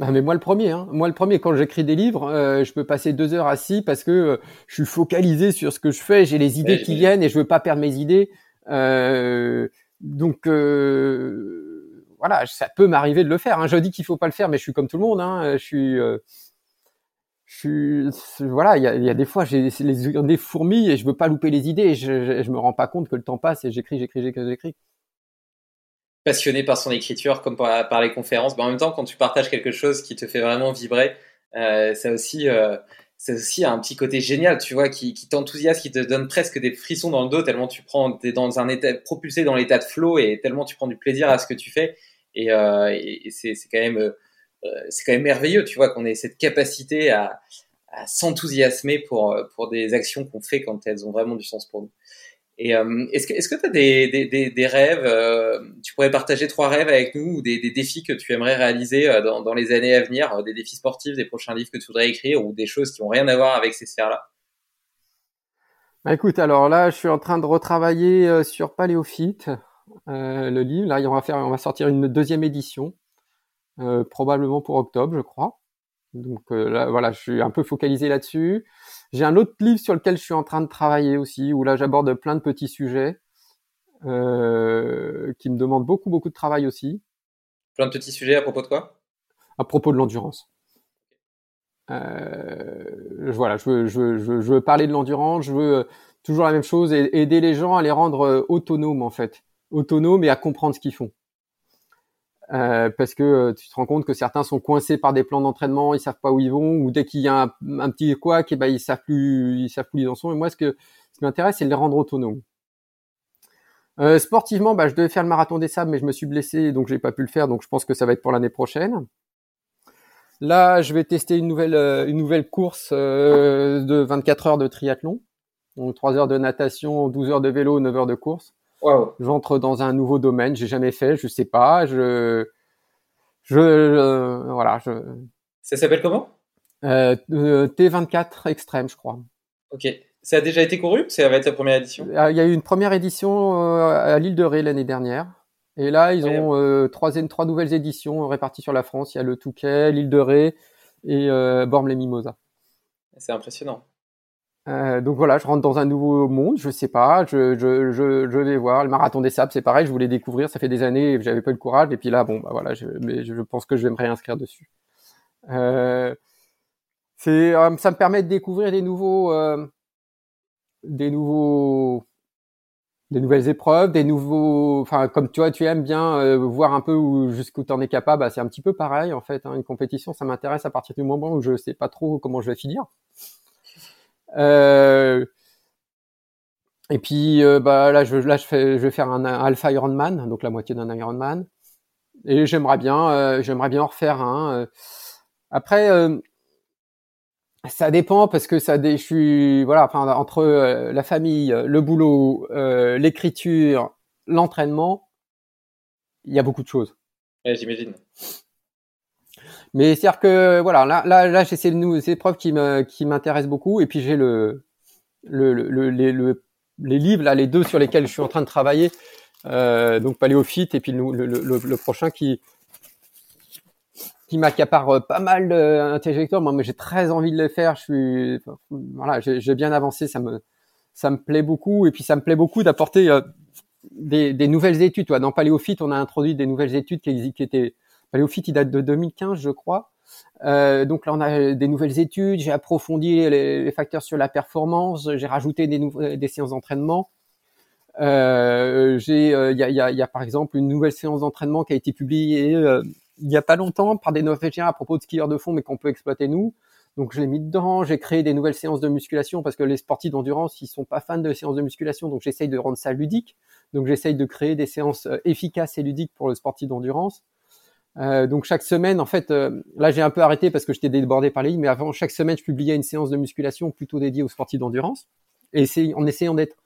Ah mais moi le premier, hein. moi le premier quand j'écris des livres, euh, je peux passer deux heures assis parce que je suis focalisé sur ce que je fais, j'ai les idées qui viennent et je veux pas perdre mes idées. Euh, donc euh, voilà, ça peut m'arriver de le faire. Hein. Je dis qu'il faut pas le faire, mais je suis comme tout le monde. Hein. Je suis, euh, je suis, voilà, il y a, des fois j'ai des fourmis et je veux pas louper les idées. Je, je, me rends pas compte que le temps passe et j'écris, j'écris, j'écris, j'écris. Passionné par son écriture, comme par, les conférences, mais en même temps, quand tu partages quelque chose qui te fait vraiment vibrer, euh, ça aussi. C'est aussi un petit côté génial, tu vois, qui, qui t'enthousiasme, qui te donne presque des frissons dans le dos, tellement tu prends, t'es dans un état, propulsé dans l'état de flow et tellement tu prends du plaisir à ce que tu fais. Et, euh, et, c'est, quand même, euh, c'est quand même merveilleux, tu vois, qu'on ait cette capacité à, à s'enthousiasmer pour, pour des actions qu'on fait quand elles ont vraiment du sens pour nous. Et euh, est-ce que est-ce que tu as des, des, des, rêves euh, Tu pourrais partager trois rêves avec nous ou des, des défis que tu aimerais réaliser euh, dans, dans, les années à venir, des défis sportifs, des prochains livres que tu voudrais écrire ou des choses qui ont rien à voir avec ces sphères-là? Bah, Écoute, alors là, je suis en train de retravailler sur Paléophyte, le livre. Là, on va faire, on va sortir une deuxième édition, probablement pour octobre, je crois. Donc là, voilà, je suis un peu focalisé là-dessus. J'ai un autre livre sur lequel je suis en train de travailler aussi, où là j'aborde plein de petits sujets euh, qui me demandent beaucoup beaucoup de travail aussi. Plein de petits sujets à propos de quoi? À propos de l'endurance. Euh, voilà, je veux, je, veux, je, veux, parler de l'endurance, je veux euh, toujours la même chose, aider les gens à les rendre euh, autonomes en fait, autonomes et à comprendre ce qu'ils font. Euh, parce que euh, tu te rends compte que certains sont coincés par des plans d'entraînement, ils savent pas où ils vont, ou dès qu'il y a un, petit quoi, eh ben ils savent plus, ils savent plus où ils en sont. Et moi, ce que ce qui m'intéresse, c'est de les rendre autonomes. Euh, sportivement, bah, je devais faire le marathon des sables, mais je me suis blessé, donc j'ai pas pu le faire. Donc je pense que ça va être pour l'année prochaine. Là, je vais tester une nouvelle une nouvelle course de 24 heures de triathlon, donc 3 heures de natation, 12 heures de vélo, 9 heures de course. J'entre dans un nouveau domaine, j'ai jamais fait, je sais pas, je, je, voilà, je. Ça s'appelle comment? Euh, euh T24 Extrême, je crois. Ok. Ça a déjà été couru? Ça va être la première édition? Euh, Il y a eu une première édition euh, à l'île de Ré l'année dernière. Et là, ils ont euh, trois, trois nouvelles éditions réparties sur la France. Il y a le Touquet, l'île de Ré et euh, Bormes-les-Mimosas. C'est impressionnant. Euh, donc voilà, je rentre dans un nouveau monde, je sais pas, je, je, je, je vais voir. Le marathon des sables, c'est pareil, je voulais découvrir, ça fait des années, j'avais pas le courage, et puis là, bon, bah voilà, je, mais je pense que je vais me réinscrire dessus. Euh, c'est, euh, ça me permet de découvrir des nouveaux, euh, des nouveaux, des nouvelles épreuves, des nouveaux, enfin comme tu vois, tu aimes bien euh, voir un peu où jusqu'où tu en es capable. Bah, c'est un petit peu pareil en fait. Hein, une compétition, ça m'intéresse à partir du moment où je sais pas trop comment je vais finir. Euh, et puis euh, bah là je vais faire un, alpha Ironman donc la moitié d'un Ironman. Et j'aimerais bien euh, j'aimerais bien en refaire un après ça dépend parce que ça je suis voilà entre la famille le boulot l'écriture l'entraînement il y a beaucoup de choses. J'imagine mais c'est-à-dire que voilà, là, là, là j'ai ces, ces épreuves qui m'intéressent beaucoup, et puis j'ai le, le, le, le, les livres, là, les deux sur lesquels je suis en train de travailler, euh, donc Paléophyte et puis le, le, le, prochain qui qui m'accapare pas mal d'intellectuels. Moi, j'ai très envie de le faire. Je suis, voilà, j'ai bien avancé. Ça me, ça me plaît beaucoup. Et puis, ça me plaît beaucoup d'apporter euh, des, des, nouvelles études. Toi, dans Paléophyte, on a introduit des nouvelles études qui, qui étaient. Paléophyte, il date de 2015, je crois. Euh, donc là, on a des nouvelles études. J'ai approfondi les, facteurs sur la performance. J'ai rajouté des, séances d'entraînement. Euh, euh, il y, a, par exemple une nouvelle séance d'entraînement qui a été publiée il y a pas longtemps par des Norvégiens à propos de skieurs de fond, mais qu'on peut exploiter nous. Donc je l'ai mis dedans. J'ai créé des nouvelles séances de musculation parce que les sportifs d'endurance ils sont pas fans de séances de musculation, donc j'essaye de rendre ça ludique. Donc j'essaye de créer des séances efficaces et ludiques pour le sportif d'endurance. Euh, donc chaque semaine, en fait, euh, là j'ai un peu arrêté parce que j'étais débordé par les lignes, mais avant chaque semaine, je publiais une séance de musculation plutôt dédiée aux sportifs d'endurance, et en essayant d'être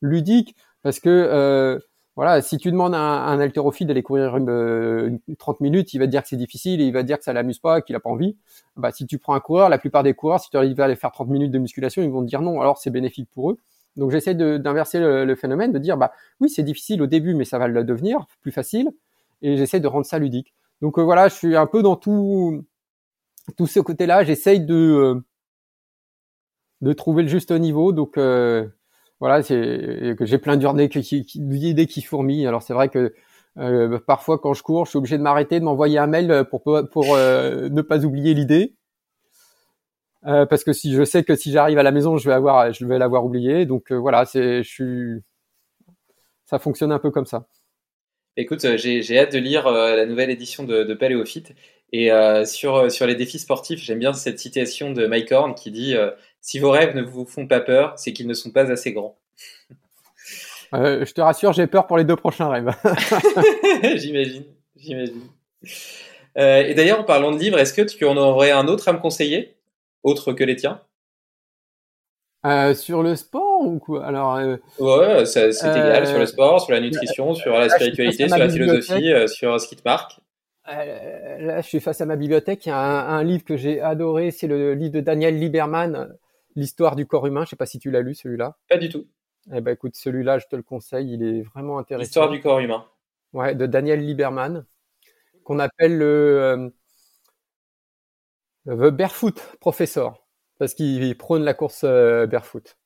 ludique, parce que euh, voilà, si tu demandes à un, un haltérophile d'aller courir une, 30 minutes, il va te dire que c'est difficile, et il va te dire que ça l'amuse pas, qu'il a pas envie. Bah si tu prends un coureur, la plupart des coureurs, si tu arrives à aller faire 30 minutes de musculation, ils vont te dire non, alors c'est bénéfique pour eux. Donc j'essaie d'inverser le, le, phénomène, de dire bah oui c'est difficile au début, mais ça va le devenir plus facile, et j'essaie de rendre ça ludique. Donc euh, voilà, je suis un peu dans tout tout ce côté-là. J'essaye de euh, trouver le juste niveau. Donc euh, voilà, c'est que j'ai plein d'idées qui, qui, fourmillent. Alors c'est vrai que parfois quand je cours, je suis obligé de m'arrêter, de m'envoyer un mail pour ne pas oublier l'idée. parce que si je sais que si j'arrive à la maison, je vais avoir, je vais l'avoir oublié. Donc voilà, c'est, je suis, ça fonctionne un peu comme ça. Écoute, euh, j'ai hâte de lire euh, la nouvelle édition de, de Paléophyte. Et euh, sur, sur les défis sportifs, j'aime bien cette citation de Mike Horn qui dit Si vos rêves ne vous font pas peur, c'est qu'ils ne sont pas assez grands. je te rassure, j'ai peur pour les deux prochains rêves. j'imagine, j'imagine. et d'ailleurs, en parlant de livres, est-ce que tu en aurais un autre à me conseiller, autre que les tiens? Sur le sport alors, euh, Ouais, c'est égal sur le euh, sport, sur la nutrition, sur la spiritualité, sur la philosophie, euh, sur ce qui te marque. là, je suis face à ma bibliothèque. Il y a un, livre que j'ai adoré, c'est le livre de Daniel Lieberman, L'histoire du corps humain. Je sais pas si tu l'as lu celui-là. Pas du tout. Eh ben écoute, celui-là, je te le conseille, il est vraiment intéressant. L'histoire du corps humain. Ouais, de Daniel Lieberman, qu'on appelle le, le Barefoot Professor, parce qu'il prône la course barefoot.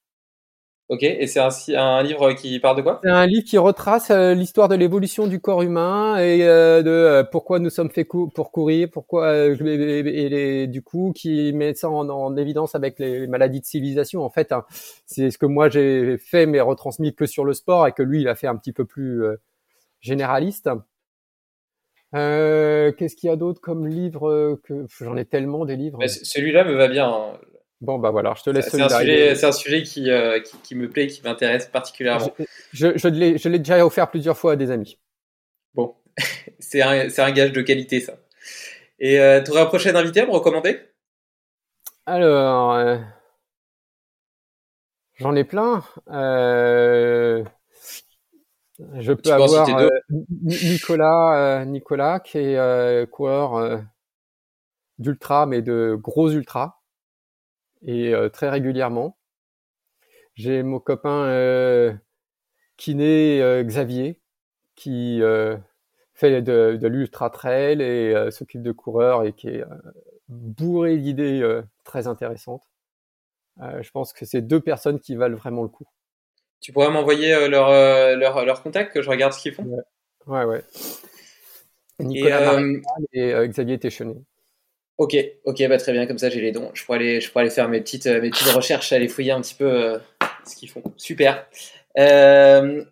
Ok, et c'est un, un, livre qui parle de quoi? C'est un livre qui retrace euh, l'histoire de l'évolution du corps humain et euh, de euh, pourquoi nous sommes faits pour courir, pourquoi et, du coup qui met ça en, évidence avec les, maladies de civilisation. En fait, hein, c'est ce que moi j'ai fait mais retransmis que sur le sport et que lui il a fait un petit peu plus généraliste. Qu'est-ce qu'il y a d'autre comme livre que j'en ai tellement des livres. Celui-là me va bien. Hein. Bon, bah voilà, je te laisse. C'est un sujet, c'est un sujet qui, euh, qui, qui, me plaît, qui m'intéresse particulièrement. Je, je, je l'ai déjà offert plusieurs fois à des amis. Bon, c'est un, un, gage de qualité, ça. Et euh, tu aurais un prochain invité à me recommander? Alors, euh, j'en ai plein. Euh, je peux avoir Nicolas, Nicolas, qui est coureur d'ultra, mais de gros ultra et euh, très régulièrement. J'ai mon copain euh, kiné euh, Xavier qui fait de, de l'ultra trail et s'occupe de coureurs et qui est bourré d'idées très intéressantes. je pense que c'est deux personnes qui valent vraiment le coup. Tu pourrais m'envoyer leur, leur, leur, contact, que je regarde ce qu'ils font? Ouais, ouais. Nicolas et, et Xavier Téchenet. Ok, ok, bah très bien, comme ça j'ai les dons. Je pourrais aller, je pourrais aller faire mes petites, euh, mes petites recherches, aller fouiller un petit peu euh, ce qu'ils font. Super. Euh,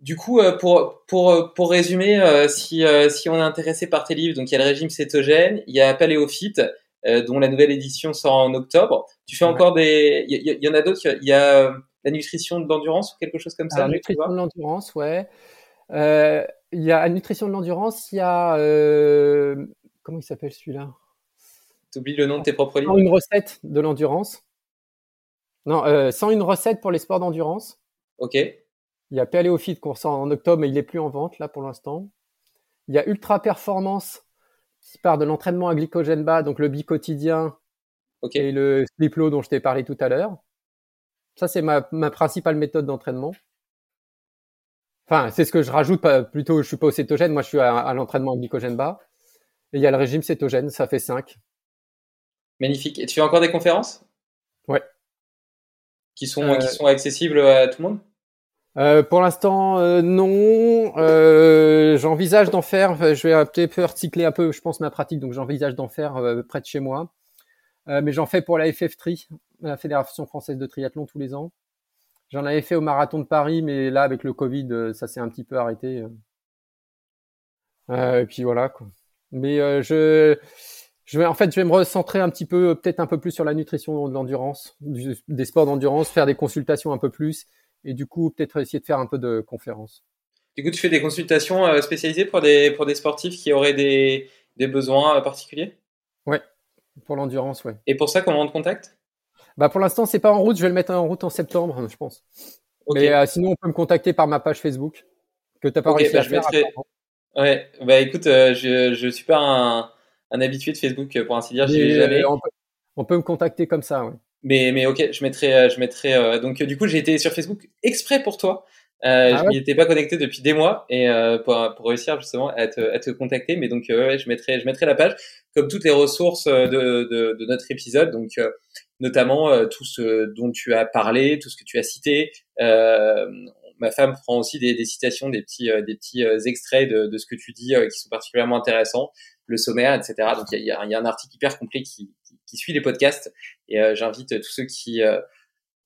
du coup, pour, pour, pour résumer, si, si on est intéressé par tes livres, donc il y a le régime cétogène, il y a Paléophyte, dont la nouvelle édition sort en octobre. Tu fais encore des, il y, y, en a d'autres. Il y a, la nutrition de l'endurance ou quelque chose comme ça. La nutrition de l'endurance, ouais. il y a la nutrition de l'endurance. Il y a comment il s'appelle celui-là? Oublies le nom de tes propres livres Sans une recette de l'endurance. Non, euh, sans une recette pour les sports d'endurance. Ok. Il y a Paléophyte qu'on sort en octobre, mais il n'est plus en vente là pour l'instant. Il y a Ultra Performance qui part de l'entraînement à glycogène bas, donc le bi-quotidien et le slip dont je t'ai parlé tout à l'heure. Ça, c'est ma, ma principale méthode d'entraînement. Enfin, c'est ce que je rajoute. Plutôt, je suis pas au cétogène. Moi, je suis à, l'entraînement glycogène bas. Et il y a le régime cétogène. Ça fait 5. Magnifique. Et tu fais encore des conférences? Ouais. Qui sont, qui sont accessibles à tout le monde? Euh, pour l'instant, euh, non. Euh, j'envisage d'en faire. Je vais peut-être recycler un peu, je pense, ma pratique. Donc, j'envisage d'en faire près de chez moi. mais j'en fais pour la FF3, la Fédération française de triathlon, tous les ans. J'en avais fait au marathon de Paris, mais là, avec le Covid, ça s'est un petit peu arrêté. et puis voilà. Quoi. Mais je, je vais, en fait, je vais me recentrer un petit peu, peut-être un peu plus sur la nutrition de l'endurance, des sports d'endurance, faire des consultations un peu plus et du coup peut-être essayer de faire un peu de conférences. Du coup, tu fais des consultations euh, spécialisées pour des, pour des sportifs qui auraient des, des besoins euh, particuliers? Ouais, pour l'endurance, ouais. Et pour ça, comment on te contacte? Bah pour l'instant, c'est pas en route. Je vais le mettre en route en septembre, je pense. Mais euh, sinon, on peut me contacter par ma page Facebook que t'as pas réussi bah, à faire. Mettrai... Ouais, bah écoute, je, je suis pas un, un habitué de Facebook pour ainsi dire. J'y jamais. On peut, on peut, me contacter comme ça, ouais. Mais, mais ok, je mettrai, euh, je mettrai. Euh, donc du coup, j'ai été sur Facebook exprès pour toi. Euh, ah je n'y étais pas connecté depuis des mois et euh, pour, pour réussir justement à te, à te contacter. Mais donc ouais, je mettrai, je mettrai la page comme toutes les ressources de, de, de notre épisode. Donc notamment tout ce dont tu as parlé, tout ce que tu as cité. ma femme prend aussi des, des citations, des petits, des petits extraits de, de ce que tu dis qui sont particulièrement intéressants, le sommaire, etc. Donc il y a, y a, un article hyper complet qui, qui suit les podcasts. Et euh, j'invite tous ceux qui euh,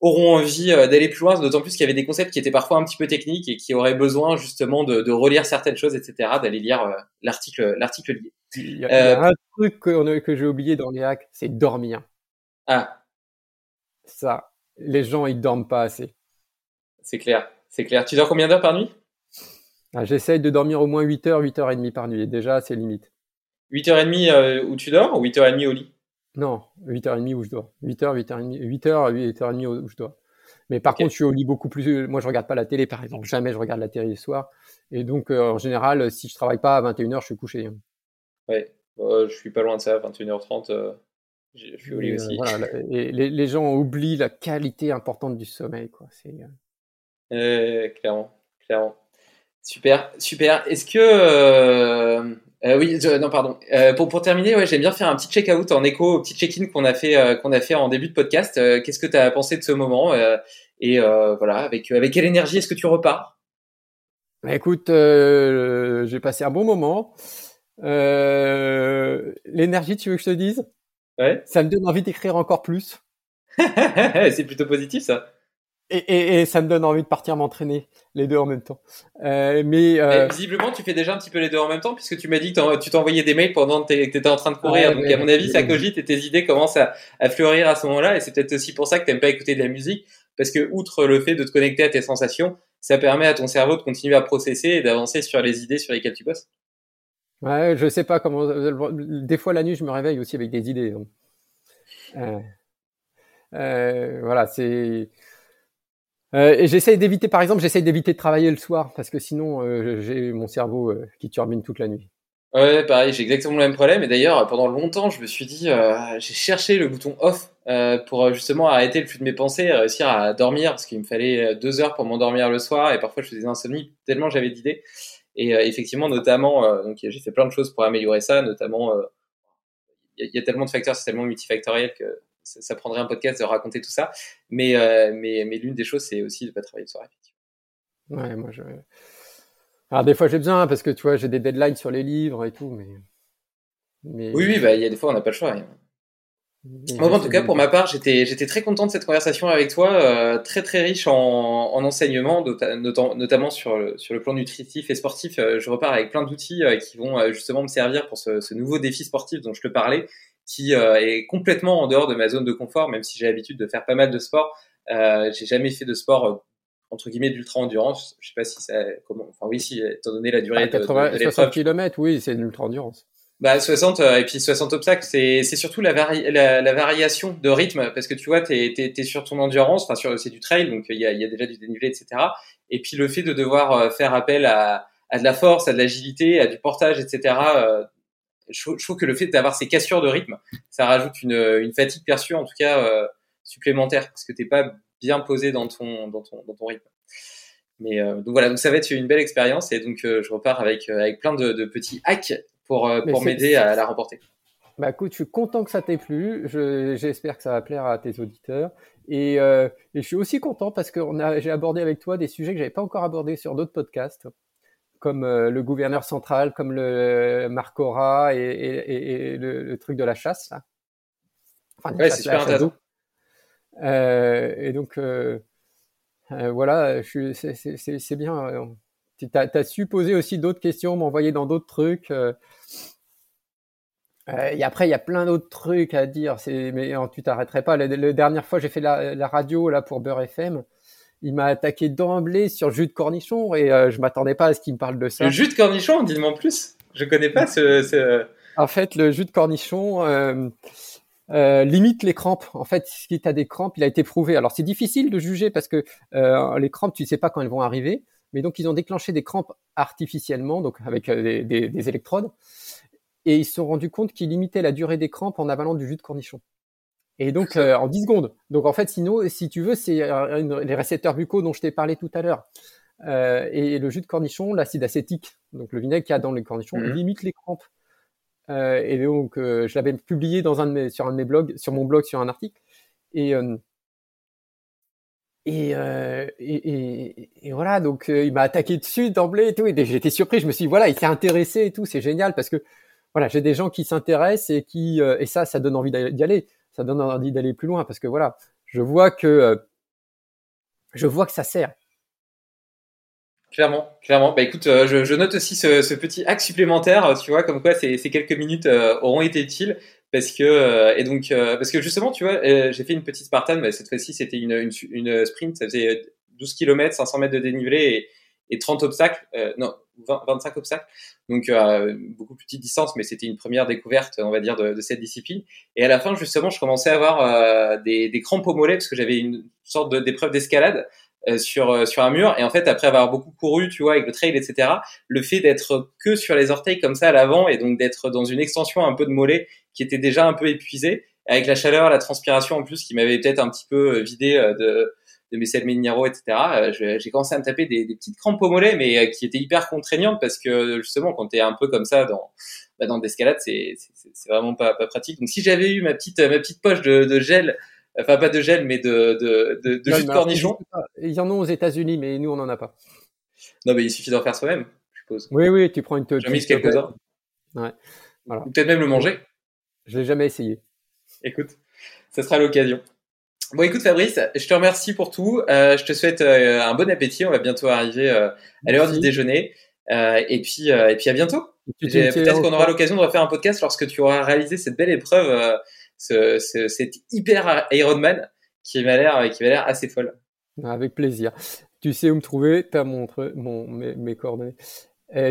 auront envie euh, d'aller plus loin, d'autant plus qu'il y avait des concepts qui étaient parfois un petit peu techniques et qui auraient besoin justement de, de relire certaines choses, etc., d'aller lire l'article, l'article lié. Il y, a, un truc que, que j'ai oublié dans les hacks, c'est dormir. Ah. Ça, les gens, ils dorment pas assez. C'est clair, c'est clair. Tu dors combien d'heures par nuit? Ah, J'essaye de dormir au moins 8 heures, 8 heures et demie par nuit. Et déjà, c'est limite. 8 heures et demie où tu dors ou 8 heures et demie au lit? Non, 8h30 où je dois. 8h, 8h30, 8h, 8h30 où je dois. Mais par contre, je suis au lit beaucoup plus. Moi, je regarde pas la télé, par exemple. Jamais je regarde la télé le soir. Et donc, euh, en général, si je travaille pas à 21h, je suis couché. Ouais, bah, je suis pas loin de ça. 21h30, euh, je suis au lit aussi. voilà, et les, les, gens oublient la qualité importante du sommeil, quoi. C'est. Euh... clairement, clairement. Super, super. Est-ce que euh, oui, non pardon. Euh, pour pour terminer, ouais, j'aime bien faire un petit check-out en écho au petit check-in qu'on a fait euh, qu'on a fait en début de podcast. Qu'est-ce que tu as pensé de ce moment et voilà, avec avec quelle énergie est-ce que tu repars? Bah, Écoute, j'ai passé un bon moment. L'énergie, tu veux que je te dise? Ouais. Ça me donne envie d'écrire encore plus. C'est plutôt positif ça. Et, et, et, ça me donne envie de partir m'entraîner les deux en même temps. Euh, mais, euh... visiblement, tu fais déjà un petit peu les deux en même temps puisque tu m'as dit que tu t'envoyais des mails pendant que tu étais en train de courir. Donc, à mon avis, ça cogite et tes idées commencent à, à fleurir à ce moment-là. Et c'est peut-être aussi pour ça que t'aimes pas écouter de la musique parce que outre le fait de te connecter à tes sensations, ça permet à ton cerveau de continuer à processer et d'avancer sur les idées sur lesquelles tu bosses. Ouais, je sais pas comment. Des fois la nuit, je me réveille aussi avec des idées. Euh, euh, voilà, c'est euh, et j'essaye d'éviter, par exemple, j'essaye d'éviter de travailler le soir parce que sinon, euh, j'ai mon cerveau euh, qui turbine toute la nuit. Ouais, pareil, j'ai exactement le même problème. Et d'ailleurs, pendant longtemps, je me suis dit, j'ai cherché le bouton off pour justement arrêter le flux de mes pensées, réussir à dormir parce qu'il me fallait deux heures pour m'endormir le soir et parfois je faisais insomnie tellement j'avais d'idées. Et effectivement, notamment, donc j'ai fait plein de choses pour améliorer ça, notamment, il y, a tellement de facteurs, c'est tellement multifactoriel que ça, prendrait un podcast de raconter tout ça. Mais, euh, mais, mais l'une des choses, c'est aussi de pas travailler le soir, effectivement. Ouais, moi, je. Alors, des fois, j'ai besoin, parce que tu vois, j'ai des deadlines sur les livres et tout, mais. mais... Oui, oui, bah, il y a des fois, on n'a pas le choix. Moi, en tout cas, pour ma part, j'étais, j'étais très content de cette conversation avec toi, euh, très très riche en, en enseignements, notamment sur le, sur le plan nutritif et sportif. Euh, je repars avec plein d'outils qui vont justement me servir pour ce, ce, nouveau défi sportif dont je te parlais qui euh, est complètement en dehors de ma zone de confort, même si j'ai l'habitude de faire pas mal de sport. Euh, j'ai jamais fait de sport euh, entre guillemets d'ultra endurance. Je sais pas si ça, comment, enfin oui, si étant donné la durée ah, 80, de, 60 km, oui, c'est de l'ultra endurance. Bah 60 et puis 60 obstacles, c'est c'est surtout la, vari la, la, variation de rythme parce que tu vois, t'es es, es, sur ton endurance, enfin sur c'est du trail, donc il y a, y a déjà du dénivelé, etc. Et puis le fait de devoir faire appel à, à de la force, à de l'agilité, à du portage, etc. Euh, je, trouve que le fait d'avoir ces cassures de rythme, ça rajoute une, une fatigue perçue, en tout cas euh, supplémentaire, parce que t'es pas bien posé dans ton, dans ton, dans ton rythme. Mais donc voilà, donc ça va être une belle expérience et donc je repars avec, avec plein de, de petits hacks pour, pour m'aider à la remporter. Bah écoute, je suis content que ça t'ait plu. J'espère que ça va plaire à tes auditeurs. Et, euh, et je suis aussi content parce que j'ai abordé avec toi des sujets que j'avais pas encore abordés sur d'autres podcasts, comme euh, le gouverneur central, comme le Marcora et, et, et le, le, truc de la chasse. Là. Enfin, ouais, c'est super intéressant. Euh, et donc euh, euh, voilà, c'est bien. Tu as, as, su poser aussi d'autres questions, m'envoyer dans d'autres trucs. Euh, et après, il y a plein d'autres trucs à dire. Mais tu t'arrêterais pas. La, dernière fois, j'ai fait la, la, radio là pour Beurre FM. Il m'a attaqué d'emblée sur jus de cornichon et euh, je m'attendais pas à ce qu'il me parle de ça. Le jus de cornichon, dis-moi en plus. Je connais pas ce. ce... En fait, le jus de cornichon euh, euh limite les crampes. En fait, si tu as des crampes, il a été prouvé. Alors c'est difficile de juger parce que les crampes, tu sais pas quand elles vont arriver. Mais donc ils ont déclenché des crampes artificiellement, donc avec des, des, des électrodes et ils se sont rendus compte qu'ils limitaient la durée des crampes en avalant du jus de cornichon. Et donc euh, en 10 secondes. Donc en fait, sinon, si tu veux, c'est euh, les récepteurs buccaux dont je t'ai parlé tout à l'heure. Euh, et le jus de cornichon, l'acide acétique, donc le vinaigre qu'il y a dans les cornichons, mhm. limite les crampes. Et donc je l'avais publié dans un de mes, sur un de mes blogs, sur mon blog, sur un article. Et et, et, et, et, voilà, donc il m'a attaqué dessus d'emblée et tout. Et j'étais surpris. Je me suis dit voilà, il s'est intéressé et tout. C'est génial parce que voilà, j'ai des gens qui s'intéressent et qui euh, et ça, ça donne envie d'y aller. Ça donne envie d'aller plus loin parce que voilà, je vois que euh, je vois que ça sert. Clairement, clairement. Bah écoute, euh, je, note aussi ce, petit axe supplémentaire, tu vois, comme quoi ces, quelques minutes auront été utiles parce que et donc parce que justement, tu vois, j'ai fait une petite Spartan, mais cette fois-ci c'était une, une, une, sprint, ça faisait 12 km, 500 mètres de dénivelé et, et 30 obstacles, non, 25 obstacles, donc euh, beaucoup plus petite distance, mais c'était une première découverte, on va dire, de, de, cette discipline. Et à la fin, justement, je commençais à avoir euh, des, des, crampes au mollet parce que j'avais une sorte d'épreuve d'escalade euh, sur euh, sur un mur. Et en fait, après avoir beaucoup couru, tu vois, avec le trail, etc., le fait d'être que sur les orteils comme ça à l'avant et donc d'être dans une extension un peu de mollet qui était déjà un peu épuisée, avec la chaleur, la transpiration en plus qui m'avait peut-être un petit peu vidé de de mes sels minéraux, etc. Euh, j'ai commencé à me taper des, des, petites crampes au mollet, mais euh, qui étaient hyper contraignantes parce que justement, quand tu es un peu comme ça dans bah, dans l'escalade, c'est c'est vraiment pas, pas pratique. Donc si j'avais eu ma petite ma petite poche de, de gel, enfin pas de gel, mais de de, de, de jus de cornichon. Il y en a aux États-Unis, mais nous on en a pas. Non, mais il suffit d'en faire soi-même, je suppose. Oui, oui, tu prends une. J'en mis quelques-uns. Ouais. Voilà. Peut-être même le manger. Je l'ai jamais essayé. Écoute, ça sera l'occasion. Bon, écoute Fabrice, je te remercie pour tout. Euh, je te souhaite euh, un bon appétit. On va bintôt arriver euh, à l'heure du déjeuner. Euh, et puis, et puis à bientôt. Peut-être qu'on aura l'occasion de refaire un podcast lorsque tu auras réalisé cette belle épreuve, ce, ce, cette hyper Ironman qui m'a l'air, qui m'a l'air assez folle. Avec plaisir. Tu sais où me trouver. T'as montré mon mes, mes coordonnées.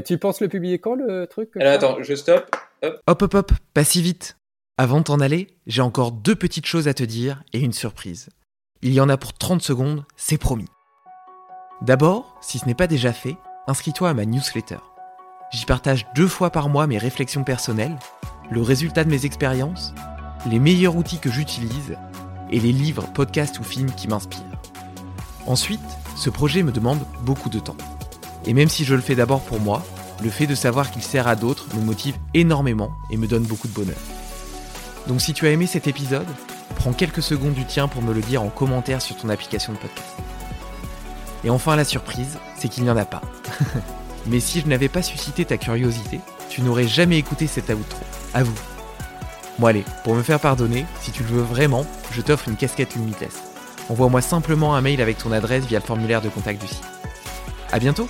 tu penses le publier quand le truc Alors attends, je stoppe. Hop. hop hop hop, pas si vite. Avant de t'en aller, j'ai encore deux petites choses à te dire et une surprise. Il y en a pour 30 secondes, c'est promis. D'abord, si ce n'est pas déjà fait, inscris-toi à ma newsletter. J'y partage deux fois par mois mes réflexions personnelles, le résultat de mes expériences, les meilleurs outils que j'utilise et les livres, podcasts ou films qui m'inspirent. Ensuite, ce projet me demande beaucoup de temps. Et même si je le fais d'abord pour moi, le fait de savoir qu'il sert à d'autres me motive énormément et me donne beaucoup de bonheur. Donc si tu as aimé cet épisode, prends quelques secondes du tien pour me le dire en commentaire sur ton application de podcast. Et enfin la surprise, c'est qu'il n'y en a pas. Mais si je n'avais pas suscité ta curiosité, tu n'aurais jamais écouté cet outro. À vous. Bon allez, pour me faire pardonner, si tu le veux vraiment, je t'offre une casquette Limitless. Envoie-moi simplement un mail avec ton adresse via le formulaire de contact du site. À bientôt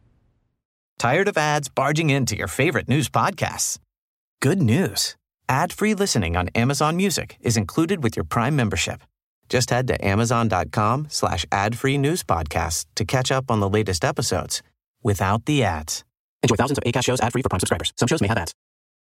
Tired of ads barging into your favorite news podcasts? Good news. Ad-free listening on Amazon Music is included with your Prime membership. Just head to amazon.com slash ad-free news podcasts to catch up on the latest episodes without the ads. Enjoy thousands of ACAST shows ad-free for Prime subscribers. Some shows may have ads.